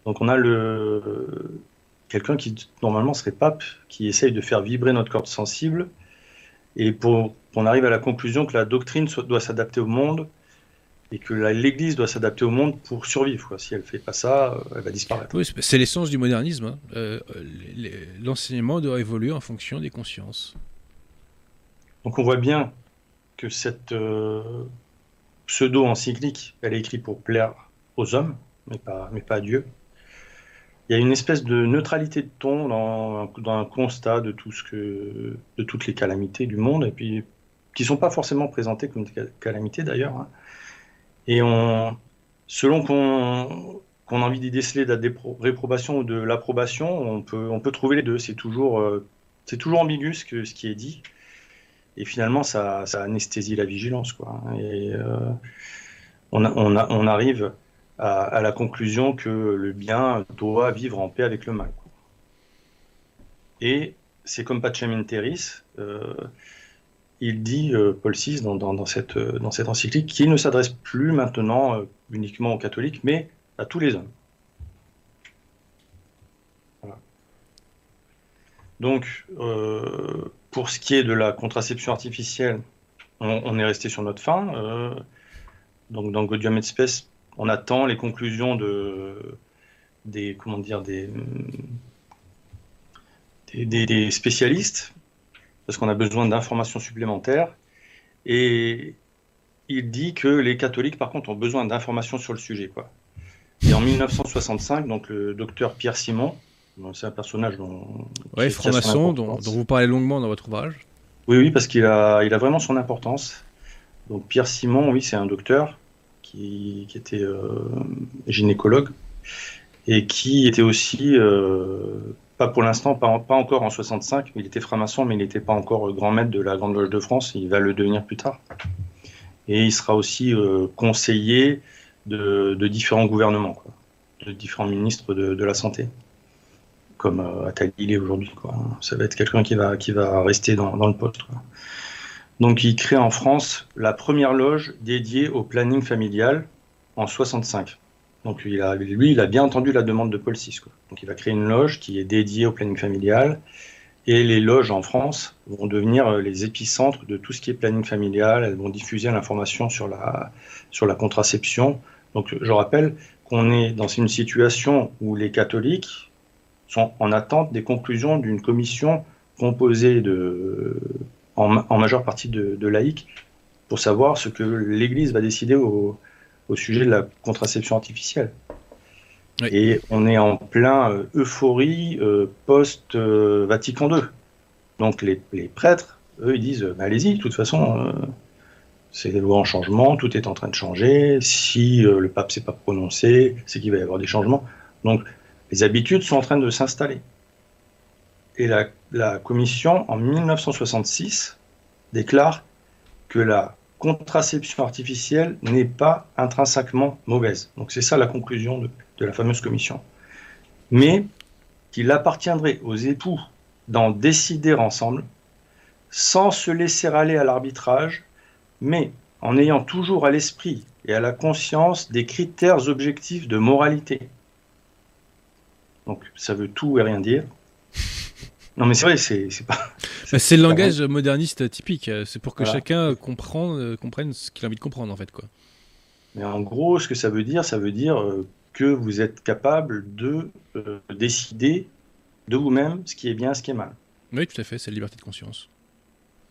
Donc on a le quelqu'un qui normalement serait pape, qui essaye de faire vibrer notre corde sensible, et pour qu'on arrive à la conclusion que la doctrine doit s'adapter au monde, et que l'Église doit s'adapter au monde pour survivre. Si elle ne fait pas ça, euh, elle va disparaître. Oui, c'est l'essence du modernisme. Hein. Euh, l'enseignement doit évoluer en fonction des consciences. Donc on voit bien que cette euh, pseudo-encyclique, elle est écrite pour plaire aux hommes, mais pas, mais pas à Dieu. Il y a une espèce de neutralité de ton dans, dans un constat de, tout ce que, de toutes les calamités du monde, et puis qui ne sont pas forcément présentées comme des calamités d'ailleurs. Hein. Et on, selon qu'on a envie d'y déceler de la réprobation ou de l'approbation, on peut, on peut trouver les deux. C'est toujours, euh, toujours ambigu ce, que, ce qui est dit. Et finalement, ça, anesthésie la vigilance. Quoi. Et euh, on, arrive à, la conclusion que le bien doit vivre en paix avec le mal. Et c'est comme Pacem Teris, euh, il dit, euh, Paul VI, dans, cette, euh, dans encyclique, qu'il ne s'adresse plus maintenant euh, uniquement aux catholiques, mais à tous les hommes. Donc, pour ce qui est de la contraception artificielle, on, est resté sur notre fin. donc, dans Gaudium et Spes, on attend les conclusions de, des, comment des spécialistes parce qu'on a besoin d'informations supplémentaires. Et il dit que les catholiques, par contre, ont besoin d'informations sur le sujet. Quoi. Et en 1965, donc le docteur Pierre Simon, c'est un personnage dont. Oui, franc-maçon, dont, vous parlez longuement dans votre ouvrage. Oui, oui, parce qu'il a, il a vraiment son importance. Donc Pierre Simon, oui, c'est un docteur qui, qui était euh, gynécologue et qui était aussi euh, pas pour l'instant, pas, encore en 65. Il était franc-maçon, mais il n'était pas encore grand maître de la Grande Loge de France. Il va le devenir plus tard. Et il sera aussi euh, conseiller de, différents gouvernements, de différents ministres de, la Santé, comme euh, est aujourd'hui. Ça va être quelqu'un qui va, rester dans, dans le poste. Donc il crée en France la première loge dédiée au planning familial en 65. Donc lui, il a bien entendu la demande de Paul VI. Donc il va créer une loge qui est dédiée au planning familial. Et les loges en France vont devenir euh, les épicentres de tout ce qui est planning familial. Elles vont diffuser l'information sur la, sur la contraception. Donc je rappelle qu'on est dans une situation où les catholiques sont en attente des conclusions d'une commission composée de, en, majeure partie de, de laïcs pour savoir ce que l'Église va décider au, au sujet de la contraception artificielle. Et on est en plein euh, euphorie euh, post-Vatican II. Donc les, prêtres eux, ils disent bah, allez-y, de toute façon, c'est des lois en changement, tout est en train de changer. Si le pape s'est pas prononcé, c'est qu'il va y avoir des changements. Donc, les habitudes sont en train de s'installer. Et la, la commission, en 1966, déclare que la contraception artificielle n'est pas intrinsèquement mauvaise. Donc c'est ça la conclusion de, la fameuse commission. Mais qu'il appartiendrait aux époux d'en décider ensemble, sans se laisser aller à l'arbitrage, mais en ayant toujours à l'esprit et à la conscience des critères objectifs de moralité. Donc ça veut tout et rien dire. Non, mais c'est vrai, c'est pas. *laughs* Bah, c'est le langage moderniste typique. C'est pour que chacun euh, comprenne ce qu'il a envie de comprendre, en fait. Quoi. Mais en gros, ce que ça veut dire, ça veut dire euh, que vous êtes capable de euh, décider de vous-même ce qui est bien, ce qui est mal. Oui, tout à fait, c'est la liberté de conscience.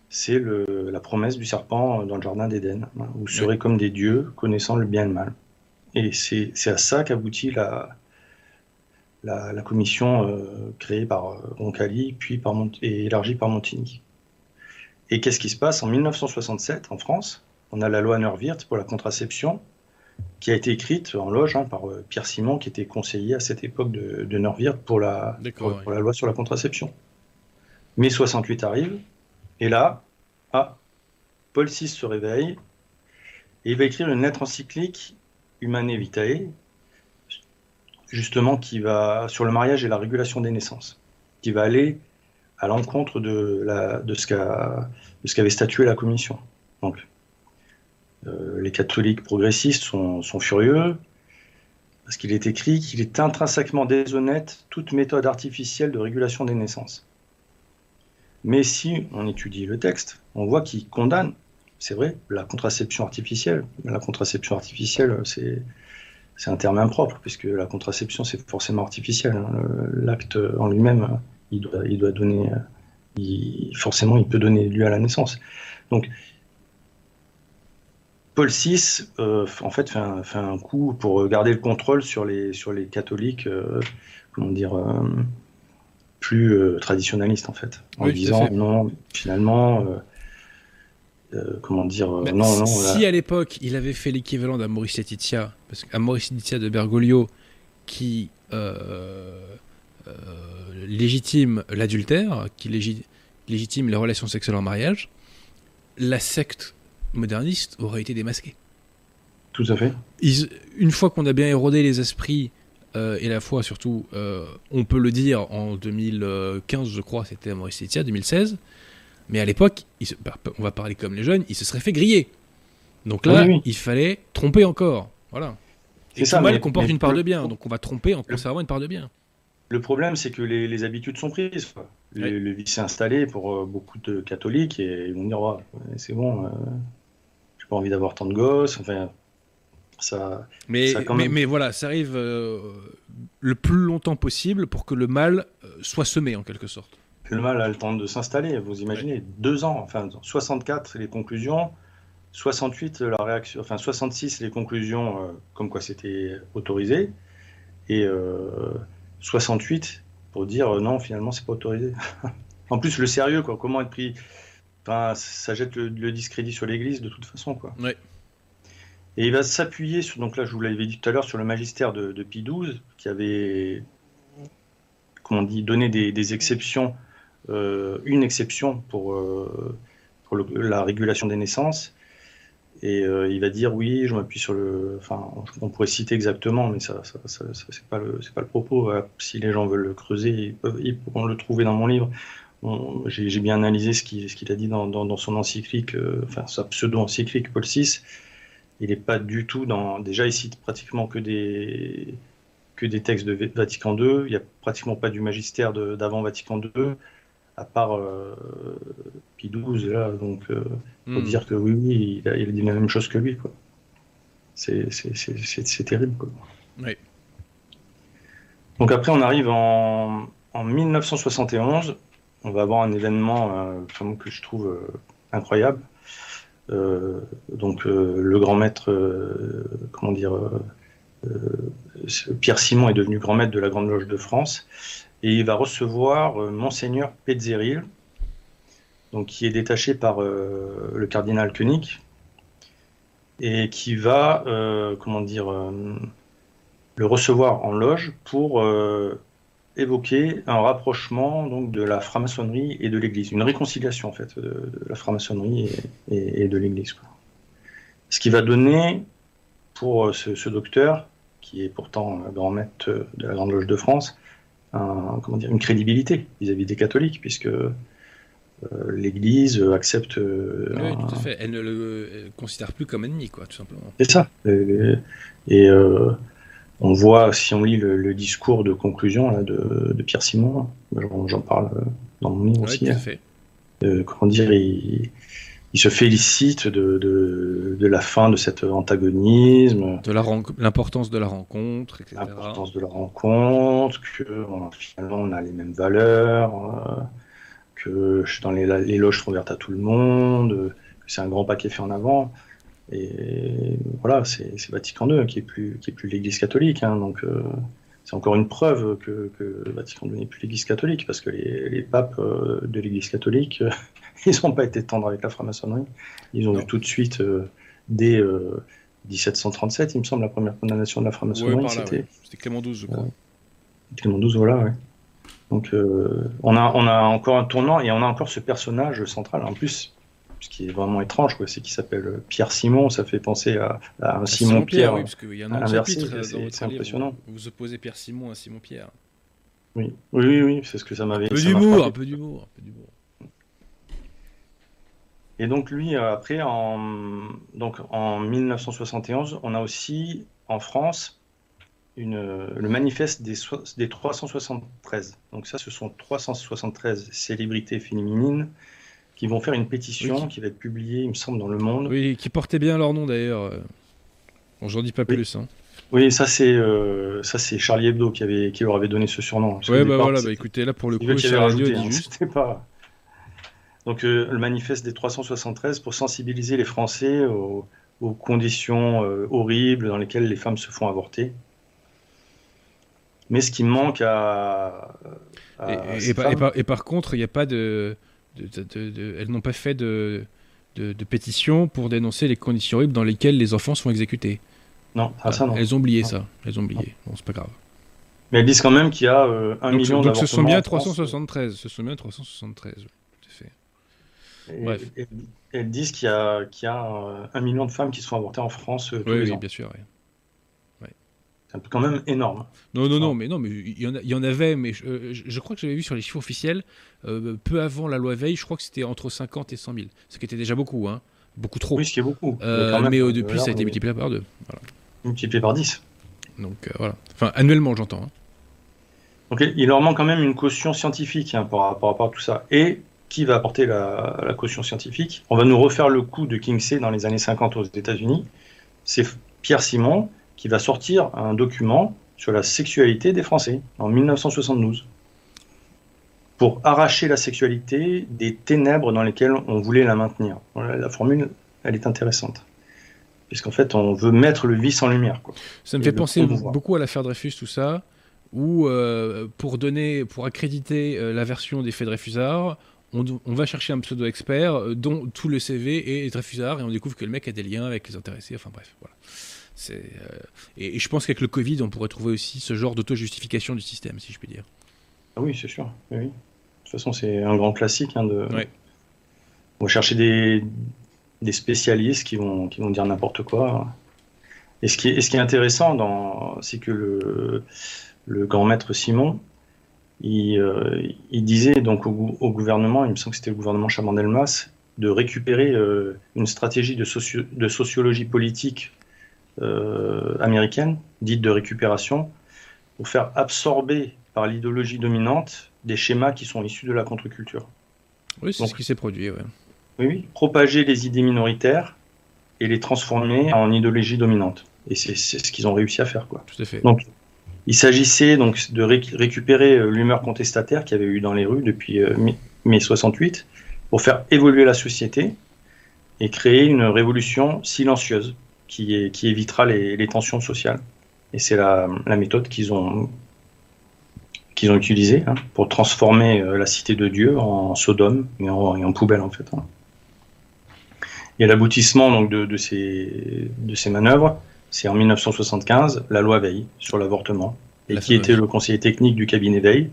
C'est la promesse du serpent dans le jardin d'Éden. Hein, vous serez comme des dieux, connaissant le bien et le mal. Et c'est à ça qu'aboutit la, la, commission euh, créée par euh, Roncalli, puis par et élargie par Montigny. Et qu'est-ce qui se passe En 1967, en France, on a la loi Neuwirth pour la contraception, qui a été écrite en loge hein, par euh, Pierre Simon, qui était conseiller à cette époque de, de pour la, pour, la loi sur la contraception. Mai 68 arrive, et là, ah, Paul VI se réveille, et il va écrire une lettre encyclique Humanae Vitae, justement qui va sur le mariage et la régulation des naissances, qui va aller à l'encontre de, ce qu'avait statué la commission. Donc, euh, les catholiques progressistes sont, sont furieux parce qu'il est écrit qu'il est intrinsèquement déshonnête toute méthode artificielle de régulation des naissances. Mais si on étudie le texte, on voit qu'il condamne, c'est vrai, la contraception artificielle. La contraception artificielle, c'est c'est un terme impropre, puisque la contraception, c'est forcément artificiel. Hein. L'acte en lui-même, il doit, il doit donner, forcément, il peut donner lieu à la naissance. Donc, Paul VI, euh, en fait, fait un, coup pour garder le contrôle sur les, sur les catholiques, euh, comment dire, euh, plus traditionnalistes, en fait, en disant non, finalement euh, comment dire euh, non, non, Si à l'époque il avait fait l'équivalent d'Amoris Laetitia, parce qu'Amoris Laetitia de Bergoglio qui euh, légitime l'adultère, qui légitime les relations sexuelles en mariage, la secte moderniste aurait été démasquée. Tout à fait. une fois qu'on a bien érodé les esprits et la foi surtout, on peut le dire en 2015, je crois, c'était Amoris Laetitia, 2016. Mais à l'époque, bah, on va parler comme les jeunes, il se serait fait griller. Donc là, il fallait tromper encore. Voilà. Et ça, mal comporte une part de bien, donc on va tromper en conservant une part de bien. Le problème, c'est que les, habitudes sont prises. Le, vice est installé pour euh, beaucoup de catholiques et ils vont dire c'est bon, euh, j'ai pas envie d'avoir tant de gosses. Enfin, ça. Mais, mais, voilà, ça arrive euh, le plus longtemps possible pour que le mal soit semé en quelque sorte le mal a le temps de s'installer. Vous imaginez, deux ans, enfin 64 les conclusions, 68 la réaction, enfin 66 les conclusions euh, comme quoi c'était autorisé, et 68 euh, pour dire euh, non finalement c'est pas autorisé. *laughs* en plus le sérieux quoi, comment être pris, enfin ça jette le, discrédit sur l'Église de toute façon quoi. Et il va s'appuyer sur, donc là je vous l'avais dit tout à l'heure, sur le magistère de, de Pie XII qui avait, comment on dit, donné des exceptions une exception pour, euh, la régulation des naissances. Et euh, il va dire oui, je m'appuie sur le. Enfin, on pourrait citer exactement, mais ça, ça, c'est pas le, c'est pas le propos. Si les gens veulent le creuser, ils, peuvent, pourront le trouver dans mon livre. j'ai, bien analysé ce qu'il, a dit dans, dans, son encyclique, enfin sa pseudo-encyclique Paul VI. Il n'est pas du tout dans. Déjà, il cite pratiquement que des que des textes de Vatican II. Il n'y a pratiquement pas du magistère d'avant Vatican II à part euh, Pie XII, là, donc euh, faut hmm. dire que oui, oui, il a, il a, dit la même chose que lui, quoi. C'est terrible, quoi. Oui. Donc après, on arrive en, en 1971, on va avoir un événement euh, que je trouve euh, incroyable. Euh, donc le grand maître, comment dire, Pierre Simon est devenu grand maître de la Grande Loge de France et il va recevoir euh, Monseigneur Petzeril, donc qui est détaché par le cardinal Koenig, et qui va, comment dire, le recevoir en loge pour évoquer un rapprochement donc de la franc-maçonnerie et de l'Église, une réconciliation en fait de, la franc-maçonnerie et, de l'Église. Ce qui va donner pour euh, ce, docteur, qui est pourtant grand maître de la Grande Loge de France, comment dire, une crédibilité vis-à-vis des catholiques, puisque euh, l'Église accepte. Euh, oui, tout à fait. Elle ne le considère plus comme ennemi, quoi, tout simplement. C'est ça. Et, on voit, si on lit le, discours de conclusion là, de, Pierre Simon, j'en parle dans mon livre aussi. Tout fait. comment dire, il, se félicite de, la fin de cet antagonisme. De l'importance de la rencontre, etc. L'importance de la rencontre, que finalement on a les mêmes valeurs, euh, que dans les, les loges sont ouvertes à tout le monde, que c'est un grand paquet fait en avant. Et voilà, c'est Vatican II qui est plus, qui est plus l'Église catholique. Hein, donc euh, c'est encore une preuve que, que Vatican II n'est plus l'Église catholique, parce que les, les papes euh, de l'Église catholique, *laughs* ils n'ont pas été tendres avec la franc-maçonnerie. Ils ont vu tout de suite, euh, dès 1737, il me semble, la première condamnation de la franc-maçonnerie. c'était Clément XII, je crois. Clément XII, voilà, ouais. Donc on, a, on a encore un tournant et on a encore ce personnage central. En plus, ce qui est vraiment étrange, c'est qu'il s'appelle euh, Pierre Simon, ça fait penser à, un Simon, Pierre. oui, parce qu'il y a un chapitre C'est impressionnant. vous opposez Pierre Simon à Simon Pierre. Oui, oui, oui, oui c'est ce que ça m'avait. Un peu d'humour, un peu d'humour, Et donc lui, euh, après, en, donc, en 1971, on a aussi en France une, le manifeste des, des 373. Donc ça, ce sont 373 célébrités féminines qui vont faire une pétition qui... va être publiée, il me semble, dans Le Monde. Oui, qui portait bien leur nom d'ailleurs. Bon, j'en dis pas plus. Hein. Oui, ça c'est euh, ça c'est Charlie Hebdo qui avait qui leur avait donné ce surnom. Oui, bah voilà, bah écoutez, là pour le coup, c'est radio dit hein, *laughs* juste. Pas... Donc euh, le manifeste des 373 pour sensibiliser les Français aux, conditions euh, horribles dans lesquelles les femmes se font avorter. Mais ce qui manque à, et, par, contre, il n'y a pas de elles n'ont pas fait de, de, pétition pour dénoncer les conditions horribles dans lesquelles les enfants sont exécutés. Non, ah, ça non. Elles ont oublié ça. Elles ont oublié. Bon, c'est pas grave. Mais elles disent quand même qu'il y a euh, un million Donc ce sont bien 373. Ce sont bien 373. Bref. elles disent qu'il y a, qu'il y a euh, un million de femmes qui sont avortées en France euh, tous oui, oui, bien sûr. C'est quand même énorme. Non, non, non, mais non, mais il y, en y en avait, mais je, crois que j'avais vu sur les chiffres officiels, euh, peu avant la loi Veil, je crois que c'était entre 50 et 100 000. Ce qui était déjà beaucoup, hein. Beaucoup trop. Oui, ce qui est beaucoup. Euh, mais euh, depuis, ça a été multiplié par deux. Voilà. Multiplié par 10. Donc voilà. Enfin, annuellement, j'entends. Hein. Donc il leur manque quand même une caution scientifique hein, par, rapport à tout ça. Et qui va apporter la, la, caution scientifique On va nous refaire le coup de Kingsley dans les années 50 aux États-Unis. C'est Pierre Simon qui va sortir un document sur la sexualité des Français en 1972 pour arracher la sexualité des ténèbres dans lesquelles on voulait la maintenir. la formule, elle est intéressante. Puisqu'en fait, on veut mettre le vice en lumière. Ça me fait penser beaucoup à l'affaire Dreyfus, tout ça, où euh, pour donner, pour accréditer euh, la version des faits Dreyfusard, on, on va chercher un pseudo-expert euh, dont tout le CV est Dreyfusard et on découvre que le mec a des liens avec les intéressés. Enfin bref, voilà. Euh, et, je pense qu'avec le Covid, on pourrait trouver aussi ce genre d'auto-justification du système, si je puis dire. Ah oui, c'est sûr. Oui. De toute façon, c'est un grand classique. Hein, de... On va chercher des, des spécialistes qui vont, qui vont dire n'importe quoi. Et ce qui est, ce qui est intéressant, c'est que le, le, grand maître Simon, il, euh, il disait donc au, au, gouvernement, il me semble que c'était le gouvernement Chaban-Delmas, de récupérer euh, une stratégie de, socio de sociologie politique euh, américaine, dite de récupération, pour faire absorber par l'idéologie dominante des schémas qui sont issus de la contre-culture. Oui, c'est ce qui s'est produit. Oui, oui, propager les idées minoritaires et les transformer en idéologie dominante. Et c'est ce qu'ils ont réussi à faire. Quoi. Tout à fait. Donc, il s'agissait donc de récupérer euh, l'humeur contestataire qu'il y avait eu dans les rues depuis euh, mai 68 pour faire évoluer la société et créer une révolution silencieuse qui, évitera les, tensions sociales. Et c'est la, méthode qu'ils ont qu'ils ont utilisé hein, pour transformer la cité de Dieu en Sodome et en, poubelle en fait. Hein. Et l'aboutissement de ces manœuvres, c'est en 1975 la loi Veil sur l'avortement. Et qui était le conseiller technique du cabinet Veil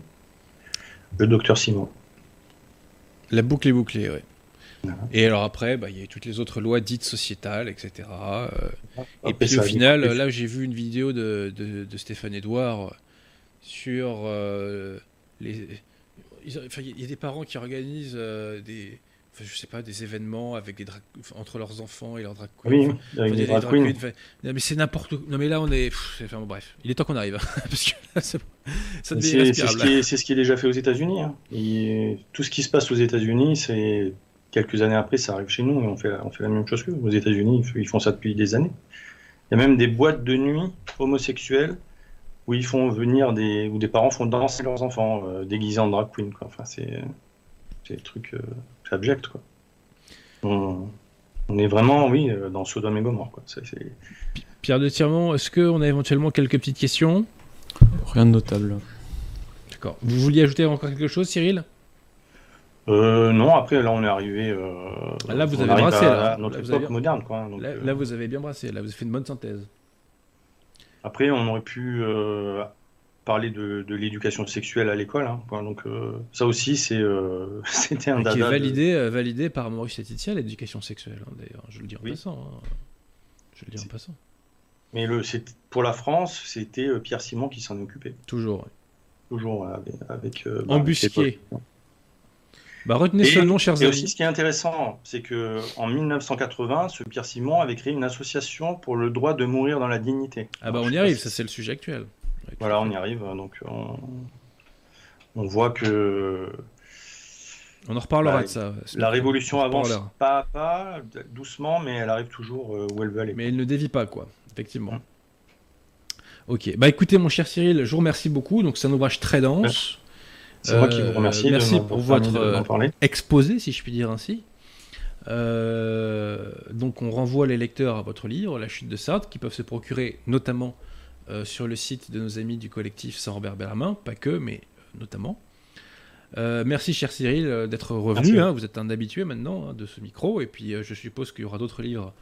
Le docteur Simon. La boucle est bouclée, oui. Et alors après, bah, il y a eu toutes les autres lois dites sociétales, etc. Euh. et puis au final, là j'ai vu une vidéo de, de, Stéphane Edouard sur euh, les... Il y a des parents qui organisent euh, des je sais pas, des événements avec des entre leurs enfants et leurs drag queens. Oui, avec des, drag, queens. non, mais c'est n'importe quoi. Non, mais là, on est. enfin, bref, il est temps qu'on arrive. *laughs* parce que ça c'est ce, qui est déjà fait aux États-Unis. Hein. Tout ce qui se passe aux États-Unis, c'est quelques années après, ça arrive chez nous et on fait, on fait la même chose que aux États-Unis. Ils font ça depuis des années. Il y a même des boîtes de nuit homosexuelles où ils font venir des. où des parents font danser leurs enfants euh, déguisés en drag queen. Quoi. Enfin, c'est des trucs. Euh, abject. Quoi. On, est vraiment, oui, euh, dans Sodome et Gomorre. Quoi. Pierre de Tirement, est-ce qu'on a éventuellement quelques petites questions? Rien de notable. D'accord. Vous vouliez ajouter encore quelque chose, Cyril? Euh, non, après là on est arrivé. Euh, ah, là vous avez brassé. À, notre époque moderne, quoi. Donc, là, vous avez bien brassé. Là vous avez fait une bonne synthèse. Après, on aurait pu parler de, l'éducation sexuelle à l'école. Hein, donc euh, ça aussi, c'est euh, *laughs* c'était un dada. Qui est validé, euh, validé par Maurice Laetitia, l'éducation sexuelle. Hein, d'ailleurs, je le dis en passant. Hein. Je le dis en passant. Mais le, pour la France, c'était Pierre Simon qui s'en occupait. Toujours. Toujours avec. Bah, Embusqué. Bah, retenez ce nom, chers et aussi, ce qui est intéressant, c'est que en 1980, ce Pierre Simon avait créé une association pour le droit de mourir dans la dignité. Ah bah on y arrive, ça c'est le sujet actuel. Voilà, on y arrive. Donc, on, voit que. On en reparlera bah, de ça. La révolution avance pas à pas, doucement, mais elle arrive toujours euh, où elle veut aller. Mais elle ne dévie pas, quoi. Effectivement. Hum. Ok. Bah écoutez, mon cher Cyril, je vous remercie beaucoup. Donc, c'est un ouvrage très dense. C'est moi qui vous remercie. Euh, merci pour votre euh, exposé, si je puis dire ainsi. donc on renvoie les lecteurs à votre livre, La chute de Sartre, qui peuvent se procurer notamment sur le site de nos amis du collectif Saint-Robert Bellarmin, pas que, mais euh, notamment. Euh, merci cher Cyril d'être revenu, hein. vous êtes un habitué maintenant hein, de ce micro, et puis je suppose qu'il y aura d'autres livres,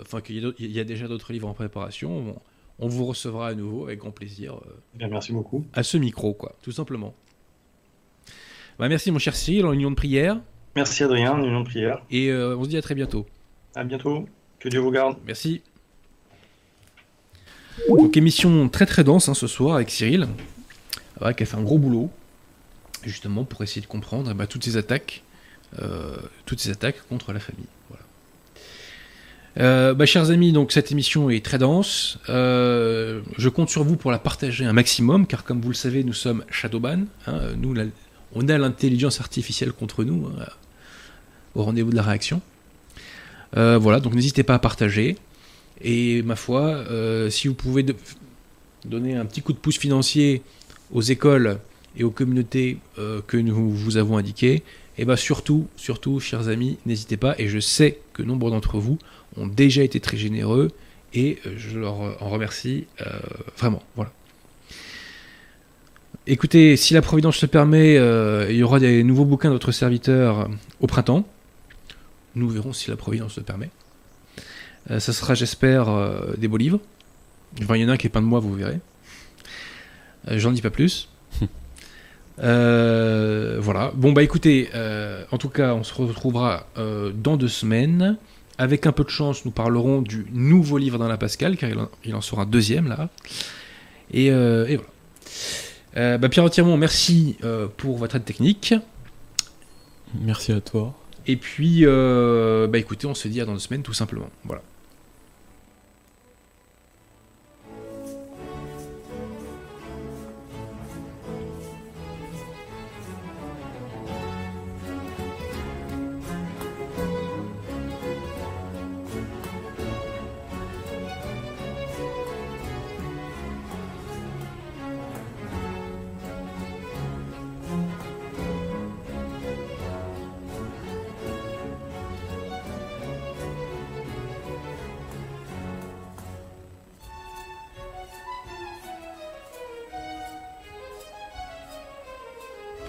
enfin qu'il y, a déjà d'autres livres en préparation, on, vous recevra à nouveau avec grand plaisir. Bien, merci beaucoup. À ce micro, quoi, tout simplement. Bah, merci mon cher Cyril, en union de prière. Merci Adrien, en union de prière. Et on se dit à très bientôt. À bientôt, que Dieu vous garde. Merci. Donc émission très très dense hein, ce soir avec Cyril, qui a fait un gros boulot, justement pour essayer de comprendre eh ben, toutes ces attaques, euh, toutes ces attaques contre la famille. Euh, bah, chers amis, donc cette émission est très dense. Euh, je compte sur vous pour la partager un maximum, car comme vous le savez, nous sommes Shadowban. Hein, nous, on a l'intelligence artificielle contre nous, hein, au rendez-vous de la réaction. voilà, donc n'hésitez pas à partager. Et ma foi, euh, si vous pouvez donner un petit coup de pouce financier aux écoles et aux communautés euh, que nous vous avons indiquées, et eh bien surtout, surtout, chers amis, n'hésitez pas. Et je sais que nombre d'entre vous ont déjà été très généreux et euh, je leur en remercie vraiment. Voilà. Écoutez, si la Providence le permet, il y aura des nouveaux bouquins de notre serviteur au printemps. Nous verrons si la Providence le permet. Euh, ça sera, j'espère, euh, des beaux livres. Enfin, il y en a un qui est peint de moi, vous verrez. Euh, j'en dis pas plus. *laughs* voilà. Bon, bah écoutez, en tout cas, on se retrouvera dans deux semaines. Avec un peu de chance, nous parlerons du nouveau livre dans la Pascal, car il en, sera un deuxième là. Et, voilà. bah, Pierre Retiremont, merci pour votre aide technique. Merci à toi. Et puis, bah écoutez, on se dit à dans deux semaines, tout simplement. Voilà.